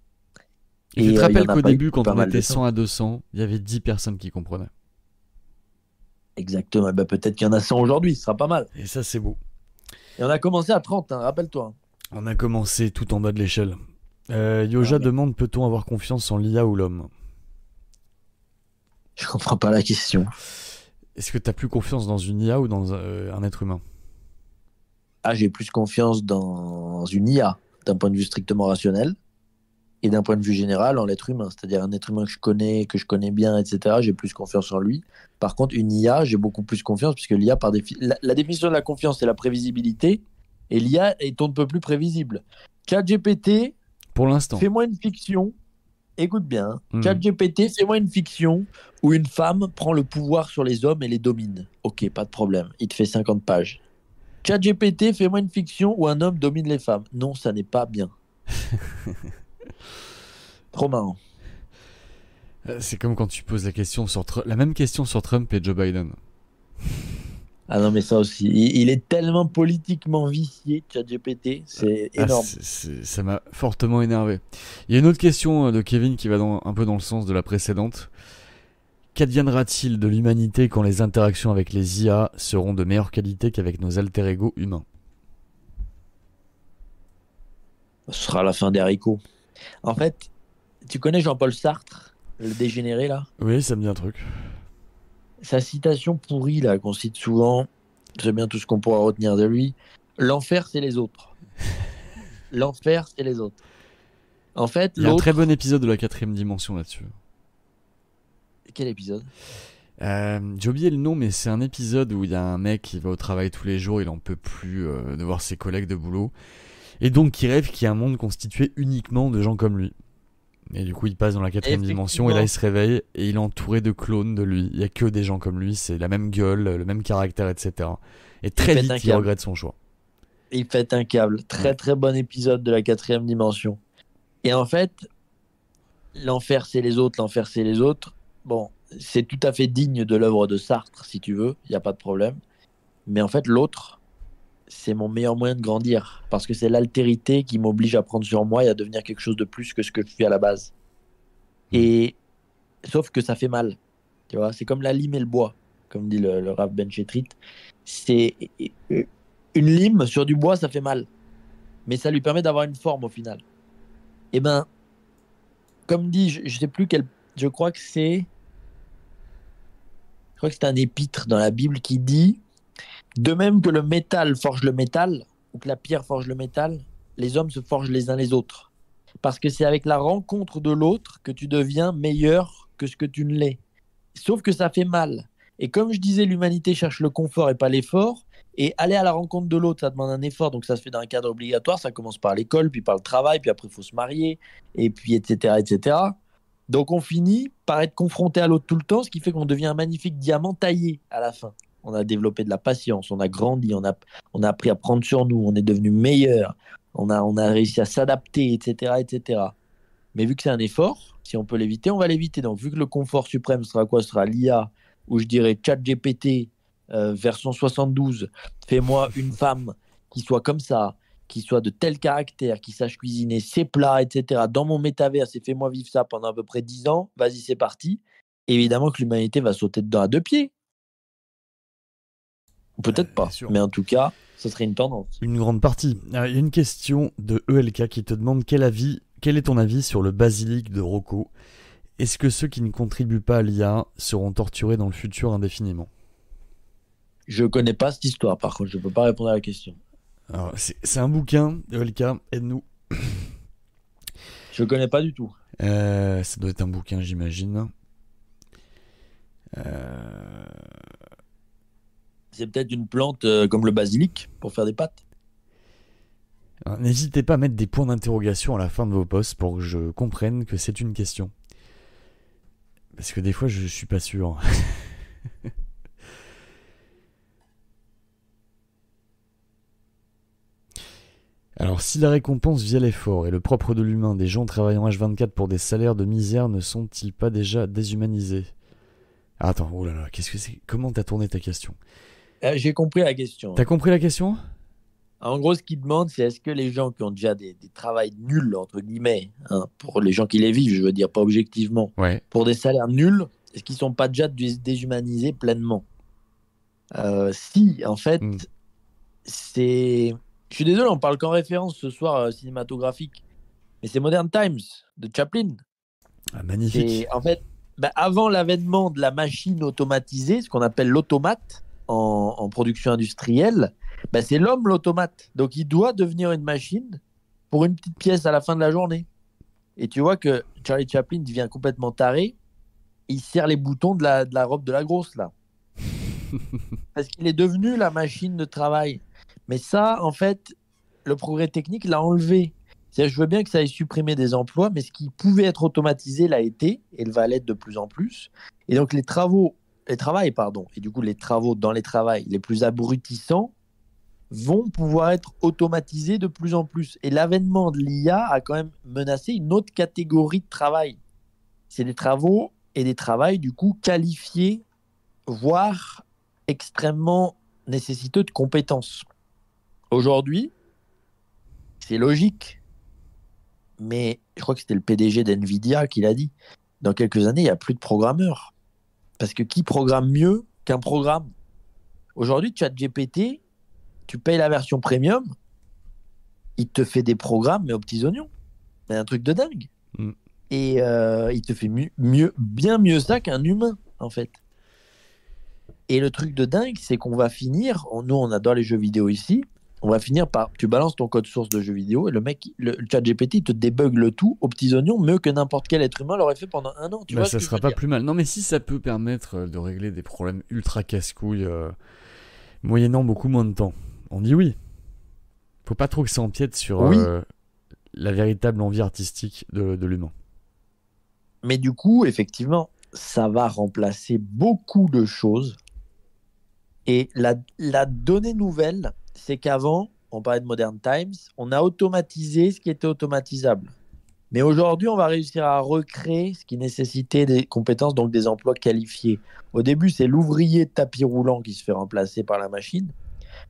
Et tu te euh, a qu'au début, quand on était de temps. 100 à 200, il y avait 10 personnes qui comprenaient. Exactement. Bah, Peut-être qu'il y en a 100 aujourd'hui, ce sera pas mal. Et ça, c'est beau. Et on a commencé à 30, hein, rappelle-toi. On a commencé tout en bas de l'échelle. Euh, Yoja Ah, mais- demande peut-on avoir confiance en l'IA ou l'homme? Je comprends pas la question. Est-ce que tu as plus confiance dans une IA ou dans euh, un être humain? Ah, j'ai plus confiance dans une IA d'un point de vue strictement rationnel et d'un point de vue général en l'être humain. C'est-à-dire un être humain que je connais, que je connais bien, etc. J'ai plus confiance en lui. Par contre, une IA, j'ai beaucoup plus confiance puisque l'IA, par défi... la, la définition de la confiance, c'est la prévisibilité. Et l'IA est on ne peut plus prévisible. ChatGPT, Pour l'instant. Fais-moi une fiction. Écoute bien. Mhm. ChatGPT, fais-moi une fiction où une femme prend le pouvoir sur les hommes et les domine. Ok, pas de problème. Il te fait 50 pages. ChatGPT, fais-moi une fiction où un homme domine les femmes. Non, ça n'est pas bien. Trop marrant. Euh, C'est comme quand tu poses la question sur la même question sur Trump et Joe Biden. Ah non, mais ça aussi. Il, il est tellement politiquement vicié, ChatGPT. C'est Ah, énorme. c'est- c'est- ça m'a fortement énervé. Il y a une autre question euh, de Kevin qui va dans- un peu dans le sens de la précédente. Qu'adviendra-t-il de l'humanité quand les interactions avec les IA seront de meilleure qualité qu'avec nos alter ego humains? Ce sera la fin des haricots. En fait, tu connais Jean-Paul Sartre, le dégénéré là? Oui, ça me dit un truc. sa citation pourrie là qu'on cite souvent, c'est bien tout ce qu'on pourra retenir de lui. L'enfer, c'est les autres. L'enfer, c'est les autres. En fait, Il y a un très bon épisode de la quatrième dimension là-dessus. Quel épisode? Euh, J'ai oublié le nom, mais c'est un épisode où il y a un mec qui va au travail tous les jours, il en peut plus euh, de voir ses collègues de boulot, et donc qui rêve qu'il y a un monde constitué uniquement de gens comme lui. Et du coup, il passe dans la quatrième dimension, et là, il se réveille, et il est entouré de clones de lui. Il y a que des gens comme lui, c'est la même gueule, le même caractère, etc. Et très pète vite, il regrette son choix. Il fait un câble. Très très bon épisode de la quatrième dimension. Et en fait, l'enfer c'est les autres, l'enfer c'est les autres. Bon, c'est tout à fait digne de l'œuvre de Sartre, si tu veux, il n'y a pas de problème. Mais en fait, l'autre, c'est mon meilleur moyen de grandir. Parce que c'est l'altérité qui m'oblige à prendre sur moi et à devenir quelque chose de plus que ce que je suis à la base. Et sauf que ça fait mal. Tu vois, c'est comme la lime et le bois, comme dit le, le Rav Ben Chetrit. C'est une lime sur du bois, ça fait mal. Mais ça lui permet d'avoir une forme au final. Et ben, comme dit, je, je sais plus quel. Je crois que c'est. Je crois que c'est un épître dans la Bible qui dit De même que le métal forge le métal, ou que la pierre forge le métal, les hommes se forgent les uns les autres. Parce que c'est avec la rencontre de l'autre que tu deviens meilleur que ce que tu ne l'es. Sauf que ça fait mal. Et comme je disais, l'humanité cherche le confort et pas l'effort. Et aller à la rencontre de l'autre, ça demande un effort. Donc ça se fait dans un cadre obligatoire. Ça commence par l'école, puis par le travail, puis après il faut se marier, et puis etc. etc. Donc on finit par être confronté à l'autre tout le temps, ce qui fait qu'on devient un magnifique diamant taillé à la fin. On a développé de la patience, on a grandi, on a, on a appris à prendre sur nous, on est devenu meilleur, on a, on a réussi à s'adapter, etc., etc. Mais vu que c'est un effort, si on peut l'éviter, on va l'éviter. Donc vu que le confort suprême sera quoi? Ce sera l'IA, ou je dirais ChatGPT euh, version 72, fais-moi une femme qui soit comme ça, qui soit de tel caractère, qui sache cuisiner ses plats, etc. Dans mon métaverse et fais-moi vivre ça pendant à peu près 10 ans, vas-y, c'est parti. Évidemment que l'humanité va sauter dedans à deux pieds. Peut-être Ouais, pas, sûr. mais en tout cas, ce serait une tendance. Une grande partie. Alors, Il y a une question de ELK qui te demande quel, avis, quel est ton avis sur le basilic de Rocco? Est-ce que ceux qui ne contribuent pas à l'IA seront torturés dans le futur indéfiniment? Je connais pas cette histoire, par contre, je peux pas répondre à la question. Alors, C'est c'est un bouquin, ELK, aide-nous. Je connais pas du tout. Euh, ça doit être un bouquin, j'imagine. Euh, C'est peut-être une plante euh, comme le basilic pour faire des pâtes. N'hésitez pas à mettre des points d'interrogation à la fin de vos posts pour que je comprenne que c'est une question. Parce que des fois, je suis pas sûr. Alors, si la récompense via l'effort est le propre de l'humain, des gens travaillant H24 pour des salaires de misère ne sont-ils pas déjà déshumanisés? Ah, Attends, oh là là, qu'est-ce que c'est? Comment t'as tourné ta question? J'ai compris la question. T'as compris la question? En gros, ce qu'il demande, c'est est-ce que les gens qui ont déjà des, des travails nuls, entre guillemets, hein, pour les gens qui les vivent, je veux dire, pas objectivement, Ouais. pour des salaires nuls, est-ce qu'ils sont pas déjà dés- déshumanisés pleinement? Euh, Si, en fait, Mm. c'est. Je suis désolé, on parle qu'en référence ce soir euh, cinématographique, mais c'est Modern Times de Chaplin. Ah, magnifique. Et en fait, bah, avant l'avènement de la machine automatisée, ce qu'on appelle l'automate en, en production industrielle, bah, c'est l'homme l'automate. Donc il doit devenir une machine pour une petite pièce à la fin de la journée. Et tu vois que Charlie Chaplin devient complètement taré. Il serre les boutons de la, de la robe de la grosse, là. Parce qu'il est devenu la machine de travail. Mais ça, en fait, le progrès technique l'a enlevé. Je veux bien que ça ait supprimé des emplois, mais ce qui pouvait être automatisé l'a été, et va l'être de plus en plus. Et donc les travaux, les travails, pardon, et du coup les travaux dans les travails les plus abrutissants vont pouvoir être automatisés de plus en plus. Et l'avènement de l'IA a quand même menacé une autre catégorie de travail. C'est des travaux et des travails du coup qualifiés, voire extrêmement nécessiteux de compétences. Aujourd'hui, c'est logique, mais je crois que c'était le PDG d'NVIDIA qui l'a dit. Dans quelques années, il n'y a plus de programmeurs. Parce que qui programme mieux qu'un programme? Aujourd'hui, ChatGPT, tu payes la version premium, il te fait des programmes, mais aux petits oignons. C'est un truc de dingue. Mm. Et euh, il te fait mieux, mieux, bien mieux ça qu'un humain, en fait. Et le truc de dingue, c'est qu'on va finir, nous on adore les jeux vidéo ici, on va finir par, tu balances ton code source de jeu vidéo et le mec, le chat GPT te débug le tout aux petits oignons, mieux que n'importe quel être humain l'aurait fait pendant un an. Tu Bah, vois ce ça je sera pas plus mal. Non, mais si ça peut permettre euh, de régler des problèmes ultra casse-couilles, euh, moyennant beaucoup moins de temps, on dit oui. Faut pas trop que ça empiète sur Oui. euh, la véritable envie artistique de, de l'humain. Mais du coup, effectivement, ça va remplacer beaucoup de choses. Et la, la donnée nouvelle, c'est qu'avant, on parlait de Modern Times, on a automatisé ce qui était automatisable. Mais aujourd'hui, on va réussir à recréer ce qui nécessitait des compétences, donc des emplois qualifiés. Au début, c'est l'ouvrier de tapis roulant qui se fait remplacer par la machine.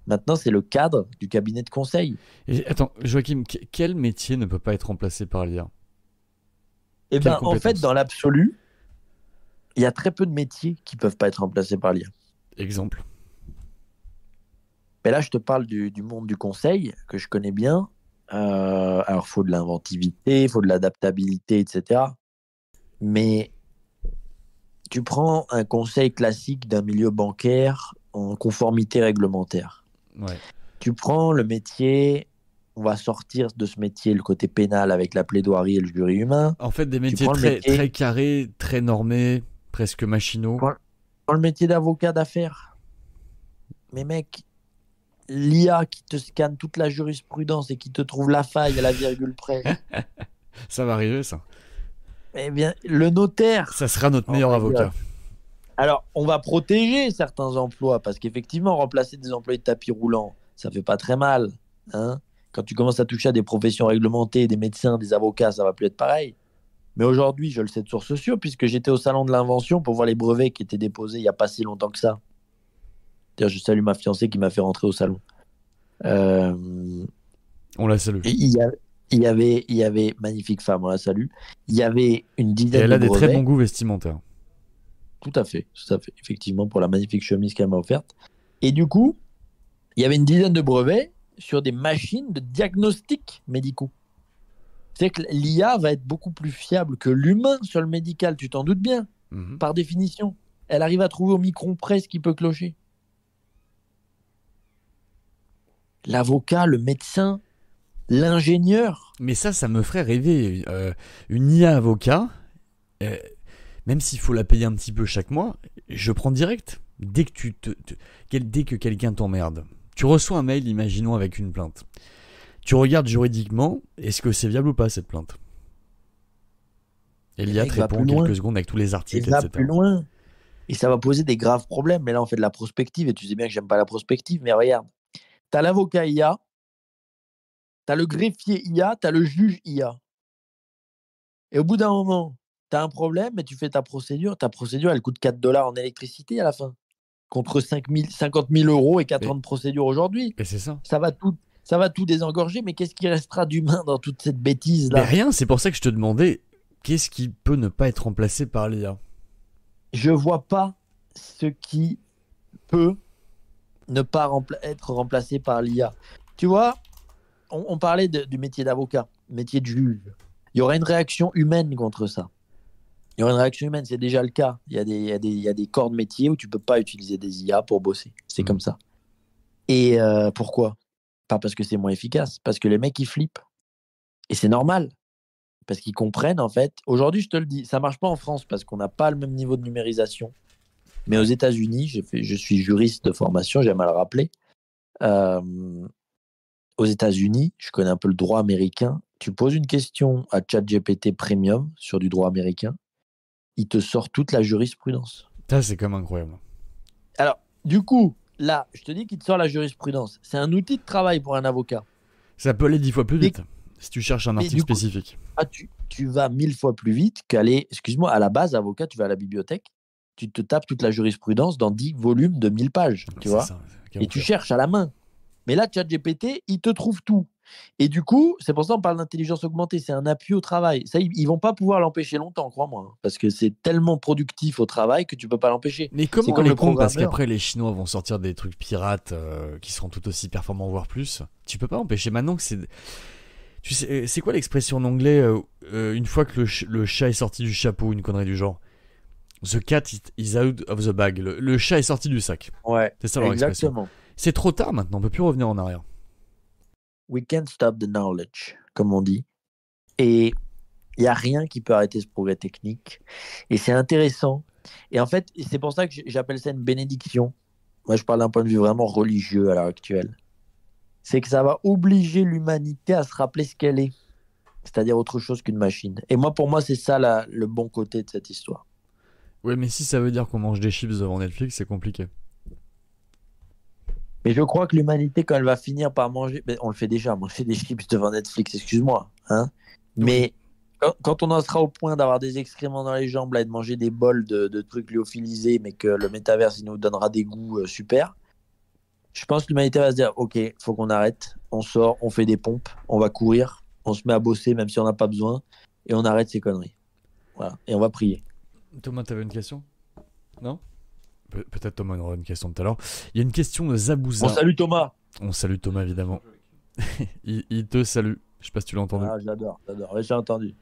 Maintenant, c'est le cadre du cabinet de conseil. Et, attends, Joachim, que- quel métier ne peut pas être remplacé par l'IA Quelle ben, en fait, dans l'absolu, il y a très peu de métiers qui peuvent pas être remplacés par l'IA. Exemple. Mais là, je te parle du, du monde du conseil, que je connais bien. Euh, alors, il faut de l'inventivité, il faut de l'adaptabilité, etc. Mais tu prends un conseil classique d'un milieu bancaire en conformité réglementaire. Ouais. Tu prends le métier, on va sortir de ce métier le côté pénal avec la plaidoirie et le jury humain. En fait, des métiers très, métier- très carrés, très normés, presque machinaux. Dans le métier d'avocat d'affaires. Mais mec, l'IA qui te scanne toute la jurisprudence et qui te trouve la faille à la virgule près. Ça va arriver, ça. eh bien, le notaire. Ça sera notre Oh meilleur my avocat. Alors, on va protéger certains emplois parce qu'effectivement, remplacer des employés de tapis roulant, ça fait pas très mal. Hein Quand tu commences à toucher à des professions réglementées, des médecins, des avocats, ça va plus être pareil. Mais aujourd'hui, je le sais de source sûre, puisque j'étais au salon de l'invention pour voir les brevets qui étaient déposés il n'y a pas si longtemps que ça. D'ailleurs, je salue ma fiancée qui m'a fait rentrer au salon. Euh, On la salue. et il y, a- il y avait, il y avait magnifique femme, on la salue. Il y avait une Et dizaine elle a de des très bons goûts vestimentaires. Tout à fait, tout à fait, effectivement, pour la magnifique chemise qu'elle m'a offerte. Et du coup, il y avait une dizaine de brevets sur des machines de diagnostic médicaux. C'est que l'IA va être beaucoup plus fiable que l'humain sur le médical, tu t'en doutes bien, Mhm. par définition. Elle arrive à trouver au micron près ce qui peut clocher. L'avocat, le médecin, l'ingénieur, Mais ça, ça me ferait rêver. Euh, une IA avocat, euh, même s'il faut la payer un petit peu chaque mois, je prends direct. Dès que, tu te, te- quel- dès que quelqu'un t'emmerde, tu reçois un mail, imaginons, avec une plainte. Tu regardes juridiquement, est-ce que c'est viable ou pas cette plainte? Et l'IA te répond plus quelques loin. secondes avec tous les il articles, va etc. plus loin. Et ça va poser des graves problèmes. Mais là, on fait de la prospective. Et tu sais bien que j'aime pas la prospective. Mais regarde, tu as l'avocat IA, tu as le greffier IA, tu as le juge IA. Et au bout d'un moment, tu as un problème, mais tu fais ta procédure. Ta procédure, elle coûte 4 dollars en électricité à la fin. Contre 5 000 50 000 euros et 4 Mais- ans de procédure aujourd'hui. Et c'est ça. Ça va tout. Ça va tout désengorger, mais qu'est-ce qui restera d'humain dans toute cette Mais bêtise-là rien, c'est pour ça que je te demandais, qu'est-ce qui peut ne pas être remplacé par l'IA je vois pas ce qui peut ne pas rempla- être remplacé par l'IA. Tu vois, on, on parlait de- du métier d'avocat, métier de juge. Il y aurait une réaction humaine contre ça. Il y aurait une réaction humaine, c'est déjà le cas. Il y, a des, il, y a des, il y a des corps de métier où tu peux pas utiliser des IA pour bosser. C'est Mhm. comme ça. Et euh, pourquoi? Pas parce que c'est moins efficace, parce que les mecs, ils flippent. Et c'est normal. Parce qu'ils comprennent, en fait. Aujourd'hui, je te le dis, ça marche pas en France parce qu'on n'a pas le même niveau de numérisation. Mais aux États-Unis, j'ai fait- je suis juriste de formation, j'aime à le rappeler. Euh, aux États-Unis, je connais un peu le droit américain. Tu poses une question à ChatGPT Premium sur du droit américain, il te sort toute la jurisprudence. Ça, c'est comme incroyable. Alors, du coup, là, je te dis qu'il te sort la jurisprudence. C'est un outil de travail pour un avocat. Ça peut aller dix fois plus Mais- vite, si tu cherches un article coup- spécifique. Ah, tu, tu vas mille fois plus vite qu'aller, excuse-moi, à la base, avocat, tu vas à la bibliothèque, tu te tapes toute la jurisprudence dans 10 volumes de 1000 pages, tu vois, ça, et tu cherches à la main. Mais là, ChatGPT, il te trouve tout. Et du coup, c'est pour ça qu'on parle d'intelligence augmentée, c'est un appui au travail. Ça, ils, vont pas pouvoir l'empêcher longtemps, crois-moi, hein, parce que c'est tellement productif au travail que tu peux pas l'empêcher. Mais comment comme les le comptes Parce qu'après, les Chinois vont sortir des trucs pirates euh, qui seront tout aussi performants, voire plus. Tu peux pas empêcher maintenant que c'est. Tu sais, euh, c'est quoi l'expression en anglais euh, euh, une fois que le, ch- le chat est sorti du chapeau, une connerie du genre? The cat is- out of the bag. Le, le chat est sorti du sac. Ouais, C'est ça leur expression. exactement. C'est trop tard maintenant, on peut plus revenir en arrière. We can't stop the knowledge, comme on dit. Et il n'y a rien qui peut arrêter ce progrès technique. Et c'est intéressant. Et en fait, c'est pour ça que j'appelle ça une bénédiction. Moi, je parle d'un point de vue vraiment religieux à l'heure actuelle. C'est que ça va obliger l'humanité à se rappeler ce qu'elle est. C'est-à-dire autre chose qu'une machine. Et moi, pour moi, c'est ça la- le bon côté de cette histoire. Ouais, mais si ça veut dire qu'on mange des chips devant Netflix, c'est compliqué. Mais je crois que l'humanité, quand elle va finir par manger, ben, on le fait déjà, manger des chips devant Netflix, excuse-moi. Hein Mais quand, quand on en sera au point d'avoir des excréments dans les jambes là, et de manger des bols de, de trucs lyophilisés, mais que le métaverse il nous donnera des goûts euh, super, je pense que l'humanité va se dire ok, faut qu'on arrête, on sort, on fait des pompes, on va courir, on se met à bosser même si on n'a pas besoin, et on arrête ces conneries. Voilà, et on va prier. Thomas, t'avais une question? Non? Pe- Peut-être Thomas aura une question tout à l'heure. Il y a une question de Zabouza. Bon, salut Thomas. On salue Thomas évidemment. il, il te salue. Je sais pas si tu l'as entendu. Ah, j'adore, j'adore. J'ai entendu.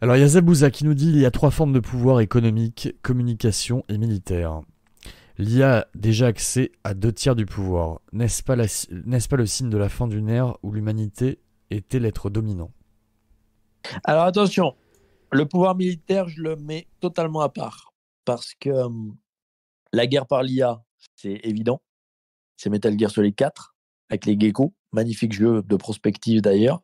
Alors il y a Zabouza qui nous dit il y a trois formes de pouvoir économique, communication et militaire. L'IA a déjà accès à deux tiers du pouvoir. N'est-ce pas, la- n'est-ce pas le signe de la fin d'une ère où l'humanité était l'être dominant? Alors attention, le pouvoir militaire, je le mets totalement à part. Parce que la guerre par l'IA, c'est évident. C'est Metal Gear Solid 4 avec les geckos. Magnifique jeu de prospective d'ailleurs.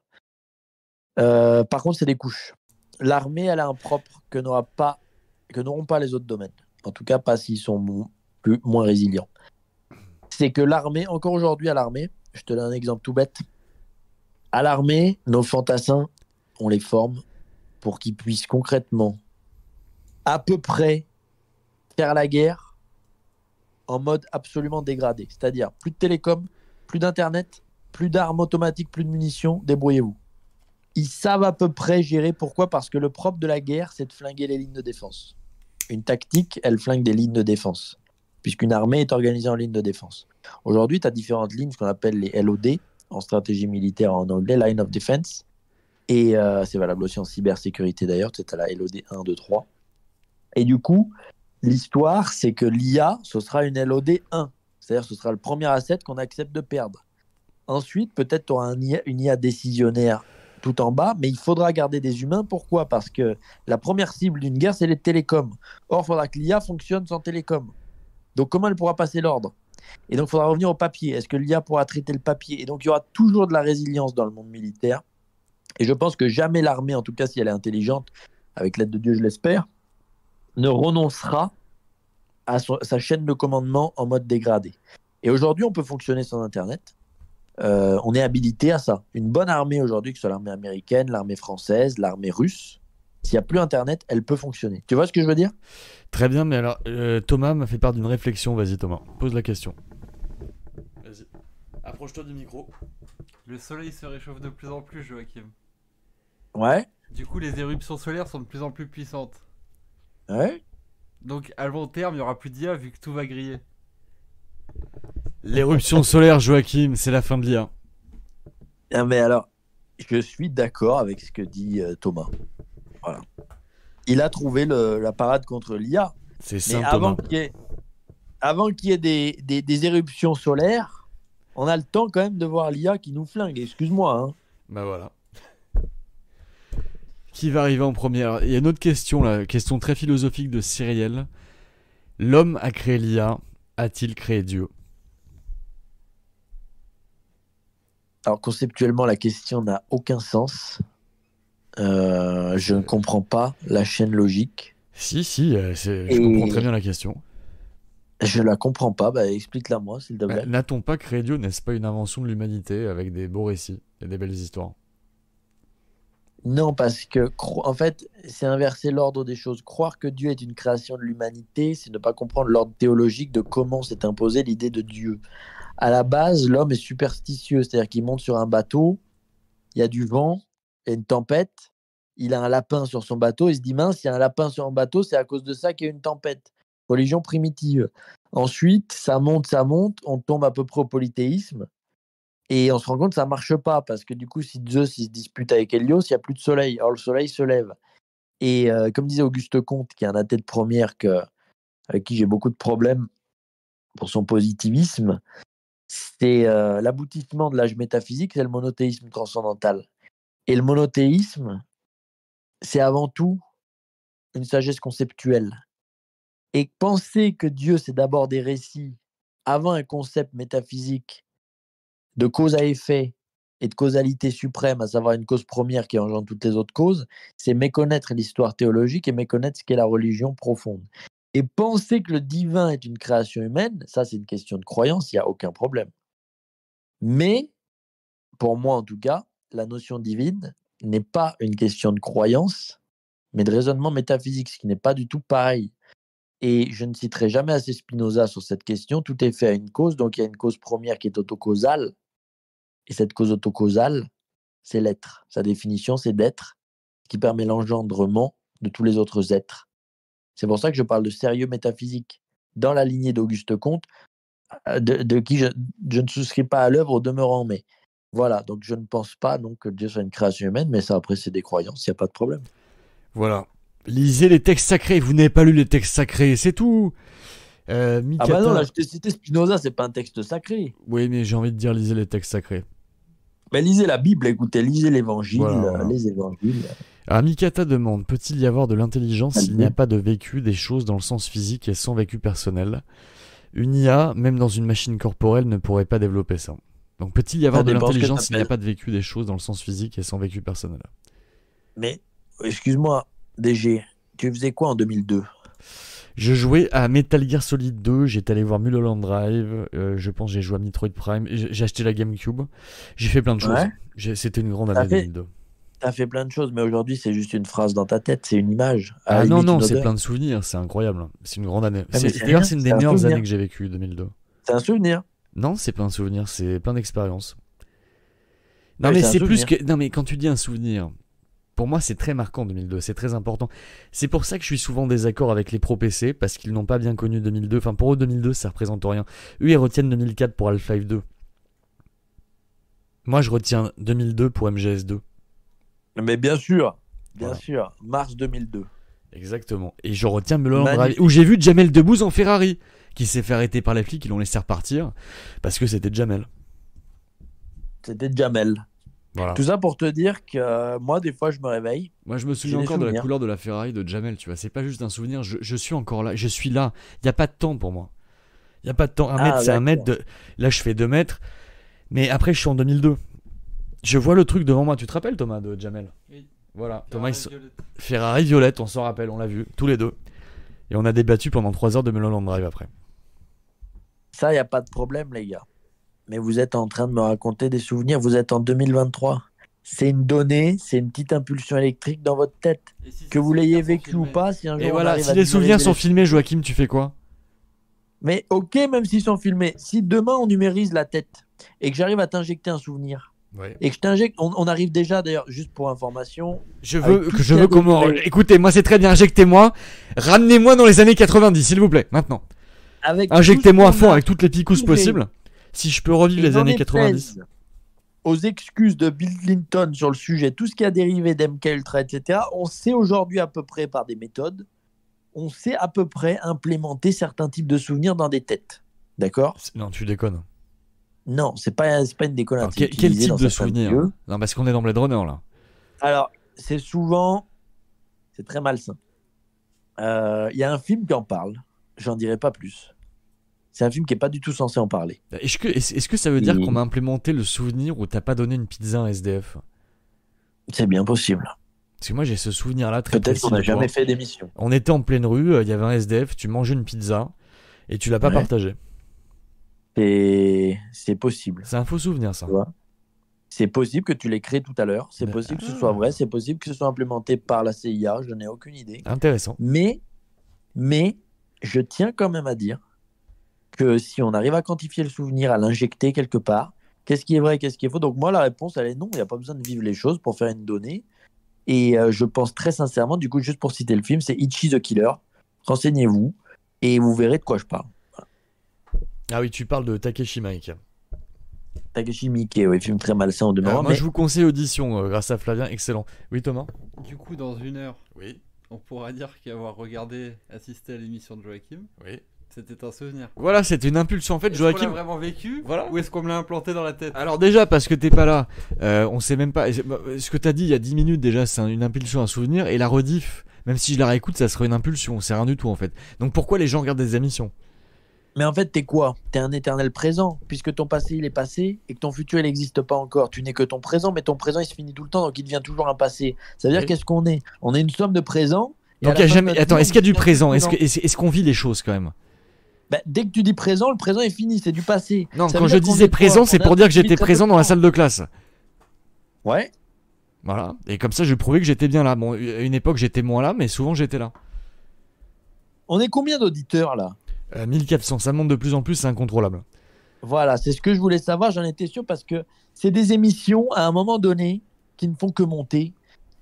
Euh, par contre, c'est des couches. L'armée, elle a un propre que n'aura pas, que n'auront pas les autres domaines. En tout cas, pas s'ils sont plus, moins résilients. C'est que l'armée, encore aujourd'hui à l'armée, je te donne un exemple tout bête. À l'armée, nos fantassins, on les forme pour qu'ils puissent concrètement, à peu près, faire la guerre en mode absolument dégradé. C'est-à-dire plus de télécom, plus d'internet, plus d'armes automatiques, plus de munitions, débrouillez-vous. Ils savent à peu près gérer. Pourquoi? Parce que le propre de la guerre, c'est de flinguer les lignes de défense. Une tactique, elle flingue des lignes de défense, puisqu'une armée est organisée en ligne de défense. Aujourd'hui, tu as différentes lignes, ce qu'on appelle les LOD, en stratégie militaire en anglais, Line of Defense. Et euh, c'est valable aussi en cybersécurité d'ailleurs, tu as la LOD 1, 2, 3. Et du coup, l'histoire, c'est que l'IA, ce sera une LOD 1. C'est-à-dire ce sera le premier asset qu'on accepte de perdre. Ensuite, peut-être tu auras un une IA décisionnaire tout en bas, mais il faudra garder des humains. Pourquoi? Parce que la première cible d'une guerre, c'est les télécoms. Or, il faudra que l'IA fonctionne sans télécom. Donc, comment elle pourra passer l'ordre? Et donc, il faudra revenir au papier. Est-ce que l'IA pourra traiter le papier? Et donc, il y aura toujours de la résilience dans le monde militaire. Et je pense que jamais l'armée, en tout cas si elle est intelligente, avec l'aide de Dieu, je l'espère, ne renoncera à son- sa chaîne de commandement en mode dégradé. Et aujourd'hui, on peut fonctionner sans Internet. Euh, on est habilité à ça. Une bonne armée aujourd'hui, que ce soit l'armée américaine, l'armée française, l'armée russe, s'il n'y a plus Internet, elle peut fonctionner. Tu vois ce que je veux dire? Très bien, mais alors euh, Thomas m'a fait part d'une réflexion. Vas-y Thomas, pose la question. Vas-y. Approche-toi du micro. Le soleil se réchauffe de plus en plus, Joachim. Ouais. Du coup, les éruptions solaires sont de plus en plus puissantes. Ouais. Donc, à long terme, il n'y aura plus d'IA vu que tout va griller. L'éruption solaire, Joachim, c'est la fin de l'IA. Ah, mais alors, je suis d'accord avec ce que dit euh, Thomas. Voilà. Il a trouvé le- la parade contre l'IA. C'est Mais Saint avant qu'il y ait, avant qu'il y ait des, des- des éruptions solaires, on a le temps quand même de voir l'IA qui nous flingue. Excuse-moi. hein. Bah voilà. Qui va arriver en première Il y a une autre question là, question très philosophique de Cyriel. L'homme a créé l'IA, a-t-il créé Dieu? Alors conceptuellement, la question n'a aucun sens. Euh, je ne comprends pas la chaîne logique. Si, si, euh, je comprends très bien la question. Je la comprends pas. Bah, explique-la moi, s'il te plaît. Euh, N'a-t-on pas créé Dieu? N'est-ce pas une invention de l'humanité avec des beaux récits et des belles histoires? Non, parce que, en fait, c'est inverser l'ordre des choses. Croire que Dieu est une création de l'humanité, c'est ne pas comprendre l'ordre théologique de comment s'est imposée l'idée de Dieu. À la base, l'homme est superstitieux, c'est-à-dire qu'il monte sur un bateau, il y a du vent, il y a une tempête, il a un lapin sur son bateau, il se dit mince, il y a un lapin sur un bateau, c'est à cause de ça qu'il y a une tempête. Religion primitive. Ensuite, ça monte, ça monte, on tombe à peu près au polythéisme. Et on se rend compte que ça marche pas parce que du coup, si Zeus il se dispute avec Hélios, il n'y a plus de soleil. Or, le soleil se lève. Et euh, comme disait Auguste Comte, qui est un athée de première que, avec qui j'ai beaucoup de problèmes pour son positivisme, c'est euh, l'aboutissement de l'âge métaphysique, c'est le monothéisme transcendantal. Et le monothéisme, c'est avant tout une sagesse conceptuelle. Et penser que Dieu, c'est d'abord des récits avant un concept métaphysique de cause à effet et de causalité suprême, à savoir une cause première qui engendre toutes les autres causes, c'est méconnaître l'histoire théologique et méconnaître ce qu'est la religion profonde. Et penser que le divin est une création humaine, ça c'est une question de croyance, il n'y a aucun problème. Mais, pour moi en tout cas, la notion divine n'est pas une question de croyance, mais de raisonnement métaphysique, ce qui n'est pas du tout pareil. Et je ne citerai jamais assez Spinoza sur cette question. Tout est fait à une cause, donc il y a une cause première qui est autocausale. Et cette cause autocausale, c'est l'être. Sa définition, c'est d'être, qui permet l'engendrement de tous les autres êtres. C'est pour ça que je parle de sérieux métaphysique. Dans la lignée d'Auguste Comte, euh, de, de qui je, je ne souscris pas à l'œuvre au demeurant, mais voilà, donc je ne pense pas donc, que Dieu soit une création humaine, mais ça après c'est des croyances, il n'y a pas de problème. Voilà. Lisez les textes sacrés. Vous n'avez pas lu les textes sacrés, c'est tout. Euh, Ah bah non, là je t'ai cité Spinoza, c'est pas un texte sacré. Oui, mais j'ai envie de dire lisez les textes sacrés. Mais lisez la Bible, écoutez, lisez l'évangile, Voilà, euh, les évangiles. Alors, Mikata demande Peut-il y avoir de l'intelligence s'il n'y a pas de vécu, des choses dans le sens physique et sans vécu personnel? Une IA, même dans une machine corporelle, ne pourrait pas développer ça. Donc, peut-il y avoir Ça de l'intelligence s'il n'y a pas de vécu, des choses dans le sens physique et sans vécu personnel? Mais excuse-moi, DG, tu faisais quoi en 2002 Je jouais à Metal Gear Solid 2, j'étais allé voir Mulholland Drive, euh, je pense j'ai joué à Metroid Prime, j'ai acheté la GameCube, j'ai fait plein de choses. Ouais. C'était une grande année fait- 2002. T'as fait plein de choses, mais aujourd'hui c'est juste une phrase dans ta tête, c'est une image. La Ah non, non, c'est plein de souvenirs, c'est incroyable. C'est une grande année. mais C'est- c'est D'ailleurs, c'est une des un meilleures souvenir. années que j'ai vécues, 2002. C'est un souvenir. Non, c'est pas un souvenir, c'est plein d'expériences. Non, Ouais, mais c'est plus que. Non, mais quand tu dis un souvenir, pour moi, c'est très marquant 2002, c'est très important. C'est pour ça que je suis souvent en désaccord avec les pro PC, parce qu'ils n'ont pas bien connu 2002. Enfin, pour eux, 2002, ça représente rien. Eux, ils retiennent 2004 pour Half-Life 2. Moi, je retiens 2002 pour MGS2. Mais bien sûr, bien Voilà. sûr, mars 2002. Exactement. Et je retiens Mulholland Drive, où j'ai vu Jamel Debbouze en Ferrari, qui s'est fait arrêter par les flics, ils l'ont laissé repartir, parce que c'était Jamel. C'était Jamel. Voilà. Tout ça pour te dire que euh, moi, des fois, je me réveille. Moi, je me souviens encore de la couleur de la Ferrari de Jamel, tu vois. C'est pas juste un souvenir, je, je suis encore là, je suis là. Il n'y a pas de temps pour moi. Il n'y a pas de temps. Un Ah, mètre, c'est un mètre. De... Là, je fais deux mètres. Mais après, je suis en 2002. Je vois le truc devant moi. Tu te rappelles, Thomas, de Jamel? Oui. Voilà. Thomas, il Ferrari violette. Ferrari violette, on s'en rappelle, on l'a vu, tous les deux. Et on a débattu pendant trois heures de Mulholland Drive après. Ça, il n'y a pas de problème, les gars. Mais vous êtes en train de me raconter des souvenirs. Vous êtes en 2023. C'est une donnée, c'est une petite impulsion électrique dans votre tête. Si Que vous l'ayez vécu ou pas, si un jour Et voilà, si à les souvenirs sont filmés, Joachim, tu fais quoi? Mais ok, même s'ils sont filmés, si demain on numérise la tête et que j'arrive à t'injecter un souvenir et que je t'injecte, on, on arrive déjà d'ailleurs, juste pour information, Je veux que je veux comment. Écoutez, moi c'est très bien, injectez-moi. Ramenez-moi dans les années 90, s'il vous plaît, maintenant. Injectez-moi à fond avec toutes les picousses possibles. Si je peux revivre et les années est 90. plaise aux excuses de Bill Clinton sur le sujet, tout ce qui a dérivé d'MK etc., on sait aujourd'hui à peu près par des méthodes, on sait à peu près implémenter certains types de souvenirs dans des têtes. D'accord? Non, tu déconnes. Non, c'est pas, pas une c'est quel, type de souvenir? Non, parce qu'on est dans Blade Runner là. Alors, c'est souvent. C'est très malsain. Euh, Il y a un film qui en parle. J'en dirai pas plus. C'est un film qui est pas du tout censé en parler. Est-ce que, est-ce est-ce que ça veut dire Et- qu'on a implémenté le souvenir où t'as pas donné une pizza à un SDF C'est bien possible. Parce que moi j'ai ce souvenir là très Peut-être qu'on n'a jamais fait d'émission. On était en pleine rue, euh, il y avait un SDF, tu mangeais une pizza et tu l'as pas Ouais. partagé. C'est c'est possible. C'est un faux souvenir ça. C'est possible que tu l'aies créé tout à l'heure. C'est Mais- possible que ce Ah. soit vrai. C'est possible que ce soit implémenté par la CIA. Je n'ai aucune idée. Intéressant. Mais, mais, je tiens quand même à dire que si on arrive à quantifier le souvenir, à l'injecter quelque part, qu'est-ce qui est vrai, qu'est-ce qui est faux? Donc moi, la réponse, elle est non. Il n'y a pas besoin de vivre les choses pour faire une donnée. Et euh, je pense très sincèrement, du coup, juste pour citer le film, c'est Ichi the Killer. Renseignez-vous et vous verrez de quoi je parle. Ah oui, tu parles de Takeshi Mike. Takeshi Miike, oui, film très malsain au demeurant. Alors, moi mais je vous conseille Audition euh, grâce à Flavien, excellent. Oui Thomas? Du coup, dans une heure, Oui, on pourra dire qu'avoir regardé, assisté à l'émission de Joachim, oui. C'était un souvenir. Voilà, c'était une impulsion en fait, Est-ce qu'on l'a Joachim. vraiment vécu Voilà. Ou est-ce qu'on me l'a implanté dans la tête? Alors déjà parce que t'es pas là, euh, on sait même pas. bah, Ce que t'as dit il y a 10 minutes déjà, c'est un- une impulsion, un souvenir, et la rediff, même si je la réécoute, ça serait une impulsion, c'est rien du tout en fait. Donc pourquoi les gens regardent des émissions? Mais en fait, t'es quoi? T'es un éternel présent, puisque ton passé, il est passé, et que ton futur, il n'existe pas encore. Tu n'es que ton présent, mais ton présent, il se finit tout le temps, donc il devient toujours un passé. Ça veut dire Oui. qu'est-ce qu'on est? On est une somme de présents Donc, il y a jamais. Attends, est-ce qu'il y a du présent? Est-ce est-ce est-ce qu'on vit les choses quand même? Bah, dès que tu dis présent, le présent est fini, c'est du passé. Non, Ça quand je disais présent, c'est pour dire que j'étais présent dans la salle de classe. Ouais. Voilà. Et comme ça, je prouvais que j'étais bien là. Bon, à une époque, j'étais moins là, mais souvent, j'étais là. On est combien d'auditeurs là? Euh, 1400, ça monte de plus en plus, c'est incontrôlable. Voilà, c'est ce que je voulais savoir, j'en étais sûr parce que c'est des émissions à un moment donné qui ne font que monter.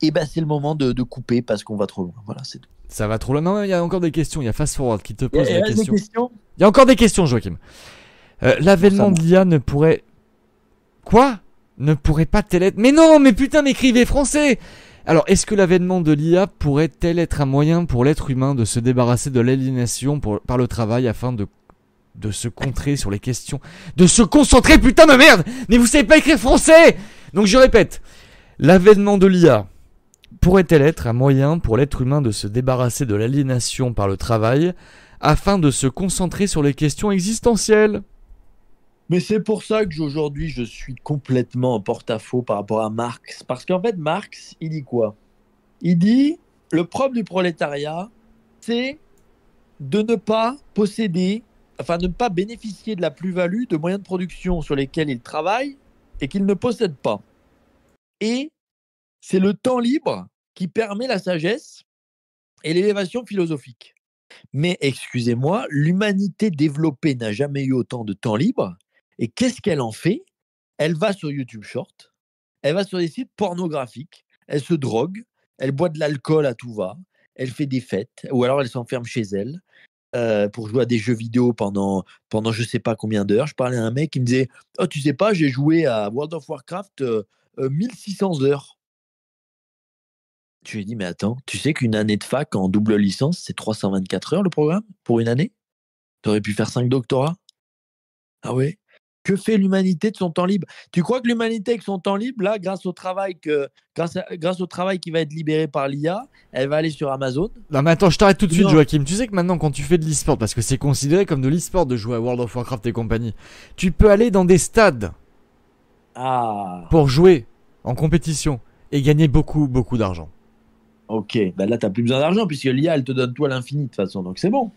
Et ben c'est le moment de, de couper parce qu'on va trop loin. Voilà, c'est tout. Ça va trop loin. Non, il y a encore des questions. Il y a Fast Forward qui te pose y la a des question. questions? Il y a encore des questions, Joachim. Euh, L'avènement de l'IA ne pourrait. Quoi? Ne pourrait pas-elle être. Mais non, mais putain, m'écrivez français Alors, est-ce que l'avènement de l'IA pourrait-elle être un moyen pour l'être humain de se débarrasser de l'aliénation par le travail afin de de se contrer sur les questions, de se concentrer, putain de merde Mais vous savez pas écrire français Donc je répète, l'avènement de l'IA pourrait-elle être un moyen pour l'être humain de se débarrasser de l'aliénation par le travail afin de se concentrer sur les questions existentielles Mais c'est pour ça que aujourd'hui je suis complètement en porte-à-faux par rapport à Marx. Parce qu'en fait, Marx, il dit quoi? Il dit le propre du prolétariat, c'est de ne pas posséder, enfin de ne pas bénéficier de la plus-value de moyens de production sur lesquels il travaille et qu'il ne possède pas. Et c'est le temps libre qui permet la sagesse et l'élévation philosophique. Mais excusez-moi, l'humanité développée n'a jamais eu autant de temps libre. Et qu'est-ce qu'elle en fait? Elle va sur YouTube Short, elle va sur des sites pornographiques, elle se drogue, elle boit de l'alcool à tout va, elle fait des fêtes, ou alors elle s'enferme chez elle euh, pour jouer à des jeux vidéo pendant, pendant je sais pas combien d'heures. Je parlais à un mec qui me disait Oh, tu sais pas, j'ai joué à World of Warcraft euh, euh, 1600 heures. Je lui ai dit Mais attends, tu sais qu'une année de fac en double licence, c'est 324 heures le programme pour une année? Tu aurais pu faire 5 doctorats? Ah ouais? Que fait l'humanité de son temps libre? Tu crois que l'humanité avec son temps libre, là, grâce au travail que, grâce, à- grâce au travail qui va être libéré par l'IA, elle va aller sur Amazon? Non mais attends, je t'arrête tout de suite. Joachim. Tu sais que maintenant quand tu fais de l'e-sport, parce que c'est considéré comme de l'e-sport de jouer à World of Warcraft et compagnie, tu peux aller dans des stades Ah, pour jouer en compétition et gagner beaucoup beaucoup d'argent. Ok. Ben là, tu n'as plus besoin d'argent puisque l'IA, elle te donne tout à l'infini de toute façon. Donc c'est bon.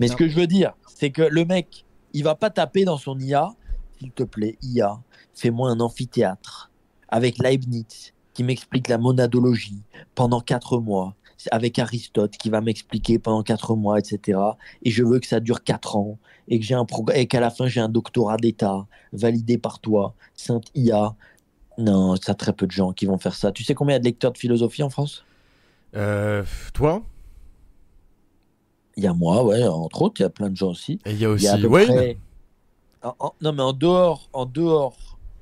Mais ce que je veux dire, c'est que le mec, il va pas taper dans son IA, s'il te plaît, IA, fais-moi un amphithéâtre avec Leibniz qui m'explique la monadologie pendant quatre mois, avec Aristote qui va m'expliquer pendant quatre mois, etc. Et je veux que ça dure quatre ans et que j'ai un progr- et qu'à la fin j'ai un doctorat d'État validé par toi, Sainte IA. Non, ça très peu de gens qui vont faire ça. Tu sais combien il y a de lecteurs de philosophie en France? Euh, toi Il y a moi, ouais, entre autres, il y a plein de gens aussi. Et il y a aussi y a à peu Wayne. près- en- en- non, mais en dehors, en dehors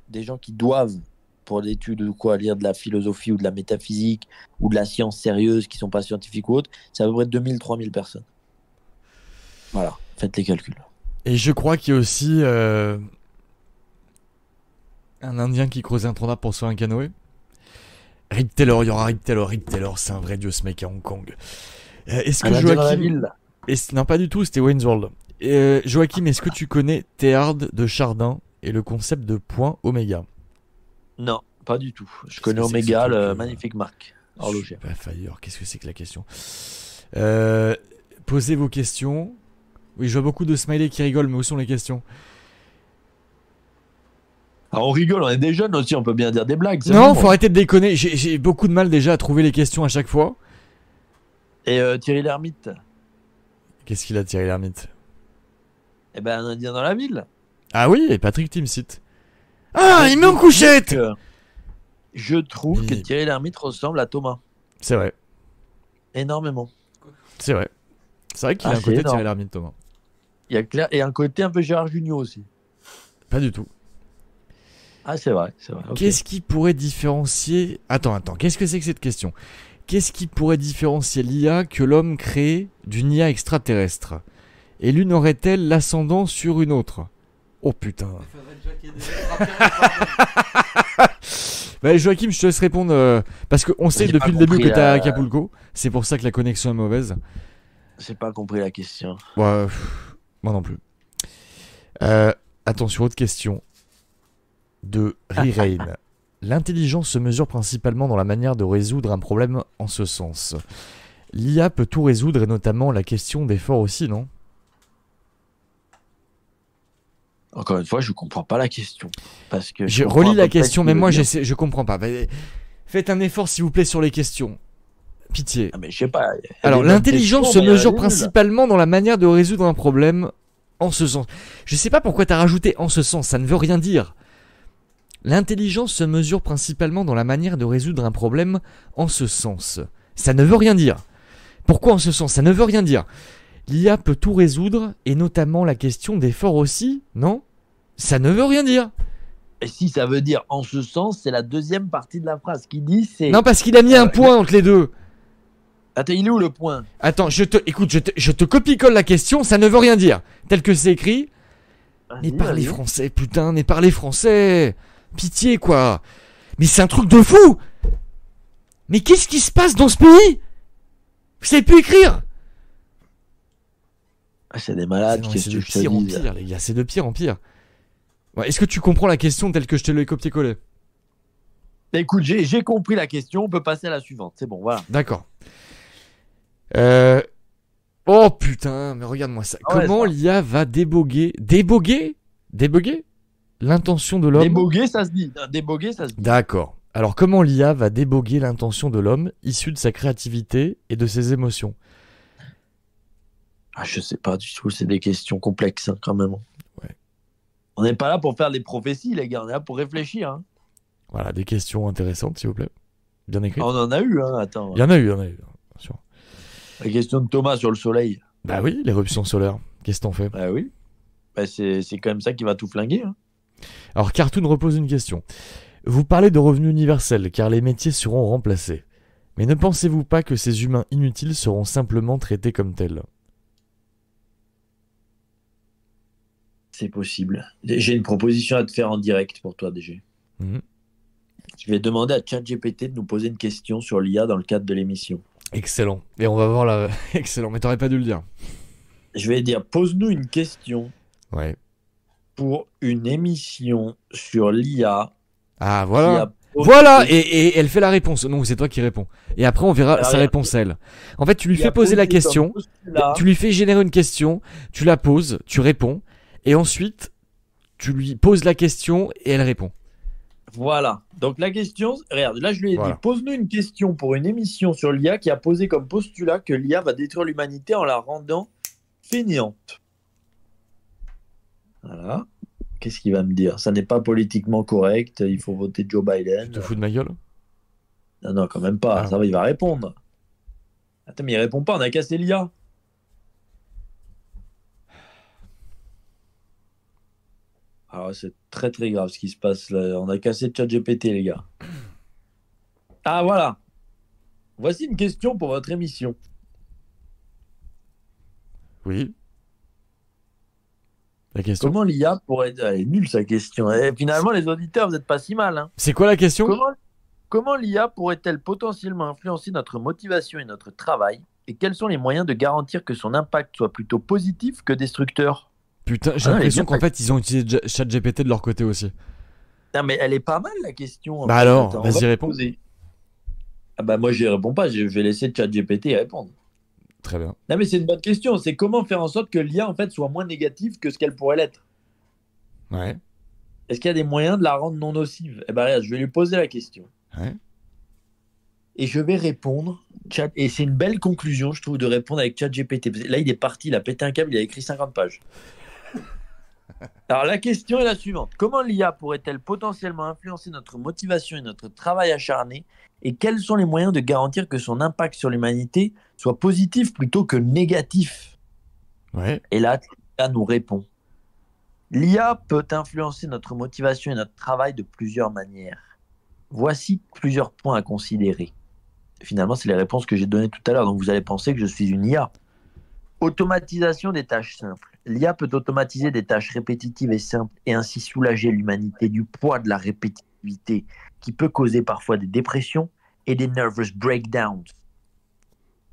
des gens qui doivent, pour l'étude ou quoi, lire de la philosophie ou de la métaphysique ou de la science sérieuse, qui sont pas scientifiques ou autres, c'est à peu près 2000, 3000 personnes. Voilà, faites les calculs. Et je crois qu'il y a aussi euh, un Indien qui creuse un trou pour se faire un canoë. Rip Taylor, il y aura Rip Taylor. Rip Taylor, c'est un vrai dieu ce mec à Hong Kong. Euh, est-ce que Joachim... est-ce- Non, pas du tout, c'était Wayne's World. Euh, Joachim, est-ce que tu connais Théard de Chardin et le concept de point oméga? Non, pas du tout. Je Qu'est-ce connais que truc, la euh, magnifique marque horlogère. Pas Fire, qu'est-ce que c'est que la question? Euh, Posez vos questions. Oui, je vois beaucoup de smileys qui rigolent, mais où sont les questions? Ah, on rigole, on est des jeunes aussi, on peut bien dire des blagues. Non, faut arrêter de déconner. J'ai beaucoup de mal déjà à trouver les questions à chaque fois. Et euh, Thierry Lhermitte Qu'est-ce qu'il a tiré l'ermite Eh ben, un Indien dans la ville. Ah oui, et Patrick Timsit. Ah, il met en couchette Que- Je trouve que. Thierry Lhermitte ressemble à Thomas. C'est vrai, Énormément. c'est vrai. C'est vrai qu'il Ah, a un c'est côté énorme. tiré l'ermite, Thomas. Il y a clair... Et un côté un peu Gérard Junior aussi. Pas du tout. Ah, c'est vrai, c'est vrai. Qu'est-ce qui pourrait différencier... Attends, attends, qu'est-ce que c'est que cette question? Qu'est-ce qui pourrait différencier l'IA que l'homme crée d'une IA extraterrestre? Et l'une aurait-elle l'ascendant sur une autre? Oh putain. Il faudrait déjà qu'il y ait des Bah, Joachim, je te laisse répondre euh, parce qu'on sait depuis le début que à euh, Acapulco. C'est pour ça que la connexion est mauvaise. J'ai pas compris la question. Ouais, pff, moi non plus. Euh, attention, autre question de Rirain. L'intelligence se mesure principalement dans la manière de résoudre un problème en ce sens. L'IA peut tout résoudre et notamment la question d'effort aussi, non? Encore une fois, je comprends pas la question. Parce que Je relis la question, mais moi je comprends pas. Bah, Faites un effort s'il vous plaît sur les questions. Pitié. Ah, mais je sais pas. Alors l'intelligence se mesure principalement dans la manière de résoudre un problème en ce sens. Je sais pas pourquoi t'as rajouté en ce sens, ça ne veut rien dire. L'intelligence se mesure principalement dans la manière de résoudre un problème en ce sens. Ça ne veut rien dire. Pourquoi en ce sens? Ça ne veut rien dire. L'IA peut tout résoudre, et notamment la question d'effort aussi, non? Ça ne veut rien dire. Et si ça veut dire en ce sens, c'est la deuxième partie de la phrase qui dit c'est. Non, parce qu'il a mis un Euh, point entre les deux. Attends, il est où le point? Attends, je te, écoute, je te, je te copie-colle la question, ça ne veut rien dire. Tel que c'est écrit, Mais parlez français, putain, mais parlez français Pitié, quoi Mais c'est un truc de fou Mais qu'est-ce qui se passe dans ce pays? Vous savez plus écrire Ah, c'est des malades, C'est de pire en pire, les gars, c'est de pire en pire. Ouais, Est-ce que tu comprends la question telle que je te l'ai copié-collé Écoute, j'ai compris la question, on peut passer à la suivante. C'est bon, voilà. D'accord. Euh... Oh putain, mais regarde-moi ça. Ah ouais, Comment l'IA va déboguer? Déboguer? Déboguer? L'intention de l'homme Déboguer, ça se dit. Déboguer, ça se dit. D'accord. Alors comment l'IA va déboguer l'intention de l'homme issue de sa créativité et de ses émotions? Ah, je sais pas du tout, c'est des questions complexes hein, quand même. Ouais. On n'est pas là pour faire des prophéties, les gars, on est là pour réfléchir. hein. Voilà, des questions intéressantes, s'il vous plaît. Bien écrites. Ah, on en a eu, hein, attends. Il y en a eu, il y en a eu. bien sûr. La question de Thomas sur le soleil. Bah oui, l'éruption solaire. Qu'est-ce que t'en fais? Bah oui. Bah, c'est c'est quand même ça qui va tout flinguer. hein. Alors Cartoon repose une question. Vous parlez de revenu universel car les métiers seront remplacés. Mais ne pensez-vous pas que ces humains inutiles seront simplement traités comme tels? C'est possible. J'ai une proposition à te faire en direct pour toi, DG. Mhm. Je vais demander à ChatGPT de nous poser une question sur l'IA dans le cadre de l'émission. Excellent. Et on va voir la... Excellent, mais t'aurais pas dû le dire. Je vais dire, pose-nous une question Ouais. Pour une émission sur l'IA. Ah voilà. Voilà, et, et elle fait la réponse. Non, c'est toi qui réponds. Et après, on verra Alors, sa réponse elle. En fait, tu lui fais poser la question, tu lui fais générer une question, tu la poses, tu réponds, et ensuite, tu lui poses la question et elle répond. Voilà. Donc la question, regarde, là je lui ai Voilà. dit, pose-nous une question pour une émission sur l'IA qui a posé comme postulat que l'IA va détruire l'humanité en la rendant fainéante. Voilà. Qu'est-ce qu'il va me dire? Ça n'est pas politiquement correct, il faut voter Joe Tu Biden. te fous de ma gueule? Non, non, quand même pas. Ah. Ça va, il va répondre. Attends, mais il répond pas, on a cassé l'IA. Alors, c'est très très grave ce qui se passe là. On a cassé ChatGPT, les gars. Ah, voilà. Voici une question pour votre émission. Oui. La question Comment l'IA pourrait. Elle est nulle sa question. Et finalement, les auditeurs, vous n'êtes pas si mal. hein. C'est quoi la question? Comment, comment l'IA pourrait-elle potentiellement influencer notre motivation et notre travail? Et quels sont les moyens de garantir que son impact soit plutôt positif que destructeur? Putain, j'ai Ah, l'impression qu'en fait, ils ont utilisé ChatGPT de leur côté aussi. Non, mais elle est pas mal la question. Bah alors, vas-y, va réponds. Ah bah moi, je réponds pas. Je vais laisser ChatGPT y répondre. Très bien. Non, mais c'est une bonne question. C'est comment faire en sorte que l'IA en fait soit moins négative que ce qu'elle pourrait l'être? Ouais. Est-ce qu'il y a des moyens de la rendre non nocive? Eh ben regarde, je vais lui poser la question. Ouais. Et je vais répondre. Et c'est une belle conclusion, je trouve, de répondre avec ChatGPT. Là, il est parti, il a pété un câble, il a écrit 50 pages. Alors la question est la suivante. Comment l'IA pourrait-elle potentiellement influencer notre motivation et notre travail acharné? Et quels sont les moyens de garantir que son impact sur l'humanité soit positif plutôt que négatif? Ouais. Et là, l'IA nous répond. L'IA peut influencer notre motivation et notre travail de plusieurs manières. Voici plusieurs points à considérer. Finalement, c'est les réponses que j'ai données tout à l'heure, donc vous allez penser que je suis une IA. Automatisation des tâches simples. L'IA peut automatiser des tâches répétitives et simples et ainsi soulager l'humanité du poids de la répétitivité qui peut causer parfois des dépressions et des nervous breakdowns.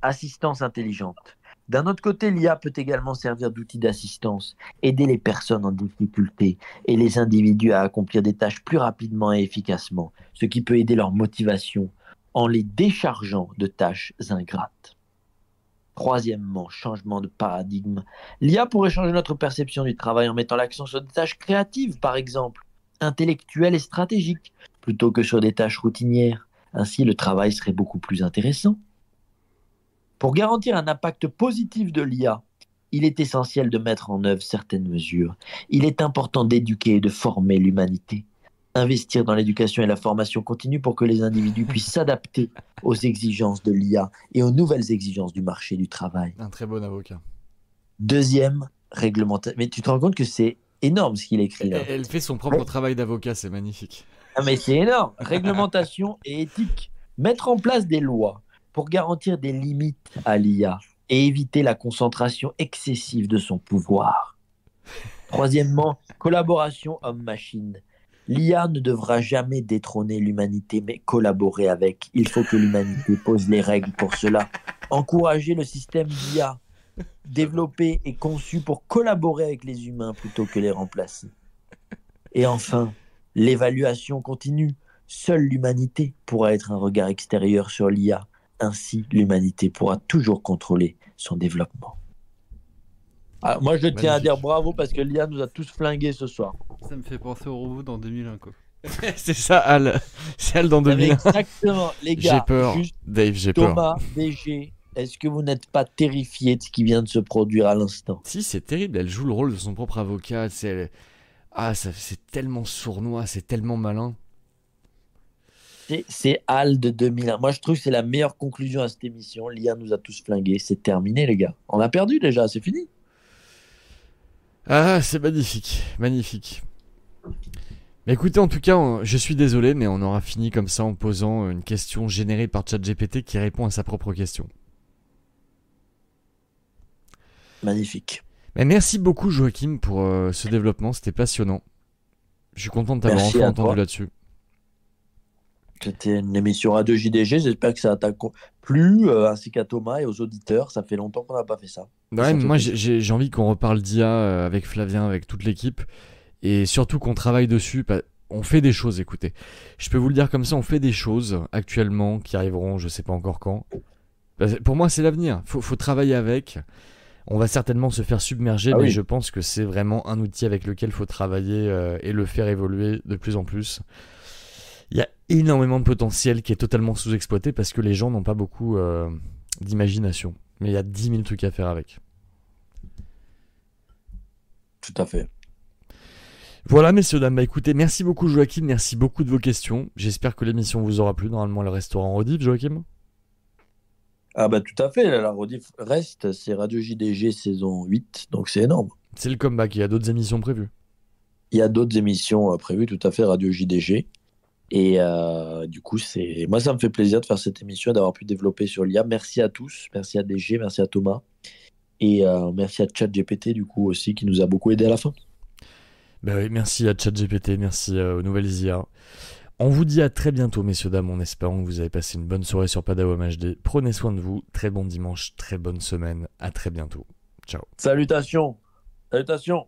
Assistance intelligente. D'un autre côté, l'IA peut également servir d'outil d'assistance, aider les personnes en difficulté et les individus à accomplir des tâches plus rapidement et efficacement, ce qui peut aider leur motivation en les déchargeant de tâches ingrates. Troisièmement, changement de paradigme. L'IA pourrait changer notre perception du travail en mettant l'accent sur des tâches créatives, par exemple, intellectuelles et stratégiques, plutôt que sur des tâches routinières. Ainsi, le travail serait beaucoup plus intéressant. Pour garantir un impact positif de l'IA, il est essentiel de mettre en œuvre certaines mesures. Il est important d'éduquer et de former l'humanité. Investir dans l'éducation et la formation continue pour que les individus puissent s'adapter aux exigences de l'IA et aux nouvelles exigences du marché du travail. Un très bon avocat. Deuxième réglementation. Mais tu te rends compte que c'est énorme ce qu'il écrit là. Elle fait son propre travail d'avocat, c'est magnifique. Ah mais c'est énorme. Réglementation et éthique. Mettre en place des lois pour garantir des limites à l'IA et éviter la concentration excessive de son pouvoir. Troisièmement, collaboration homme-machine. L'IA ne devra jamais détrôner l'humanité, mais collaborer avec. Il faut que l'humanité pose les règles pour cela. Encourager le système d'IA, développé et conçu pour collaborer avec les humains plutôt que les remplacer. Et enfin, l'évaluation continue. Seule l'humanité pourra être un regard extérieur sur l'IA. Ainsi, l'humanité pourra toujours contrôler son développement. Ah, moi, je tiens à dire bravo parce que l'IA nous a tous flingués ce soir. Ça me fait penser au robot dans 2001, quoi. c'est ça, Al. C'est Al dans 2001. Exactement, les gars. J'ai peur. Dave, j'ai peur. Thomas, BG, est-ce que vous n'êtes pas terrifié de ce qui vient de se produire à l'instant? Si, c'est terrible. Elle joue le rôle de son propre avocat. C'est ah, c'est tellement sournois, c'est tellement malin. C'est Al de 2001. Moi, je trouve que c'est la meilleure conclusion à cette émission. L'IA nous a tous flingués. C'est terminé, les gars. On a perdu déjà, c'est fini. Ah, c'est magnifique. Magnifique. Mais écoutez, en tout cas, je suis désolé, mais on aura fini comme ça en posant une question générée par ChatGPT qui répond à sa propre question. Magnifique. Mais merci beaucoup, Joachim, pour euh, ce développement. C'était passionnant. Je suis content de t'avoir enfin entendu là-dessus. C'était une émission Radio JDG. J'espère que ça t'a plu, euh, ainsi qu'à Thomas et aux auditeurs. Ça fait longtemps qu'on n'a pas fait ça. Ouais, moi j'ai envie qu'on reparle d'IA euh, avec Flavien, avec toute l'équipe. Et surtout qu'on travaille dessus. On fait des choses, écoutez. Je peux vous le dire comme ça, on fait des choses actuellement qui arriveront, je sais pas encore quand. Pour moi, c'est l'avenir. Faut, faut travailler avec. On va certainement se faire submerger, ah mais je pense que c'est vraiment un outil avec lequel il faut travailler euh, et le faire évoluer de plus en plus il y a énormément de potentiel qui est totalement sous-exploité parce que les gens n'ont pas beaucoup euh, d'imagination. Mais il y a 10 000 trucs à faire avec. Tout à fait. Voilà, messieurs, dames. Bah, écoutez, merci beaucoup, Joachim. Merci beaucoup de vos questions. J'espère que l'émission vous aura plu. Normalement, le restaurant rediff, Joachim Ah, bah, tout à fait. La rediff reste. C'est Radio JDG saison 8. Donc, c'est énorme. C'est le comeback. Il y a d'autres émissions prévues. Il y a d'autres émissions euh, prévues, tout à fait. Radio JDG. Et euh, du coup, c'est moi, ça me fait plaisir de faire cette émission et d'avoir pu développer sur l'IA. Merci à tous, merci à DG, merci à Thomas et euh, merci à ChatGPT du coup aussi qui nous a beaucoup aidé à la fin. Ben oui, merci à ChatGPT, merci euh, aux nouvelles IA. On vous dit à très bientôt, messieurs, dames, en espérant que vous avez passé une bonne soirée sur Padawam HD. Prenez soin de vous, très bon dimanche, très bonne semaine, à très bientôt. Ciao. Salutations. Salutations.